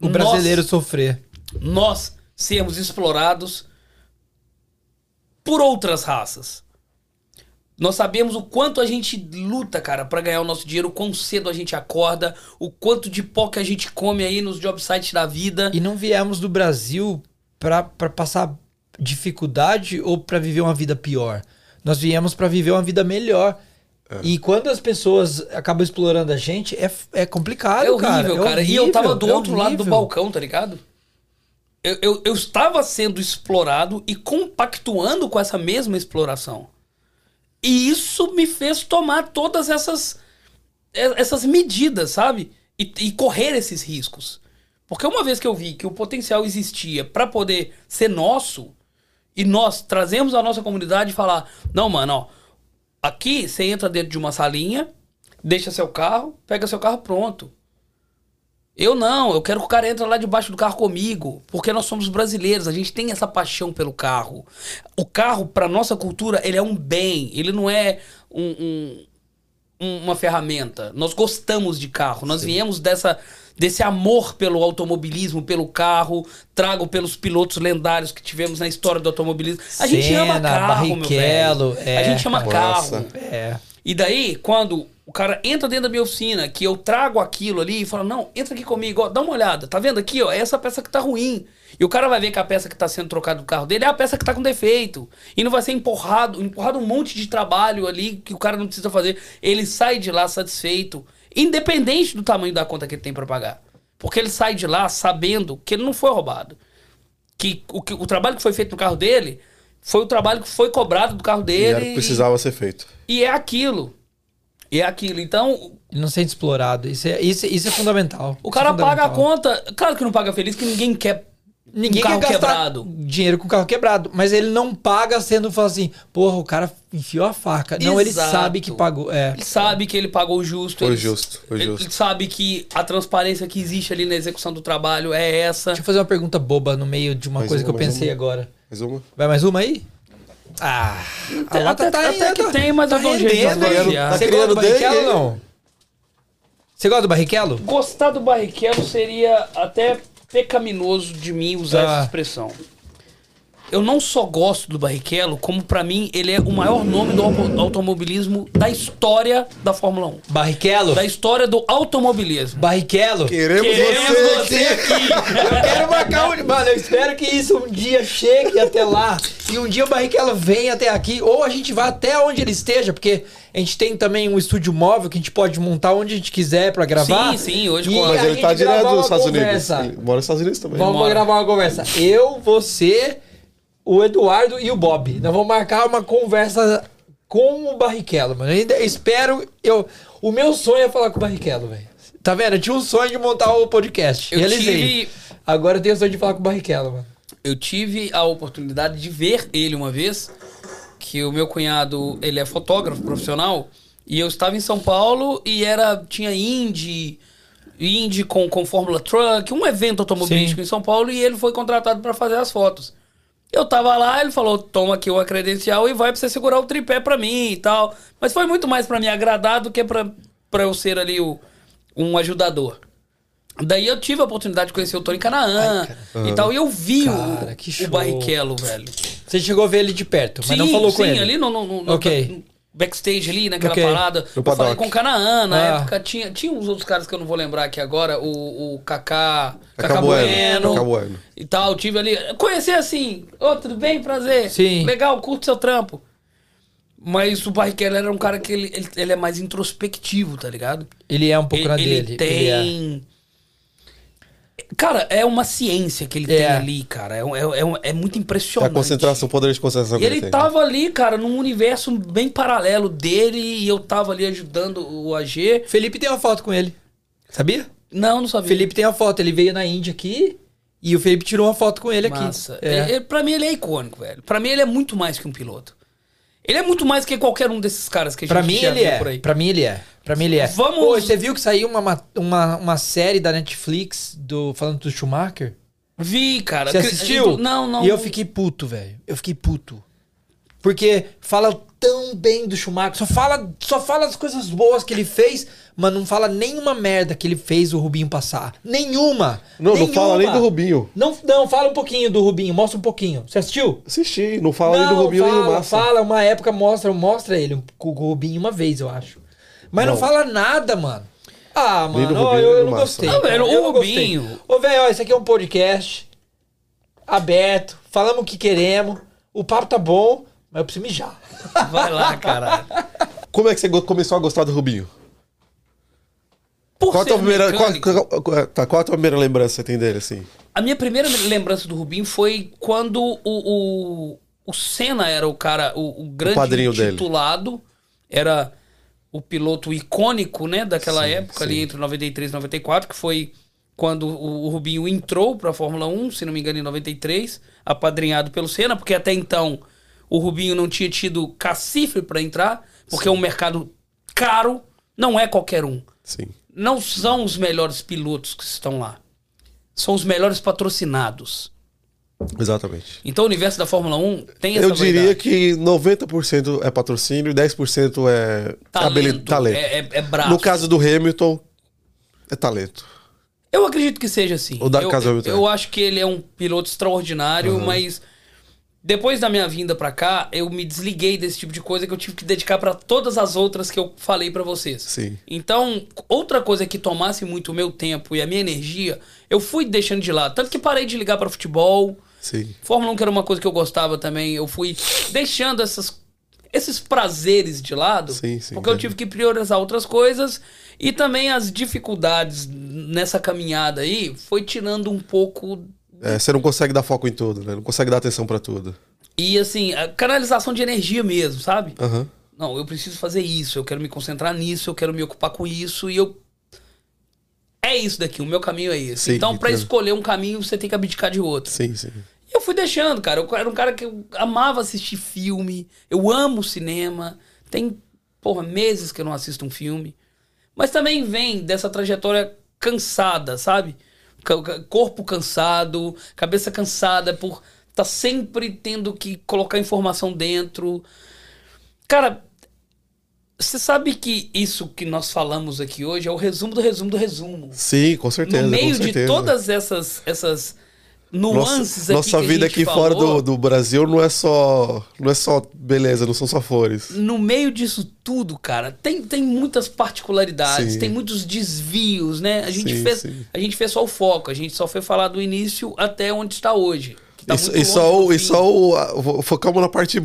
O nós- brasileiro sofrer. nós sermos explorados por outras raças. Nós sabemos o quanto a gente luta, cara, pra ganhar o nosso dinheiro, o quão cedo a gente acorda, o quanto de pó que a gente come aí nos job sites da vida. E não viemos do Brasil pra passar dificuldade ou pra viver uma vida pior. Nós viemos pra viver uma vida melhor. E quando as pessoas acabam explorando a gente, é, é complicado, É horrível, cara. cara. É e eu tava do horrível, é outro lado do horrível. balcão, tá ligado? Eu, eu, eu estava sendo explorado e compactuando com essa mesma exploração. E isso me fez tomar todas essas, e- essas medidas, sabe? E, e correr esses riscos. Porque uma vez que eu vi que o potencial existia pra poder ser nosso, e nós trazemos a nossa comunidade e falar: não, mano, ó, aqui você entra dentro de uma salinha, deixa seu carro, pega seu carro pronto. Eu não, eu quero que o cara entre lá debaixo do carro comigo, porque nós somos brasileiros, a gente tem essa paixão pelo carro. O carro, para nossa cultura, ele é um bem, ele não é um, um- um- uma ferramenta. Nós gostamos de carro, nós viemos dessa desse amor pelo automobilismo, pelo carro, trago pelos pilotos lendários que tivemos na história do automobilismo. A gente Senna, ama carro, meu velho. é, a gente ama cara. carro. Nossa. É. E daí, quando o cara entra dentro da minha oficina, que eu trago aquilo ali e fala, não, entra aqui comigo, ó, dá uma olhada, tá vendo aqui, ó, é essa peça que tá ruim. E o cara vai ver que a peça que tá sendo trocada do carro dele é a peça que tá com defeito. E não vai ser empurrado, empurrado um monte de trabalho ali que o cara não precisa fazer. Ele sai de lá satisfeito, independente do tamanho da conta que ele tem pra pagar. Porque ele sai de lá sabendo que ele não foi roubado. Que o, que o trabalho que foi feito no carro dele foi o trabalho que foi cobrado do carro E dele. era o que precisava ser feito. E é aquilo. E é aquilo. Então, Ele não sente explorado. Isso é, isso, isso é fundamental. o Isso cara é paga a fundamental. conta. Claro que não paga feliz, que ninguém quer Ninguém um carro quer gastar quebrado. dinheiro com carro quebrado, mas ele não paga sendo fala assim, porra, o cara enfiou a faca. Não, ele Exato. sabe que pagou. É. Ele sabe que ele pagou o justo. Foi ele, justo, foi ele- justo. Ele sabe que a transparência que existe ali na execução do trabalho é essa. Deixa eu fazer uma pergunta boba no meio de uma Mais coisa uma, que eu pensei uma. agora. Mais uma? Vai mais uma aí? Ah, a Até- lata até- até que tem, mas tá eu dou um jeito avaliar. Você Tá gosta do Barrichello ou não? Você gosta do Barrichello? Gostar do Barrichello seria até pecaminoso de mim usar Ah. essa expressão. Eu não só gosto do Barrichello, como pra mim ele é o maior nome do auto- automobilismo da história da Fórmula 1. Barrichello? Da história do automobilismo. Barrichello? Queremos, Queremos você, aqui. Eu quero marcar um. Mano, eu espero que isso um dia chegue até lá. E um dia o Barrichello venha até aqui. Ou a gente vá até onde ele esteja, porque a gente tem também um estúdio móvel que a gente pode montar onde a gente quiser pra gravar. Sim, sim, hoje E Mas ele tá direto nos uma Estados Unidos. conversa. Ele mora nos Estados Unidos também. Vamos gravar uma conversa. Eu, você, o Eduardo e o Bob. Nós vamos marcar uma conversa com o Barrichello, mano. Eu ainda espero. Eu, o meu sonho é falar com o Barrichello, velho. Tá vendo? Eu tinha um sonho de montar o podcast. Eu Realizei. tive- Agora eu tenho o sonho de falar com o Barrichello, mano. Eu tive a oportunidade de ver ele uma vez, que o meu cunhado, ele é fotógrafo profissional, e eu estava em São Paulo e era tinha Indy, Indy com, com Fórmula Truck, um evento automobilístico Sim. em São Paulo, e ele foi contratado para fazer as fotos. Eu tava lá, ele falou: toma aqui uma credencial e vai pra você segurar o tripé pra mim e tal. Mas foi muito mais pra me agradar do que pra, pra eu ser ali o, um ajudador. Daí eu tive a oportunidade de conhecer o Tony Canaã e tal, e eu vi Cara, o, o. Barrichello, velho. Você chegou a ver ele de perto, mas não Sim, falou com sim, ele. ali no, no- no- no- Ok. no backstage ali, naquela Ok. parada. No eu falei com o Canaã, na Ah. época tinha, tinha uns outros caras que eu não vou lembrar aqui agora, o, o Kaká, Kaká Kaká Bueno, Kaká Bueno. e tal, tive ali, conhecer assim, ô, tudo bem, prazer, Sim. legal, curto seu trampo. Mas o Barrichello era um cara que ele, ele, ele é mais introspectivo, tá ligado? Ele é um pouco Ele, na ele dele. tem... Ele Cara, é uma ciência que ele É. tem ali, cara. É, é, é, é muito É impressionante. a concentração, o poder de concentração E que ele tem. tava ali, cara, num universo bem paralelo dele e eu tava ali ajudando o AG. é. Felipe tem uma foto com ele. Sabia? Não, não sabia. Felipe tem uma foto. Ele veio na Índia aqui e o Felipe tirou uma foto com ele aqui. Massa. É. É, é, pra mim ele é icônico, velho. Pra mim ele é muito mais que um piloto. Ele é muito mais que qualquer um desses caras que a gente Pra mim ele viu é. por aí. Pra mim ele é. Pra mim ele é. Vamos- Pô, você viu que saiu uma, ma- uma, uma série da Netflix do, falando do Schumacher? Vi, cara. Você assistiu? Não, não. E eu fiquei puto, velho. Eu fiquei puto. Porque fala tão bem do Schumacher. Só fala, só fala as coisas boas que ele fez, mas não fala nenhuma merda que ele fez o Rubinho passar. Nenhuma! Não, não fala nem Nenhuma. do Rubinho. Não, não, fala um pouquinho do Rubinho, mostra um pouquinho. Você assistiu? Assisti, não fala nem do Não, Rubinho nem do fala, Massa. fala, uma época mostra, mostra ele com o Rubinho uma vez, eu acho. Mas não, Não. fala nada, mano. Ah, mano, ó, Rubinho, eu, eu do não Massa. gostei. Ah, velho, eu o não. Rubinho. Ô, velho, ó, esse aqui é um podcast aberto, falamos o que queremos, o papo tá bom, mas eu preciso mijar. [LAUGHS] Vai lá, caralho. Como é que você começou a gostar do Rubinho? Por Qual a, tua primeira, qual, qual- qual- tá, qual a tua primeira lembrança que você tem dele, assim? A minha primeira lembrança do Rubinho foi quando o, o, o Senna era o cara, o, o grande padrinho dele. titulado, era o piloto icônico, né, daquela Sim, época ali sim. entre 93 e 94, que foi quando o, o Rubinho entrou para a Fórmula 1, se não me engano, em 93, apadrinhado pelo Senna, porque até então o Rubinho não tinha tido cacife para entrar, porque é um mercado caro, não é qualquer um Sim. não são os melhores pilotos que estão lá. São os melhores patrocinados. Exatamente. Então o universo da Fórmula 1 tem essa Eu diria variedade. que 90% é patrocínio e 10% é talento, talento. É, é, é braço. No caso do Hamilton, é talento. Eu acredito que seja assim. O da eu, Casa eu, Hamilton. eu acho que ele é um piloto extraordinário, mas depois da minha vinda pra cá, eu me desliguei desse tipo de coisa que eu tive que dedicar pra todas as outras que eu falei pra vocês. Sim. Então, outra coisa que tomasse muito o meu tempo e a minha energia, eu fui deixando de lado. Tanto que parei de ligar pra futebol. Sim. Fórmula 1 que era uma coisa que eu gostava também, eu fui deixando essas, esses prazeres de lado, Sim, sim, porque eu tive que priorizar outras coisas e também as dificuldades nessa caminhada aí foi tirando um pouco É, você não consegue dar foco em tudo, né? Não consegue dar atenção pra tudo. e assim, a canalização de energia mesmo, sabe? Aham. Não, eu preciso fazer isso, eu quero me concentrar nisso, eu quero me ocupar com isso e eu é isso daqui, o meu caminho é esse. Sim, então, pra entendo. escolher um caminho, você tem que abdicar de outro. Sim, sim. E eu fui deixando, cara. Eu era um cara que eu amava assistir filme. Eu amo cinema. Tem, porra, meses que eu não assisto um filme. Mas também vem dessa trajetória cansada, sabe? Corpo cansado, cabeça cansada por tá sempre tendo que colocar informação dentro. Cara, você sabe que isso que nós falamos aqui hoje é o resumo do resumo do resumo Sim, com certeza. no meio de certeza. todas essas, essas nuances nossa, aqui nossa vida aqui fora falou, do, do Brasil não é só não é só beleza, não são só flores. No meio disso tudo, cara, tem, tem muitas particularidades, Sim. tem muitos desvios, né? A gente, Sim, fez, sim. a gente fez só o foco, a gente só foi falar do início até onde está hoje. tá e, e só, o- e só o, focamos na parte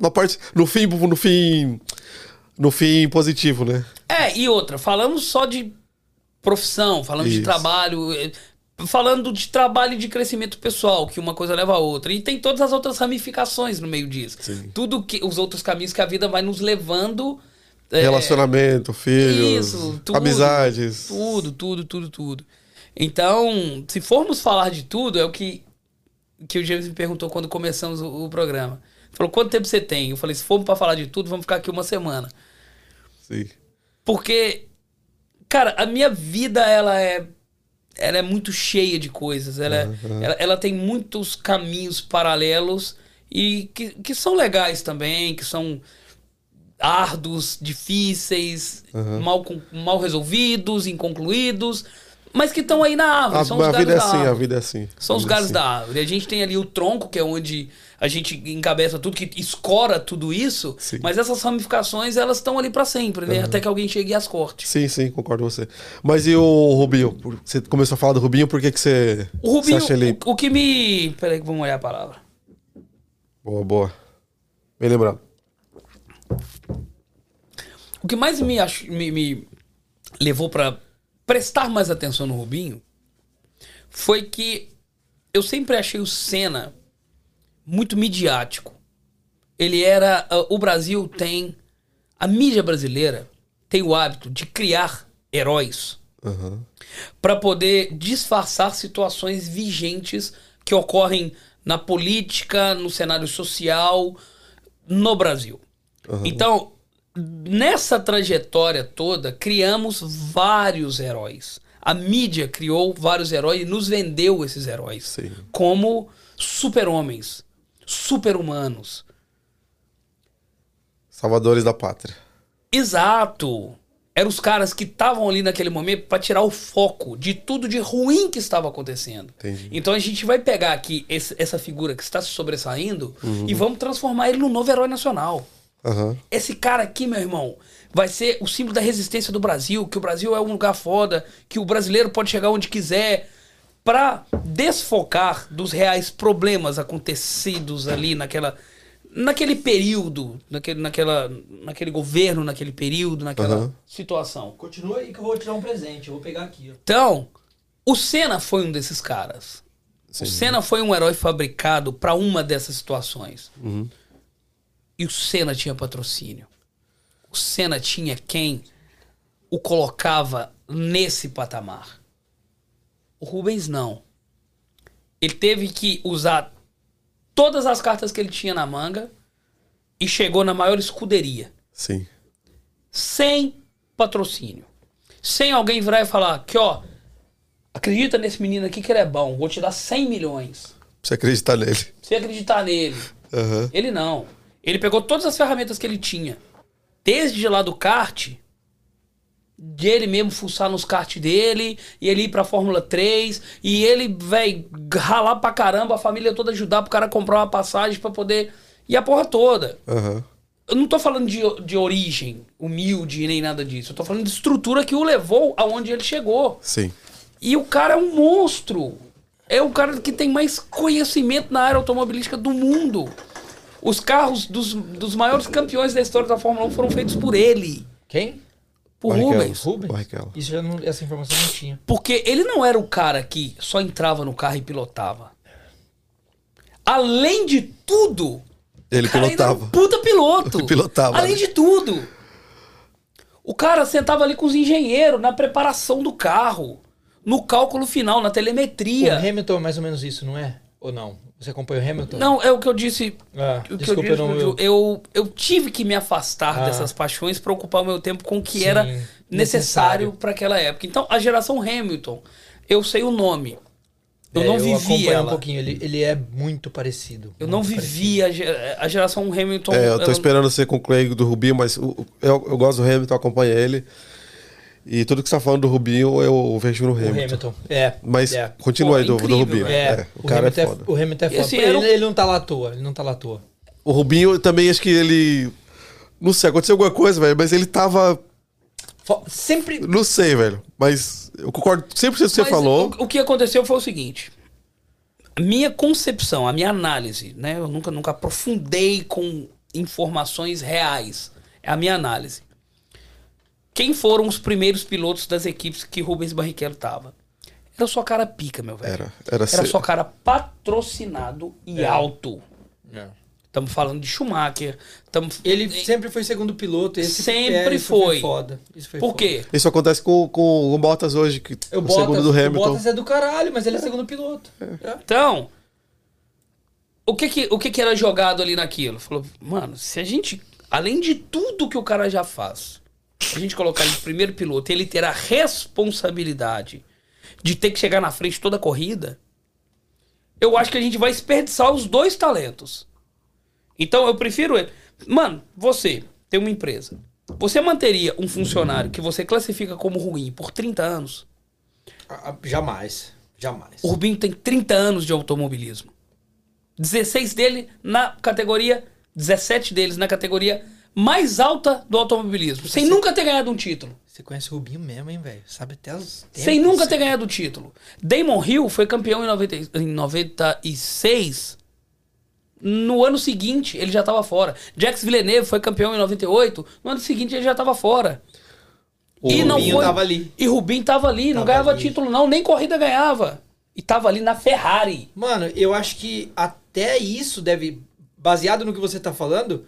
na parte no fim no fim no fim positivo, né? É, e outra, falamos só de profissão, falamos de Isso. trabalho, eh, falando de trabalho e de crescimento pessoal, que uma coisa leva a outra. E tem todas as outras ramificações no meio disso. Sim. Tudo que os outros caminhos que a vida vai nos levando. é, Relacionamento, filhos, Isso, tudo, amizades. Tudo, tudo, tudo, tudo. Então, se formos falar de tudo, é o que, que o James me perguntou quando começamos o, o programa. Ele falou, quanto tempo você tem? Eu falei, se formos para falar de tudo, vamos ficar aqui uma semana. Sim. Porque Cara, a minha vida, ela é. Ela é muito cheia de coisas. Ela, é- ela, ela tem muitos caminhos paralelos e que, que são legais também, que são árduos, difíceis, mal, con- mal resolvidos, inconcluídos, mas que estão aí na árvore. A, são os a galhos vida é da assim, a árvore. vida é assim. São A os é galhos assim. da árvore. A gente tem ali o tronco, que é onde a gente encabeça tudo, que escora tudo isso. Sim. Mas essas ramificações, elas estão ali pra sempre, né? Até que alguém chegue e as corte. Sim, sim, concordo com você. Mas e o Rubinho? Você começou a falar do Rubinho, por que, que você, O Rubinho, você acha ele... o, o que me... Peraí que vamos olhar a palavra. Boa, boa. Bem lembrado. O que mais me, ach- me, me levou pra prestar mais atenção no Rubinho foi que eu sempre achei o Senna muito midiático. Ele era. ah, o Brasil tem. A mídia brasileira tem o hábito de criar heróis Aham. para poder disfarçar situações vigentes que ocorrem na política, no cenário social, no Brasil. Então, nessa trajetória toda, criamos vários heróis. A mídia criou vários heróis e nos vendeu esses heróis Sim. como super-homens, super-humanos. Salvadores da pátria. Exato. Eram os caras que estavam ali naquele momento para tirar o foco de tudo de ruim que estava acontecendo. Entendi. Então a gente vai pegar aqui esse- essa figura que está se sobressaindo Uhum. e vamos transformar ele num novo herói nacional. Aham. Esse cara aqui, meu irmão, vai ser o símbolo da resistência do Brasil, que o Brasil é um lugar foda, que o brasileiro pode chegar onde quiser, pra desfocar dos reais problemas acontecidos ali naquela naquele período, naquele, naquela, naquele governo, naquele período, naquela Aham. situação. Continua aí que eu vou tirar um presente. Eu vou pegar aqui, ó. Então, o Senna foi um desses caras. O Senna foi um herói fabricado pra uma dessas situações. E o Senna tinha patrocínio. O Senna tinha quem o colocava nesse patamar. O Rubens não. Ele teve que usar todas as cartas que ele tinha na manga e chegou na maior escuderia Sim. sem patrocínio. Sem alguém virar e falar que, ó, acredita nesse menino aqui que ele é bom, vou te dar 100 milhões. Pra você acreditar nele. Você acreditar nele. Aham. Ele não. Ele pegou todas as ferramentas que ele tinha. Desde lá do kart, de ele mesmo fuçar nos kart dele, e ele ir pra Fórmula 3, e ele, véi, ralar pra caramba, a família toda ajudar pro cara comprar uma passagem pra poder. E a porra toda. Aham. Eu não tô falando de, de origem humilde nem nada disso. Eu tô falando de estrutura que o levou aonde ele chegou. Sim. E o cara é um monstro. É o cara que tem mais conhecimento na área automobilística do mundo. Os carros dos, dos maiores campeões da história da Fórmula 1 foram feitos por ele. Quem? Por Barrichello. Rubens. Rubens? Barrichello. Isso já não, essa informação não tinha. Porque ele não era o cara que só entrava no carro e pilotava. Além de tudo, Ele o cara ainda era um pilotava. puta piloto. [LAUGHS] Pilotava, Além né? de tudo. O cara sentava ali com os engenheiros na preparação do carro, no cálculo final, na O telemetria. Hamilton é mais ou menos isso, não é? Ou não? Você acompanha o Hamilton? Não, é o que eu disse. Ah, o que desculpa, eu, eu não... disse, Eu... eu, eu tive que me afastar Ah. dessas paixões para ocupar o meu tempo com o que Sim, era necessário. necessário para aquela época. Então, a geração Hamilton, eu sei o nome. Eu É, não eu vivi acompanho ela. um pouquinho. Ele, ele é muito parecido. Eu não muito vivi a, ge- a geração Hamilton. É, eu tô ela- esperando você concluir do Rubinho, mas o- eu, eu gosto do Hamilton, acompanho ele. E tudo que você tá falando do Rubinho, eu vejo no parecido. O Hamilton. Hamilton. É. Mas é. continua Pô, aí do, do incrível, Rubinho. velho. É, É, o o, cara é Hamilton é, foda. o Hamilton é foda. Esse Ele, ele não tá lá à toa. Ele não tá lá à toa. O Rubinho também, acho que ele. Não sei, aconteceu alguma coisa, velho, mas ele tava. Sempre... Não sei, velho. Mas eu concordo 100% com o que você Mas falou. O, o que aconteceu foi o seguinte. A minha concepção, a minha análise, né? Eu nunca, nunca aprofundei com informações reais. É a minha análise. Quem foram os primeiros pilotos das equipes que Rubens Barrichello tava? Era só cara pica, meu velho. Era. Era, Era ser- só cara patrocinado e É. alto. Estamos falando de Schumacher. Tamo... Ele sempre foi segundo piloto. Esse, Sempre é, isso foi. foda. Isso foi Por foda. quê? Isso acontece com, com o Bottas hoje, que O o Bottas, segundo do o Hamilton. Bottas é do caralho, mas ele é segundo piloto. É. Então, o que que, o que que era jogado ali naquilo? Falou, mano, se a gente, além de tudo que o cara já faz, a gente colocar ele de primeiro piloto e ele ter a responsabilidade de ter que chegar na frente toda a corrida, eu acho que a gente vai desperdiçar os dois talentos. Então eu prefiro ele. Mano, você tem uma empresa. Você manteria um funcionário que você classifica como ruim por 30 anos? Ah, Jamais. Jamais. O Rubinho tem 30 anos de automobilismo. 16 dele na categoria, 17 deles na categoria mais alta do automobilismo, sem nunca ter ganhado um título. Você conhece o Rubinho mesmo, hein, velho? Sabe até os tempos. Sem nunca ter ganhado o título. Damon Hill foi campeão em, 90, em 96. No ano seguinte, ele já estava fora. Jax Villeneuve foi campeão em 98. No ano seguinte, ele já estava fora. O Rubinho tava ali. E Rubinho tava ali. não Tava ganhava ali. título, não. Nem corrida ganhava. E tava ali na Ferrari. Mano, eu acho que até isso deve, baseado no que você tá falando,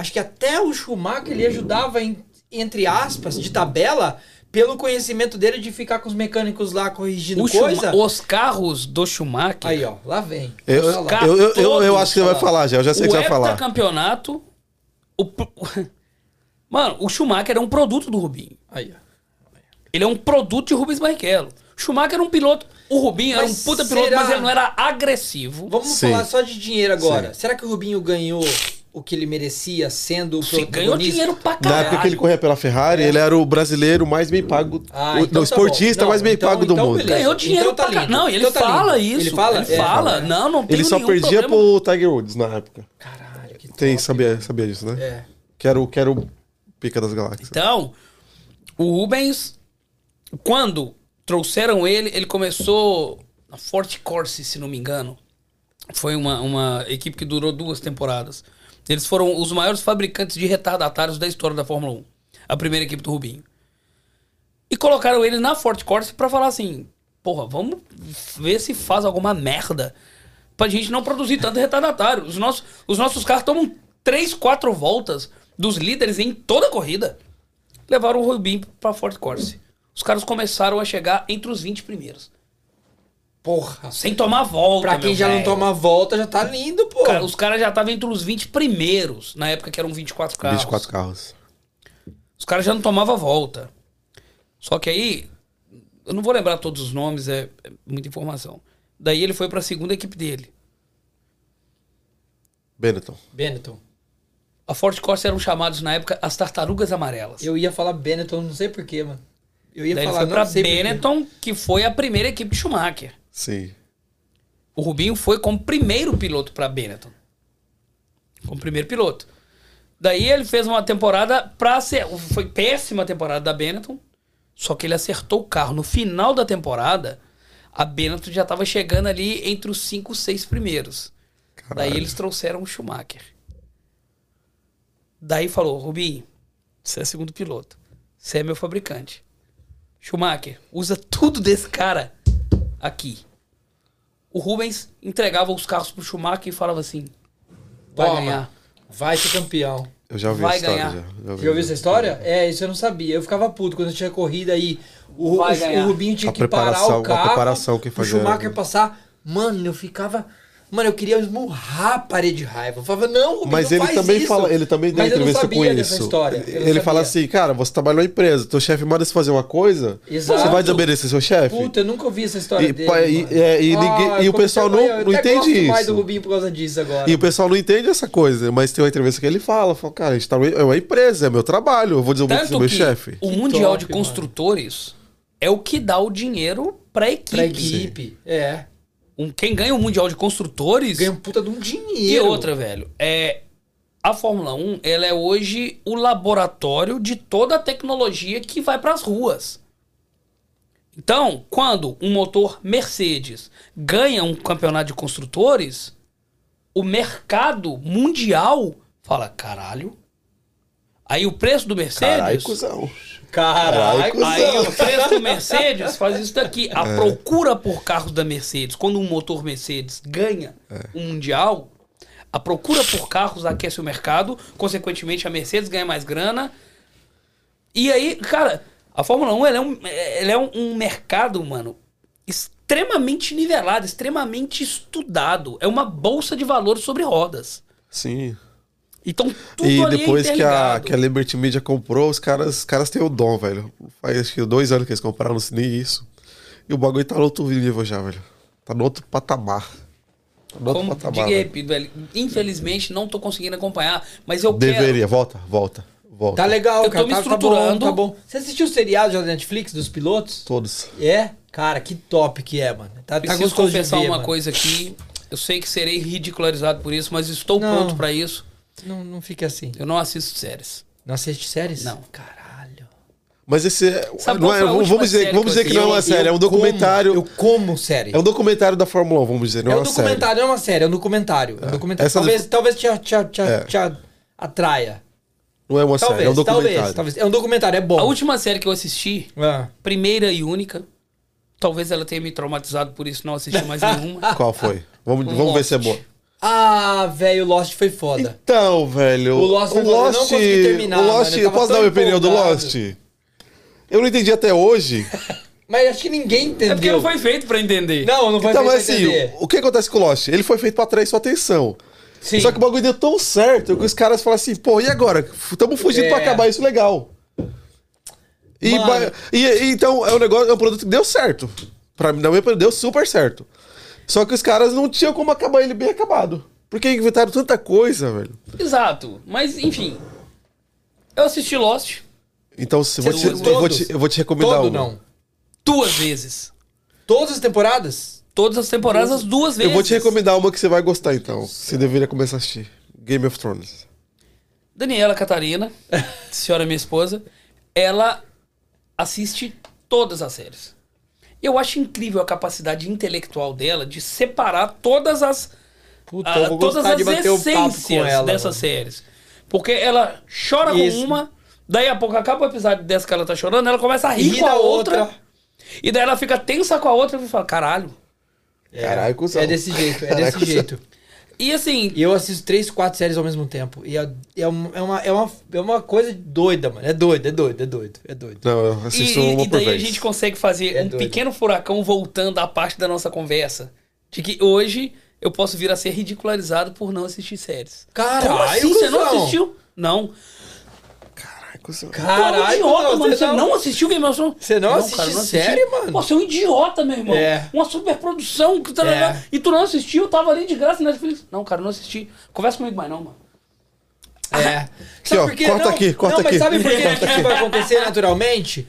acho que até o Schumacher ele ajudava, em- entre aspas, de tabela, pelo conhecimento dele de ficar com os mecânicos lá corrigindo O coisa. Schuma- os carros do Schumacher. Aí, ó, lá vem. Eu, eu, eu, eu, eu acho que você vai falar já, eu já sei o que você vai falar. campeonato. O, pro- [LAUGHS] mano, o Schumacher é um produto do Rubinho. Aí, ó. Ele é um produto de Rubens Barrichello. Schumacher era um piloto. O Rubinho era um Mas puta piloto, será? mas ele não era agressivo. Vamos Sim. falar só de dinheiro agora. Sim. Será que o Rubinho ganhou o que ele merecia sendo o Sim, ganhou dinheiro pra Na caralho. época que ele corria pela Ferrari, ele era o brasileiro mais bem pago, Ah, o, então o tá esportista. Não, mais bem então- pago do então mundo. beleza. Ganhou dinheiro Então tá pra caralho. Não, ele Então tá fala lindo. isso. Ele fala? Ele É, fala. fala. Não, não tem Ele só perdia problema. pro Tiger Woods na época. Caralho, que Tem, top. sabia, sabia disso, né? É. Que era o, que era o pica das galáxias. Então, o Rubens, quando trouxeram ele, ele começou na Forte Corse, se não me engano. Foi uma, uma equipe que durou duas temporadas. Eles foram os maiores fabricantes de retardatários da história da Fórmula 1. A primeira equipe do Rubinho. E colocaram ele na Forte Corse pra falar assim: porra, vamos ver se faz alguma merda pra gente não produzir tanto retardatário. Os nossos, os nossos carros tomam 3, 4 voltas dos líderes em toda a corrida. Levaram o Rubinho pra Forte Corse. Os caras começaram a chegar entre os 20 primeiros. Porra. Sem tomar volta. Pra quem meu já não velho. toma volta, já tá lindo, pô. Cara, os caras já estavam entre os 20 primeiros, na época que eram 24 carros. 24 carros. Os caras já não tomavam volta. Só que aí, eu não vou lembrar todos os nomes, é, é muita informação. Daí ele foi pra segunda equipe dele. Benetton. Benetton. A Forte Corsa eram chamados na época as Tartarugas Amarelas. Eu ia falar Benetton, não sei porquê, mano. Eu ia Daí ele falar, foi pra não. Benetton, que foi a primeira equipe de Schumacher. Sim. O Rubinho foi como primeiro piloto pra Benetton. Como primeiro piloto. Daí ele fez uma temporada pra ser. Foi péssima a temporada da Benetton. Só que ele acertou o carro. No final da temporada, a Benetton já tava chegando ali entre os cinco, seis primeiros. Daí eles trouxeram o Schumacher. Daí falou: Rubinho, você é segundo piloto. Você é meu fabricante. Schumacher, usa tudo desse cara aqui. O Rubens entregava os carros pro Schumacher e falava assim: vai Toma. ganhar. Vai ser campeão. Eu já ouvi Vai a história. ganhar. Já, já ouvi. Já ouviu essa história? É, isso eu não sabia. Eu ficava puto quando tinha corrida aí. O, o- o Rubinho tinha A que parar preparação- o a carro. preparação que o fazia- Schumacher passar. Mano, eu ficava. Mano, eu queria esmurrar a parede de raiva. Eu falava, não, Rubinho, Mas não ele faz também isso. fala, ele também deu Mas eu não entrevista com sabia dessa isso. Ele fala assim, cara, você trabalha numa empresa, teu chefe manda você fazer uma coisa, Exato. você vai desobedecer seu chefe? Puta, eu nunca ouvi essa história E, dele. pa- e- mano. é, e ninguém- e eu o pessoal comecei não- eu não entende gosto mais isso. do Rubinho por causa disso agora. E o pessoal não entende essa coisa, mas tem uma entrevista que ele fala, fala, cara, a gente tá é uma empresa, é meu trabalho, eu vou desobedecer Tanto meu que chefe. o Mundial top, de Construtores é o que dá o dinheiro pra equipe. Pra equipe. É. Um, quem ganha o Mundial de Construtores. Ganha um puta de um dinheiro. E outra, velho, é. A Fórmula 1, ela é hoje o laboratório de toda a tecnologia que vai pras ruas. Então, quando um motor Mercedes ganha um campeonato de construtores, o mercado mundial fala, caralho. Aí o preço do Mercedes. Caralho, cuzão. Caralho. Caralho, Aí o preço do Mercedes faz isso daqui. A [LAUGHS] procura por carros da Mercedes, quando um motor Mercedes ganha um mundial, a procura por carros aquece o mercado, consequentemente a Mercedes ganha mais grana. E aí, cara, a Fórmula 1 ela é, um, ela é um, um mercado, mano, extremamente nivelado, extremamente estudado. É uma bolsa de valores sobre rodas. Sim. Então, tudo E ali depois é que a, que a Liberty Media comprou, os caras, os caras têm o dom, velho. Faz acho que dois anos que eles compraram, não sei nem isso. E o bagulho tá no outro nível já, velho. Tá no outro patamar. Tá no outro Como patamar. diga velho. repito, velho, infelizmente não tô conseguindo acompanhar, mas eu quero. Deveria, volta, volta, volta. Tá legal, Eu tô cara. me tá, tá bom, estruturando. tá bom. Você assistiu o seriado da Netflix dos pilotos? Todos. É? Cara, que top que é, mano. Tá, tá Preciso de confessar ver, uma mano. coisa aqui. Eu sei que serei ridicularizado por isso, mas estou Não. pronto pra isso. Não, não fica assim. Eu não assisto séries. Não assiste séries? Não. Caralho. Mas esse é. Sabe não qual é foi a vamos dizer, série vamos que dizer eu que não é uma assisti? série, é um Eu documentário. Como, eu como série. É um documentário da Fórmula 1, vamos dizer, não é, É um uma série. documentário, não é uma série, é um documentário. É um documentário. Essa talvez talvez te, te, te, É. te atraia. Não é uma Talvez, série, é um documentário. talvez, talvez. É um documentário, é bom. A última série que eu assisti, Ah. primeira e única, talvez ela tenha me traumatizado por isso não assisti mais [LAUGHS] nenhuma. Qual foi? Vamos, vamos ver se é boa. Ah, velho, o Lost foi foda. Então, velho. O Lost foi foda, eu não consegui terminar, O mano, Lost, eu eu posso dar minha opinião do. Lost? Eu não entendi até hoje. [LAUGHS] Mas acho que ninguém entendeu. É porque não foi feito pra entender. Não, não foi então, feito mas pra assim, entender. o que acontece com o Lost? Ele foi feito pra atrair sua atenção. Sim. Só que o bagulho deu tão certo que os caras falam assim, pô, e agora? Estamos fugindo É. pra acabar isso legal. E, Mano. e- e então é um negócio, é um produto que deu certo. Pra mim, na minha opinião, deu super certo. Só que os caras não tinham como acabar ele bem acabado. Porque inventaram tanta coisa, velho. Exato. Mas, enfim. Eu assisti Lost Então, se, vou te- Todos? eu, vou te, eu vou te recomendar Todo uma. não. duas vezes. Todas as temporadas? Todas as temporadas, as duas vezes. Eu vou te recomendar uma que você vai gostar, então. Você deveria começar a assistir. Game of Thrones. Daniela Catarina, [LAUGHS] senhora minha esposa, ela assiste todas as séries. Eu acho incrível a capacidade intelectual dela de separar todas as Puta, ah, eu vou todas as de essências ela. dessas mano. séries. Porque ela chora Isso. com uma, daí a pouco acaba o episódio dessa que ela tá chorando, ela começa a rir Ri com a da outra, outra. E daí ela fica tensa com a outra e fala, caralho. É, Caralho, cuzão. É desse jeito, é Caralho, desse cuzão. jeito. E assim, E eu assisto três, quatro séries ao mesmo tempo. E é, é, uma, é, uma, é, uma, é uma coisa doida, mano. É doido, é doido, é doido, é doido. Não, eu e, assisto e- uma e por daí a gente consegue fazer É um doido. pequeno furacão voltando à parte da nossa conversa. De que hoje eu posso vir a ser ridicularizado por não assistir séries. Caralho, Como assim? Você não assistiu? Não. Caralho, cuzão. Tu é um Caralho, idiota, não, mano. Você não... assistiu Game of Thrones? Você não assiste assisti. série, mano? Pô, você é um idiota, meu irmão. É. Uma superprodução. Que tá É. E tu não assistiu, tava ali de graça na Netflix. Não, cara, não assisti. Conversa comigo mais não, mano. É. [LAUGHS] Aqui, ó, corta não, aqui, corta não, aqui. Mas sabe por que [LAUGHS] isso vai acontecer naturalmente?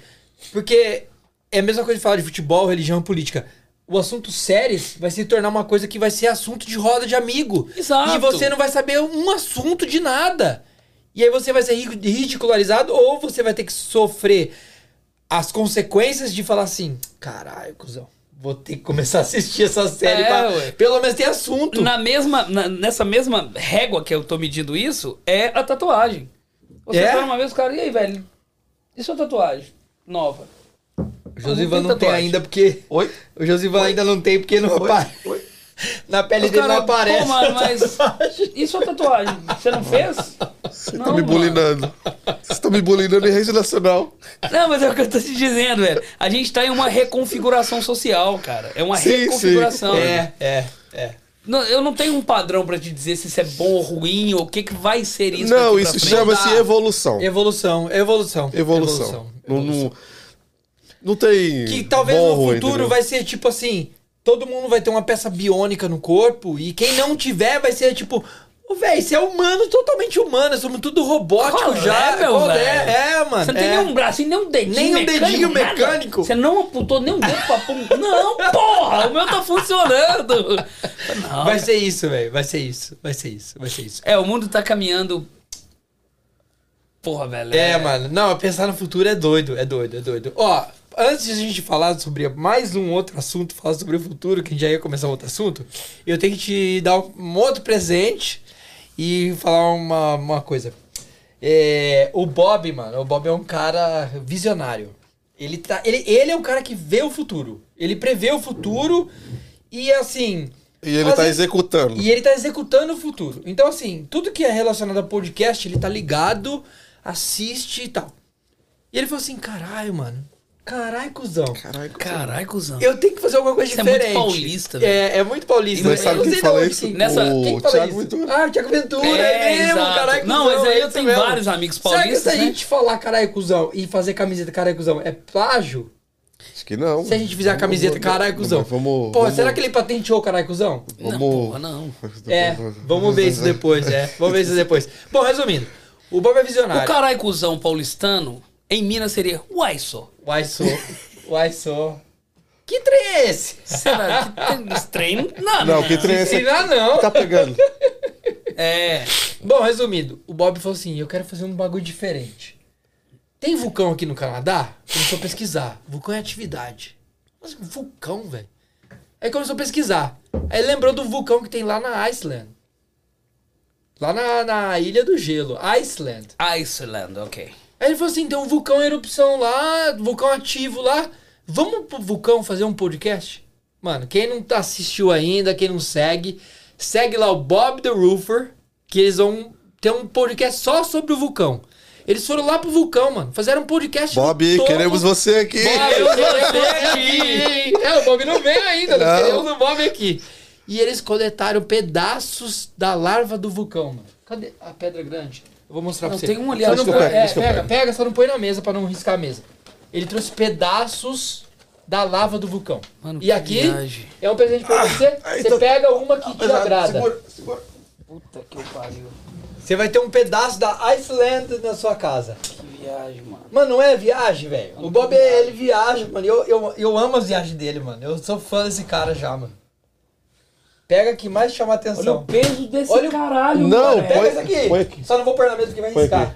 Porque é a mesma coisa de falar de futebol, religião e política. O assunto séries vai se tornar uma coisa que vai ser assunto de roda de amigo. Exato. E você não vai saber um assunto de nada. E aí você vai ser ri- ridicularizado ou você vai ter que sofrer as consequências de falar assim: caralho, cuzão, vou ter que começar a assistir essa série É, pra ué. pelo menos ter assunto. Na mesma, na- nessa mesma régua que eu tô medindo isso, é a tatuagem. Você É? fala uma vez, o cara, e aí, velho? E sua tatuagem? Nova. O Josivan Não tem não tem tatuagem. ainda porque. Oi? O Josivan ainda não tem porque não aparece. Oi? Na pele dele cara, não aparece. Pô, mano, mas. E sua tatuagem? Você não fez? Você Não, tá me bulinando. Vocês estão me bulinando em rede nacional. Não, mas é o que eu tô te dizendo, velho. A gente tá em uma reconfiguração social, cara. É uma Sim, reconfiguração. É, é, é. Não, eu não tenho um padrão pra te dizer se isso é bom ou ruim, ou o que, que vai ser isso. não, isso chama-se Dá. evolução. Evolução, evolução. Evolução. Não, evolução. não, não tem. Que talvez bom no ruim, futuro entendeu? vai ser tipo assim: todo mundo vai ter uma peça biônica no corpo, e quem não tiver vai ser tipo. Ô, velho, você é humano, totalmente humano, somos tudo robótico Qual já. é, meu Qual é? É, mano. Você não tem é. nem um braço, nem um dedinho Nem um mecânico, dedinho mecânico. Você não amputou nem um dedo pra pôr. Não, porra, o meu tá funcionando. Não. Vai ser isso, velho. Vai ser isso. Vai ser isso. Vai ser isso. É, o mundo tá caminhando. Porra, velho. É, mano. Não, pensar no futuro é doido, é doido, é doido. Ó, antes de a gente falar sobre mais um outro assunto, falar sobre o futuro, que a gente já ia começar outro assunto, eu tenho que te dar um outro presente e falar uma, uma coisa. É, o Bob, mano, o Bob é um cara visionário. Ele, tá, ele, ele é um cara que vê o futuro. Ele prevê o futuro e assim. E ele tá executando. e ele tá executando o futuro. Então, assim, tudo que é relacionado a podcast, ele tá ligado, assiste e tal. E ele falou assim: caralho, mano, Carai, cuzão. Caralho. Caralho, cuzão. Eu tenho que fazer alguma coisa Isso é muito diferente. paulista, velho. É, é muito paulista. Mas Eu sabe não quem fala isso? que- Nessa- o Quem fala Thiago isso? Ventura. Ah, o Thiago Ventura, é, É, mesmo, exato. caralho, Não, cuzão, mas aí eu tenho mesmo. vários amigos Será que paulistas, se a né? gente falar caralho, cuzão e fazer camiseta caralho, cuzão, é plágio? Acho que não. Se a gente fizer a camiseta caralho, cuzão. Vamos. Pô, vamos, será que ele patenteou caralho, cuzão? Vamos. Não, porra, não. É, vamos ver isso depois, é. Vamos ver isso depois. Bom, resumindo, o Bob é O visionário. caralho cuzão paulistano, em Minas seria uai só. Uai, sou. Uai, sou. Que trem é esse? Será que esse trem? Não, Não, que trem é esse? Não, não. Tá pegando. É. Bom, resumindo, o Bob falou assim: eu quero fazer um bagulho diferente. Tem vulcão aqui no Canadá? Começou a pesquisar. Vulcão é atividade. Mas vulcão, velho. Aí começou a pesquisar. Aí lembrou do vulcão que tem lá na Iceland. Lá na, na Ilha do Gelo, Iceland. Iceland, ok. Aí ele falou assim: tem um vulcão em erupção lá, vulcão ativo lá. Vamos pro vulcão fazer um podcast? Mano, quem não tá- assistiu ainda, quem não segue, segue lá o Bob the Roofer, que eles vão ter um podcast só sobre o vulcão. Eles foram lá pro vulcão, mano. Fizeram um podcast. Bob, queremos você aqui. Bob, eu queremos você aqui. É, o Bob não veio ainda, Não. queremos o Bob aqui. E eles coletaram pedaços da larva do vulcão, mano. Cadê a pedra grande? Eu vou mostrar Não, pra você. tem um ali Só não põe- é, pega, pega, só não põe na mesa pra não riscar a mesa. Ele trouxe pedaços da lava do vulcão. Mano, e aqui viagem. é um presente pra você. ai, Você tô- pega uma que te agrada. Segura, segura. Puta que pariu. Você vai ter um pedaço da Iceland na sua casa. Que viagem, mano. Mano, não é viagem, velho. O Bob, ele viaja, mano. Eu, eu, eu amo as viagens dele, mano. Eu sou fã desse cara já, mano. Pega que mais chama Olha atenção. o peso desse Olha o- caralho, Não, mano. Pega põe- essa aqui. aqui. Só não vou pôr na mesa porque vai riscar. aqui.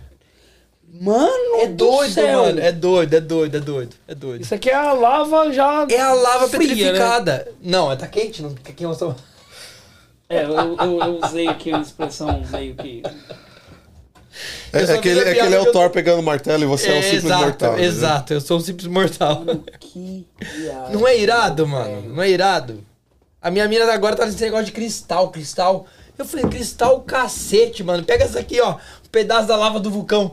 Mano, É do doido, céu. mano. É doido, é doido, é doido. É doido. Isso aqui é a lava já. É a lava fria, petrificada. Não, é tá quente, não. Eu sou... É, eu, eu- eu usei aqui uma expressão meio que. É, é que fiz ele, a é que piada ele é que o eu- Thor pegando o martelo e você é, um simples exato, mortal. né? exato. Eu sou um simples mortal. Que viagem. Não é irado, mano. Não é irado. A minha mina agora tá nesse negócio de cristal, cristal. Eu falei, cristal cacete, mano. Pega essa aqui, ó. Um pedaço da lava do vulcão.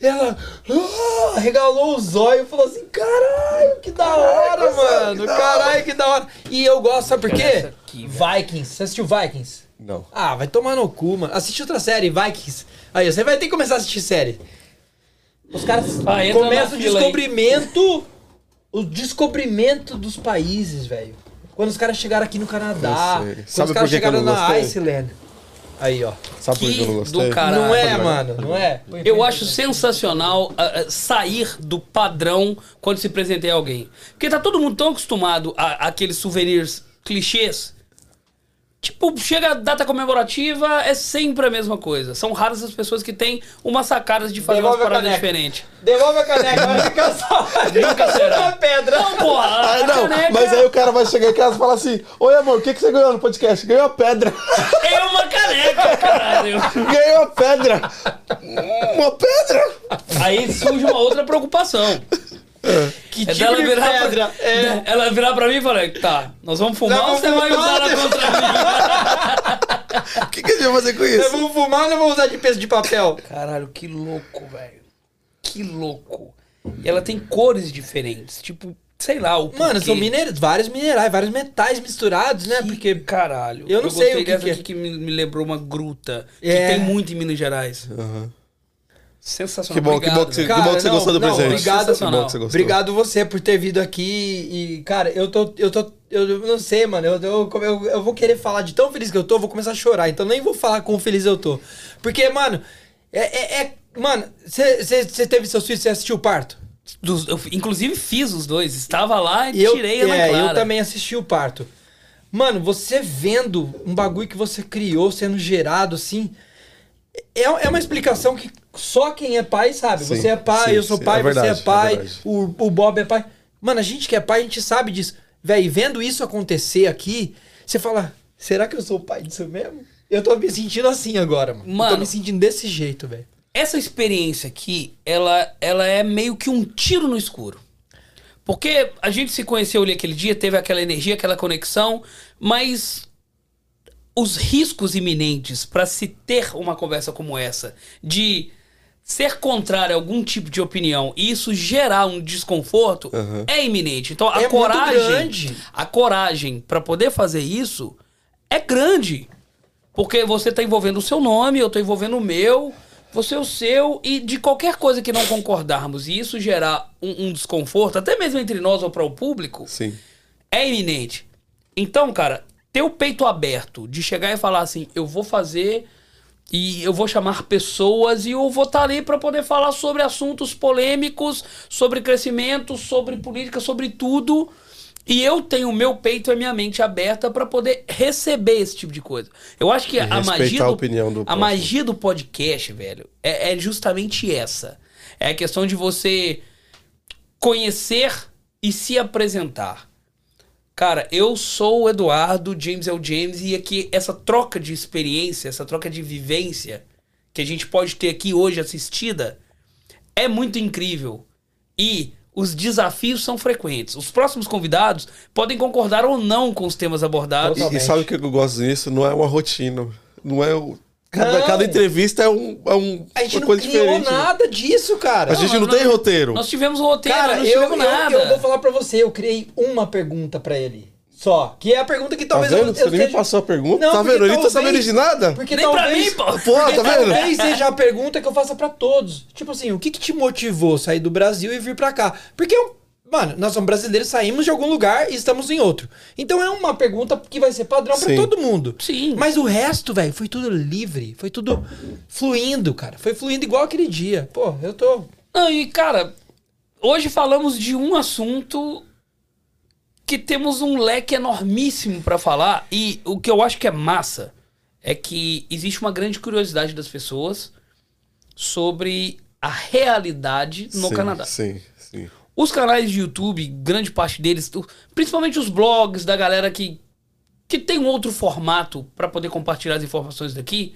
Ela ah, regalou os olhos e falou assim: caralho, que da hora, mano. Caralho, que da hora. E eu gosto, sabe por quê? Aqui. Vikings. Você assistiu Vikings? Não. Ah, vai tomar no cu, mano. Assiste outra série, Vikings. Aí, você vai ter que começar a assistir série. Os caras Ah, começam o fila aí. descobrimento. O descobrimento dos países, velho. Quando os caras chegaram aqui no Canadá. Quando Sabe os caras chegaram na gostei? Iceland. Aí, ó. Sabe por que eu não gostei? do caralho. não é, vai. mano. Não é? Eu acho sensacional ah, sair do padrão quando se presenteia alguém. Porque tá todo mundo tão acostumado a, aqueles souvenirs clichês. Tipo, chega a data comemorativa, é sempre a mesma coisa. São raras as pessoas que têm umas sacadas de fazer Devolve umas a paradas caneca. diferentes. Devolve a caneca, vai [LAUGHS] ficar só. Nunca [LAUGHS] será. uma pedra. Não, porra, Ah, não, caneca mas aí o cara vai chegar em casa e falar assim: Oi, amor, o que, que você ganhou no podcast? Ganhou a pedra. [LAUGHS] é uma caneca, caralho. Ganhou a pedra. Uma pedra. Aí surge uma outra preocupação. [LAUGHS] Que É tipo dela de virar pedra? pra, É. Ela virar pra mim e falar, tá, nós vamos fumar Nós ou você vai usar ela contra mim? O [LAUGHS] que, que a gente vai fazer com Nós isso? vamos fumar ou nós vamos usar de peso de papel? Caralho, que louco, velho. Que louco. E ela tem cores diferentes, tipo, sei lá, o Mano, são minerais, vários minerais, vários metais misturados, né? Que Porque caralho. Eu não sei gostei o que que é. que me, me lembrou uma gruta. É. Que tem muito em Minas Gerais. Aham. Sensacional. Que bom, que Obrigado, bom que você, velho. que bom que você Cara, gostou do não, não, presente. obrigado. Que bom que você gostou. Obrigado você por ter vindo aqui e, cara, eu tô, eu tô, eu não sei, mano, eu, eu, eu, eu vou querer falar de tão feliz que eu tô, eu vou começar a chorar, então nem vou falar quão feliz eu tô. Porque, mano, é, é, é- mano, você teve seus filhos, você assistiu o parto? Dos- eu, inclusive fiz os dois. Estava lá e E eu, tirei a é, Clara. eu também assisti o parto. Mano, você vendo um bagulho que você criou sendo gerado assim, é, é uma explicação que só quem é pai sabe. Sim, você é pai, sim, eu sou sim, pai, é você verdade, é é pai, verdade. o, o Bob é pai. Mano, a gente que é pai, a gente sabe disso. Véi, vendo isso acontecer aqui, você fala, será que eu sou pai disso mesmo? Eu tô me sentindo assim agora, mano. Eu Mano. tô me sentindo desse jeito, velho. Essa experiência aqui, ela, ela é meio que um tiro no escuro. Porque a gente se conheceu ali aquele dia, teve aquela energia, aquela conexão, mas os riscos iminentes para se ter uma conversa como essa, de ser contrário a algum tipo de opinião e isso gerar um desconforto Aham. é iminente. Então a É coragem, a coragem para poder fazer isso é grande. Porque você tá envolvendo o seu nome, eu tô envolvendo o meu, você o seu, e de qualquer coisa que não concordarmos e isso gerar um, um desconforto, até mesmo entre nós ou para o público, Sim. é iminente. Então, cara, ter o peito aberto de chegar e falar assim, eu vou fazer e eu vou chamar pessoas e eu vou estar ali para poder falar sobre assuntos polêmicos, sobre crescimento, sobre política, sobre tudo. E eu tenho o meu peito e a minha mente aberta para poder receber esse tipo de coisa. Eu acho que a magia a do, opinião do a magia do podcast, velho, é, é justamente essa. É a questão de você conhecer e se apresentar. Cara, eu sou o Eduardo, James é o James, e aqui essa troca de experiência, essa troca de vivência que a gente pode ter aqui hoje assistida é muito incrível. E os desafios são frequentes. Os próximos convidados podem concordar ou não com os temas abordados. E, e sabe o que eu gosto disso? Não é uma rotina. Não é. o- Cada, Não. cada entrevista é, um, é um, A gente uma não coisa criou diferente. né? nada disso, cara. A gente não, Não, tem não- roteiro. Nós tivemos um roteiro, Cara, não eu, tivemos eu, nada. eu vou falar pra você, eu criei uma pergunta pra ele. Só. Que é a pergunta que Tá talvez vendo? eu, Você eu nem me esteja- passou a pergunta. Não, tá vendo? Ele não tá sabendo de nada. Porque Nem pra talvez, mim, pô. Pô, tá vendo? talvez seja a pergunta que eu faça pra todos. Tipo assim, o que que te motivou a sair do Brasil e vir pra cá? Porque, eu- mano, nós somos brasileiros, saímos de algum lugar e estamos em outro. Então é uma pergunta que vai ser padrão pra Sim. todo mundo. Sim. Mas o resto, velho, foi tudo livre. Foi tudo fluindo, cara. Foi fluindo igual aquele dia. Pô, eu tô... Não, e cara, hoje falamos de um assunto que temos um leque enormíssimo pra falar e o que eu acho que é massa é que existe uma grande curiosidade das pessoas sobre a realidade no sim, Canadá. Sim, sim. Os canais de YouTube, grande parte deles, principalmente os blogs da galera que, que tem um outro formato pra poder compartilhar as informações daqui,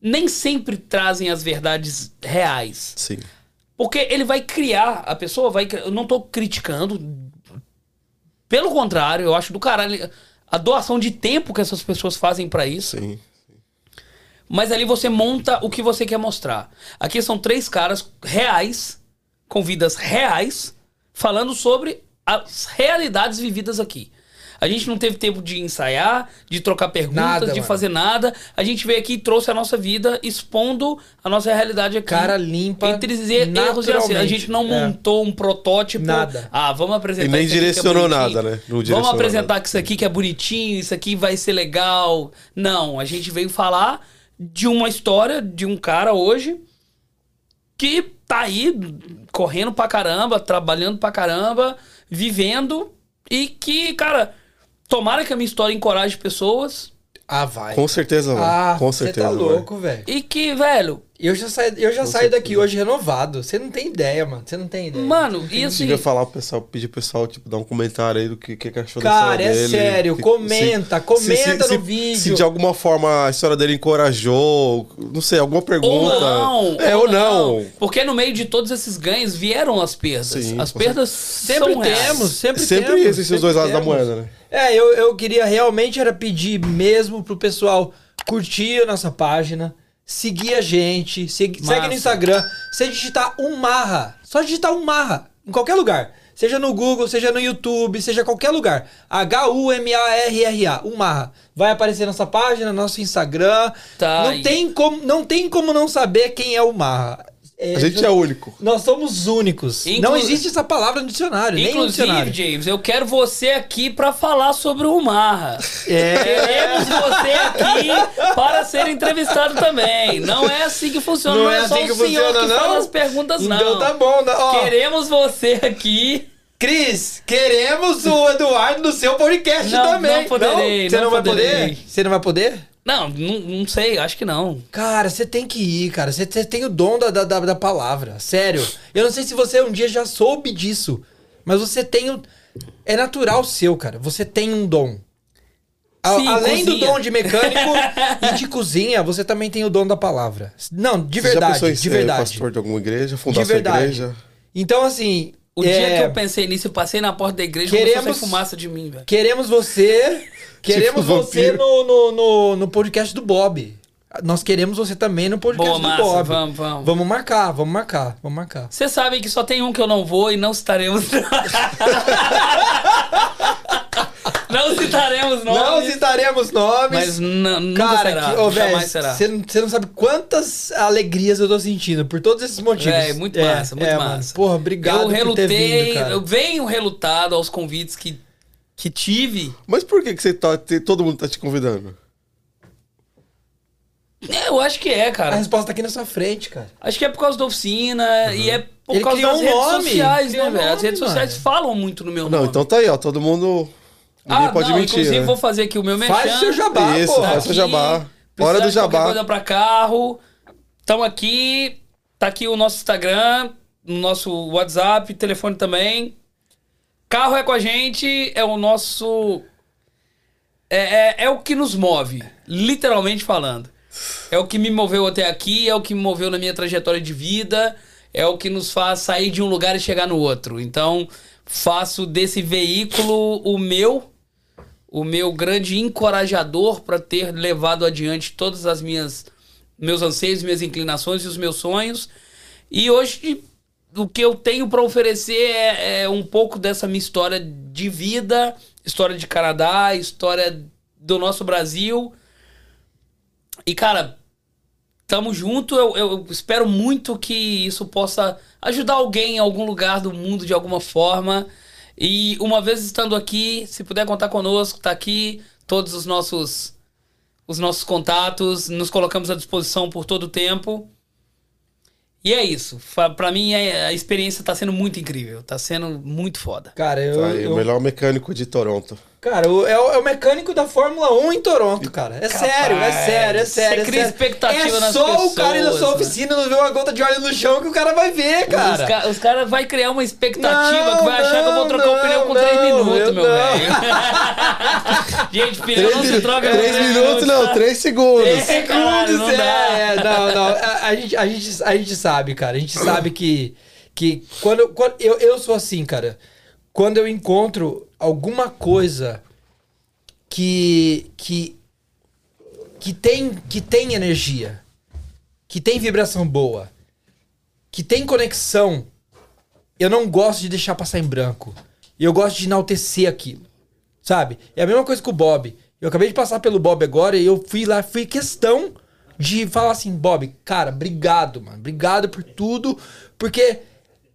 nem sempre trazem as verdades reais. Sim. Porque ele vai criar, a pessoa vai. Eu não tô criticando. Pelo contrário, eu acho do caralho a doação de tempo que essas pessoas fazem pra isso. Sim. Mas ali você monta o que você quer mostrar. Aqui são três caras reais, com vidas reais, falando sobre as realidades vividas aqui. A gente não teve tempo de ensaiar, de trocar perguntas, Nada, de mano. fazer nada. A gente veio aqui e trouxe a nossa vida expondo a nossa realidade aqui. Cara limpa, Entre erros e acertos. A naturalmente. gente não É. montou um protótipo. Nada. Ah, vamos apresentar E nem isso aqui que é direcionou bonitinho. nada, né? Não Vamos apresentar nada. que isso aqui que é bonitinho, isso aqui vai ser legal. Não, a gente veio falar de uma história de um cara hoje que tá aí correndo pra caramba, trabalhando pra caramba, vivendo e que, cara, tomara que a minha história encoraje pessoas Ah, vai. Com certeza, vai. Ah, Com você certeza. tá vai. louco, velho. e que, velho, Eu já saio, eu já Com saio daqui hoje renovado. Você não tem ideia, mano. Você não tem ideia. mano, e assim, Devia falar pro pessoal, pedir pro pessoal, tipo, dar um comentário aí do que, que que achou Cara, da é história dele. sério, Que- comenta, comenta no se, vídeo. Se de alguma forma a história dele encorajou, não sei, alguma pergunta. Ou não. É, ou não. Porque no meio de todos esses ganhos vieram as perdas. Sim, as perdas Sempre reais. temos, sempre, Sempre temos. existem os sempre dois lados da temos. moeda, né? É, eu, eu queria realmente era pedir mesmo pro pessoal curtir a nossa página, seguir a gente, segue, segue no Instagram. Você digitar um marra, só digitar um marra, em qualquer lugar. Seja no Google, seja no YouTube, seja qualquer lugar. H-U-M-A-R-R-A, um marra. Vai aparecer nossa página, nosso Instagram. Tá, não, e- tem como, não tem como não saber quem é o marra. A gente é único. Nós somos únicos. Inclu- Não existe essa palavra no dicionário, nem no Inclusive, dicionário. James, eu quero você aqui pra falar sobre o Marra. É. Queremos você aqui para ser entrevistado também. Não é assim que funciona. Não, Não é, é só assim que o senhor funciona, que não? fala as perguntas, não. Então tá bom. né? Ó, Queremos você aqui. Cris, queremos o Eduardo no seu podcast Não, também. não poderei, Você não não, vai poderei. poder? Você não vai poder? Não, não, não sei, acho que não. Cara, você tem que ir, cara. Você, você tem o dom da, da, da- palavra. Sério. Eu não sei se você um dia já soube disso, mas você tem o. É natural seu, cara. Você tem um dom. A- Sim, além do cozinha. dom de mecânico [LAUGHS] e de cozinha, você também tem o dom da palavra. Não, de Você já verdade, pensou em de ser verdade. pastor de alguma igreja, De fundar sua verdade. igreja? Então, assim. O é, dia que eu pensei nisso, eu passei na porta da igreja e Queremos- fumaça de mim, velho. Queremos você. Queremos Tipo você no, no, no, no podcast do Bob. nós queremos você também no podcast Boa, do massa, Bob. vamos, vamos. Vamos marcar, vamos marcar, vamos marcar. Vocês sabem que só tem um que eu não vou e não citaremos. [LAUGHS] não citaremos nomes. Não citaremos nomes. Mas n- nunca Cara, será. que, velho, jamais será. você não, você não sabe quantas alegrias eu tô sentindo por todos esses motivos. É, muito massa, muito mano. massa. Porra, obrigado eu por ter relutei, vindo, cara. eu venho relutado aos convites que, que tive. Mas por que, que você tá, te- todo mundo tá te convidando? É, eu acho que é, A cara. resposta tá aqui na sua frente, cara. Acho que é por causa da oficina e é por Ele causa das um redes nome, sociais, criou né, um velho? As redes sociais mano. falam muito no meu Não, nome. então tá aí, ó. Todo mundo. Ninguém ah, pode não, mentir. inclusive né? vou fazer aqui o meu merchan. Faz o seu jabá, Isso, pô. faz seu jabá. Hora do jabá. coisa pra carro. Tamo aqui. Tá aqui o nosso Instagram, o nosso WhatsApp, telefone também. Carro é com a gente, é o nosso. É, é, é o que nos move, literalmente falando. É o que me moveu até aqui, é o que me moveu na minha trajetória de vida, é o que nos faz sair de um lugar e chegar no outro. Então, faço desse veículo o meu, o meu grande encorajador para ter levado adiante todas as minhas meus anseios, minhas inclinações e os meus sonhos. E hoje o que eu tenho para oferecer é, é um pouco dessa minha história de vida, história de Canadá, história do nosso Brasil. E cara, tamo junto. Eu, eu espero muito que isso possa ajudar alguém em algum lugar do mundo de alguma forma. E uma vez estando aqui, se puder contar conosco, tá aqui todos os nossos os nossos contatos, nos colocamos à disposição por todo o tempo. E é isso. Pra mim é- a experiência tá sendo muito incrível, tá sendo muito foda. Cara, eu. Tá aí, eu- o melhor mecânico de Toronto. Cara, o- é, o, é o mecânico da Fórmula 1 em Toronto, cara. É sério, é sério, é sério. você cria é sério. expectativa é nas só o cara ir na pessoas, sua né? oficina não ver uma gota de óleo no chão que o cara vai ver, cara. Os, ca- os caras vão criar uma expectativa Não, que vai achar que eu vou trocar não, o pneu com não, 3 eu minutos, meu velho. [LAUGHS] Gente, pneu não se Três, troca três com minutos, não, três segundos. É, caralho, segundos, não é, é, não, não. A, a gente, a, gente, a gente sabe, cara. A gente sabe que, que quando, quando eu, eu sou assim, cara. Quando eu encontro alguma coisa que que que tem que tem energia, que tem vibração boa, que tem conexão, eu não gosto de deixar passar em branco. Eu gosto de enaltecer aquilo. Sabe? É a mesma coisa com o Bob. Eu acabei de passar pelo Bob agora e eu fui lá, fui questão de falar assim, Bob, cara, obrigado, mano. Obrigado por tudo, porque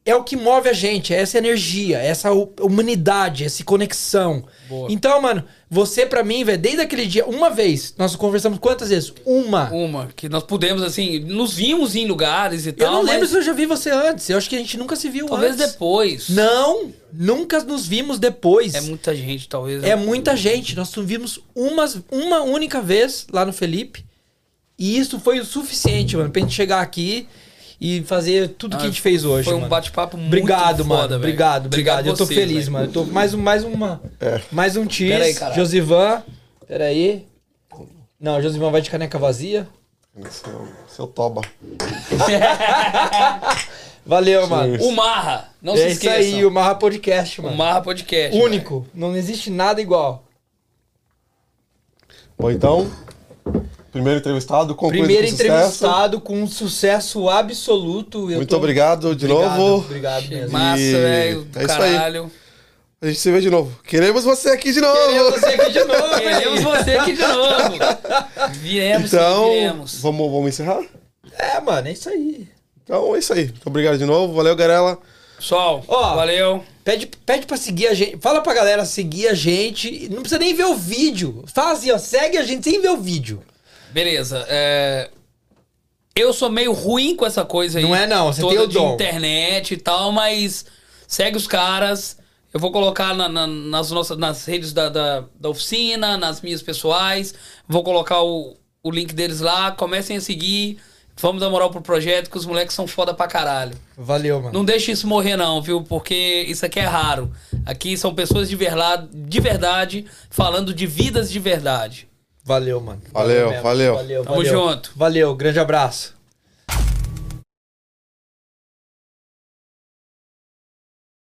é o que move a gente, é essa energia, essa hu- humanidade, essa conexão. Então, mano, você pra mim, velho, desde aquele dia, uma vez, nós conversamos quantas vezes? Uma. Uma, que nós pudemos, assim, nos vimos em lugares e Eu tal. não lembro mas se eu já vi você antes. Eu acho que a gente nunca se viu Talvez antes. depois. Não, nunca nos vimos depois. É muita gente, talvez. É muita gente. Nós nos vimos uma, uma única vez lá no Felipe. E isso foi o suficiente, mano, pra gente chegar aqui e fazer tudo que a gente fez hoje. Foi um mano. bate-papo muito Obrigado, foda, mano. Obrigado, obrigado. Eu tô vocês, feliz, velho. mano. Eu tô mais, um, mais uma. É. Mais um cheese. Pera aí, caralho. Josivan. Pera aí. Não, Josivan vai de caneca vazia. Seu, seu toba. [LAUGHS] Valeu, mano. O Marra, não se é isso aí, o Marra Podcast, O mano. Marra Podcast. Único. Não existe nada igual. Bom, então, primeiro entrevistado, concluído Primeiro com sucesso. entrevistado com um sucesso absoluto. Eu Muito tô- obrigado de Obrigado, novo. Obrigado mesmo. Massa, velho. é isso aí. caralho. A gente se vê de novo. Queremos você aqui de novo! Queremos você aqui de novo. [LAUGHS] Queremos você aqui de novo. Viremos, Então, viremos. vamos, vamos encerrar? É, mano, é isso aí. Então é isso aí. Muito obrigado de novo. Valeu, Garela. Pessoal, Ó. valeu. Pede, pede pra seguir a gente. Fala pra galera seguir a gente. Não precisa nem ver o vídeo. Fala assim, ó. Segue a gente sem ver o vídeo. Beleza. é, Eu sou meio ruim com essa coisa aí. Não é não, você toda tem o de dom. internet e tal, mas segue os caras. Eu vou colocar na- na- nas nossas nas redes da, da, da oficina, nas minhas pessoais. Vou colocar o, o link deles lá. Comecem a seguir. Vamos dar moral pro projeto, que os moleques são foda pra caralho. Valeu, mano. Não deixe isso morrer, não, viu? Porque isso aqui é raro. Aqui são pessoas de, verla- de verdade falando de vidas de verdade. Valeu, mano. Valeu, mesmo. valeu. Valeu, Tamo valeu. junto. Valeu, grande abraço.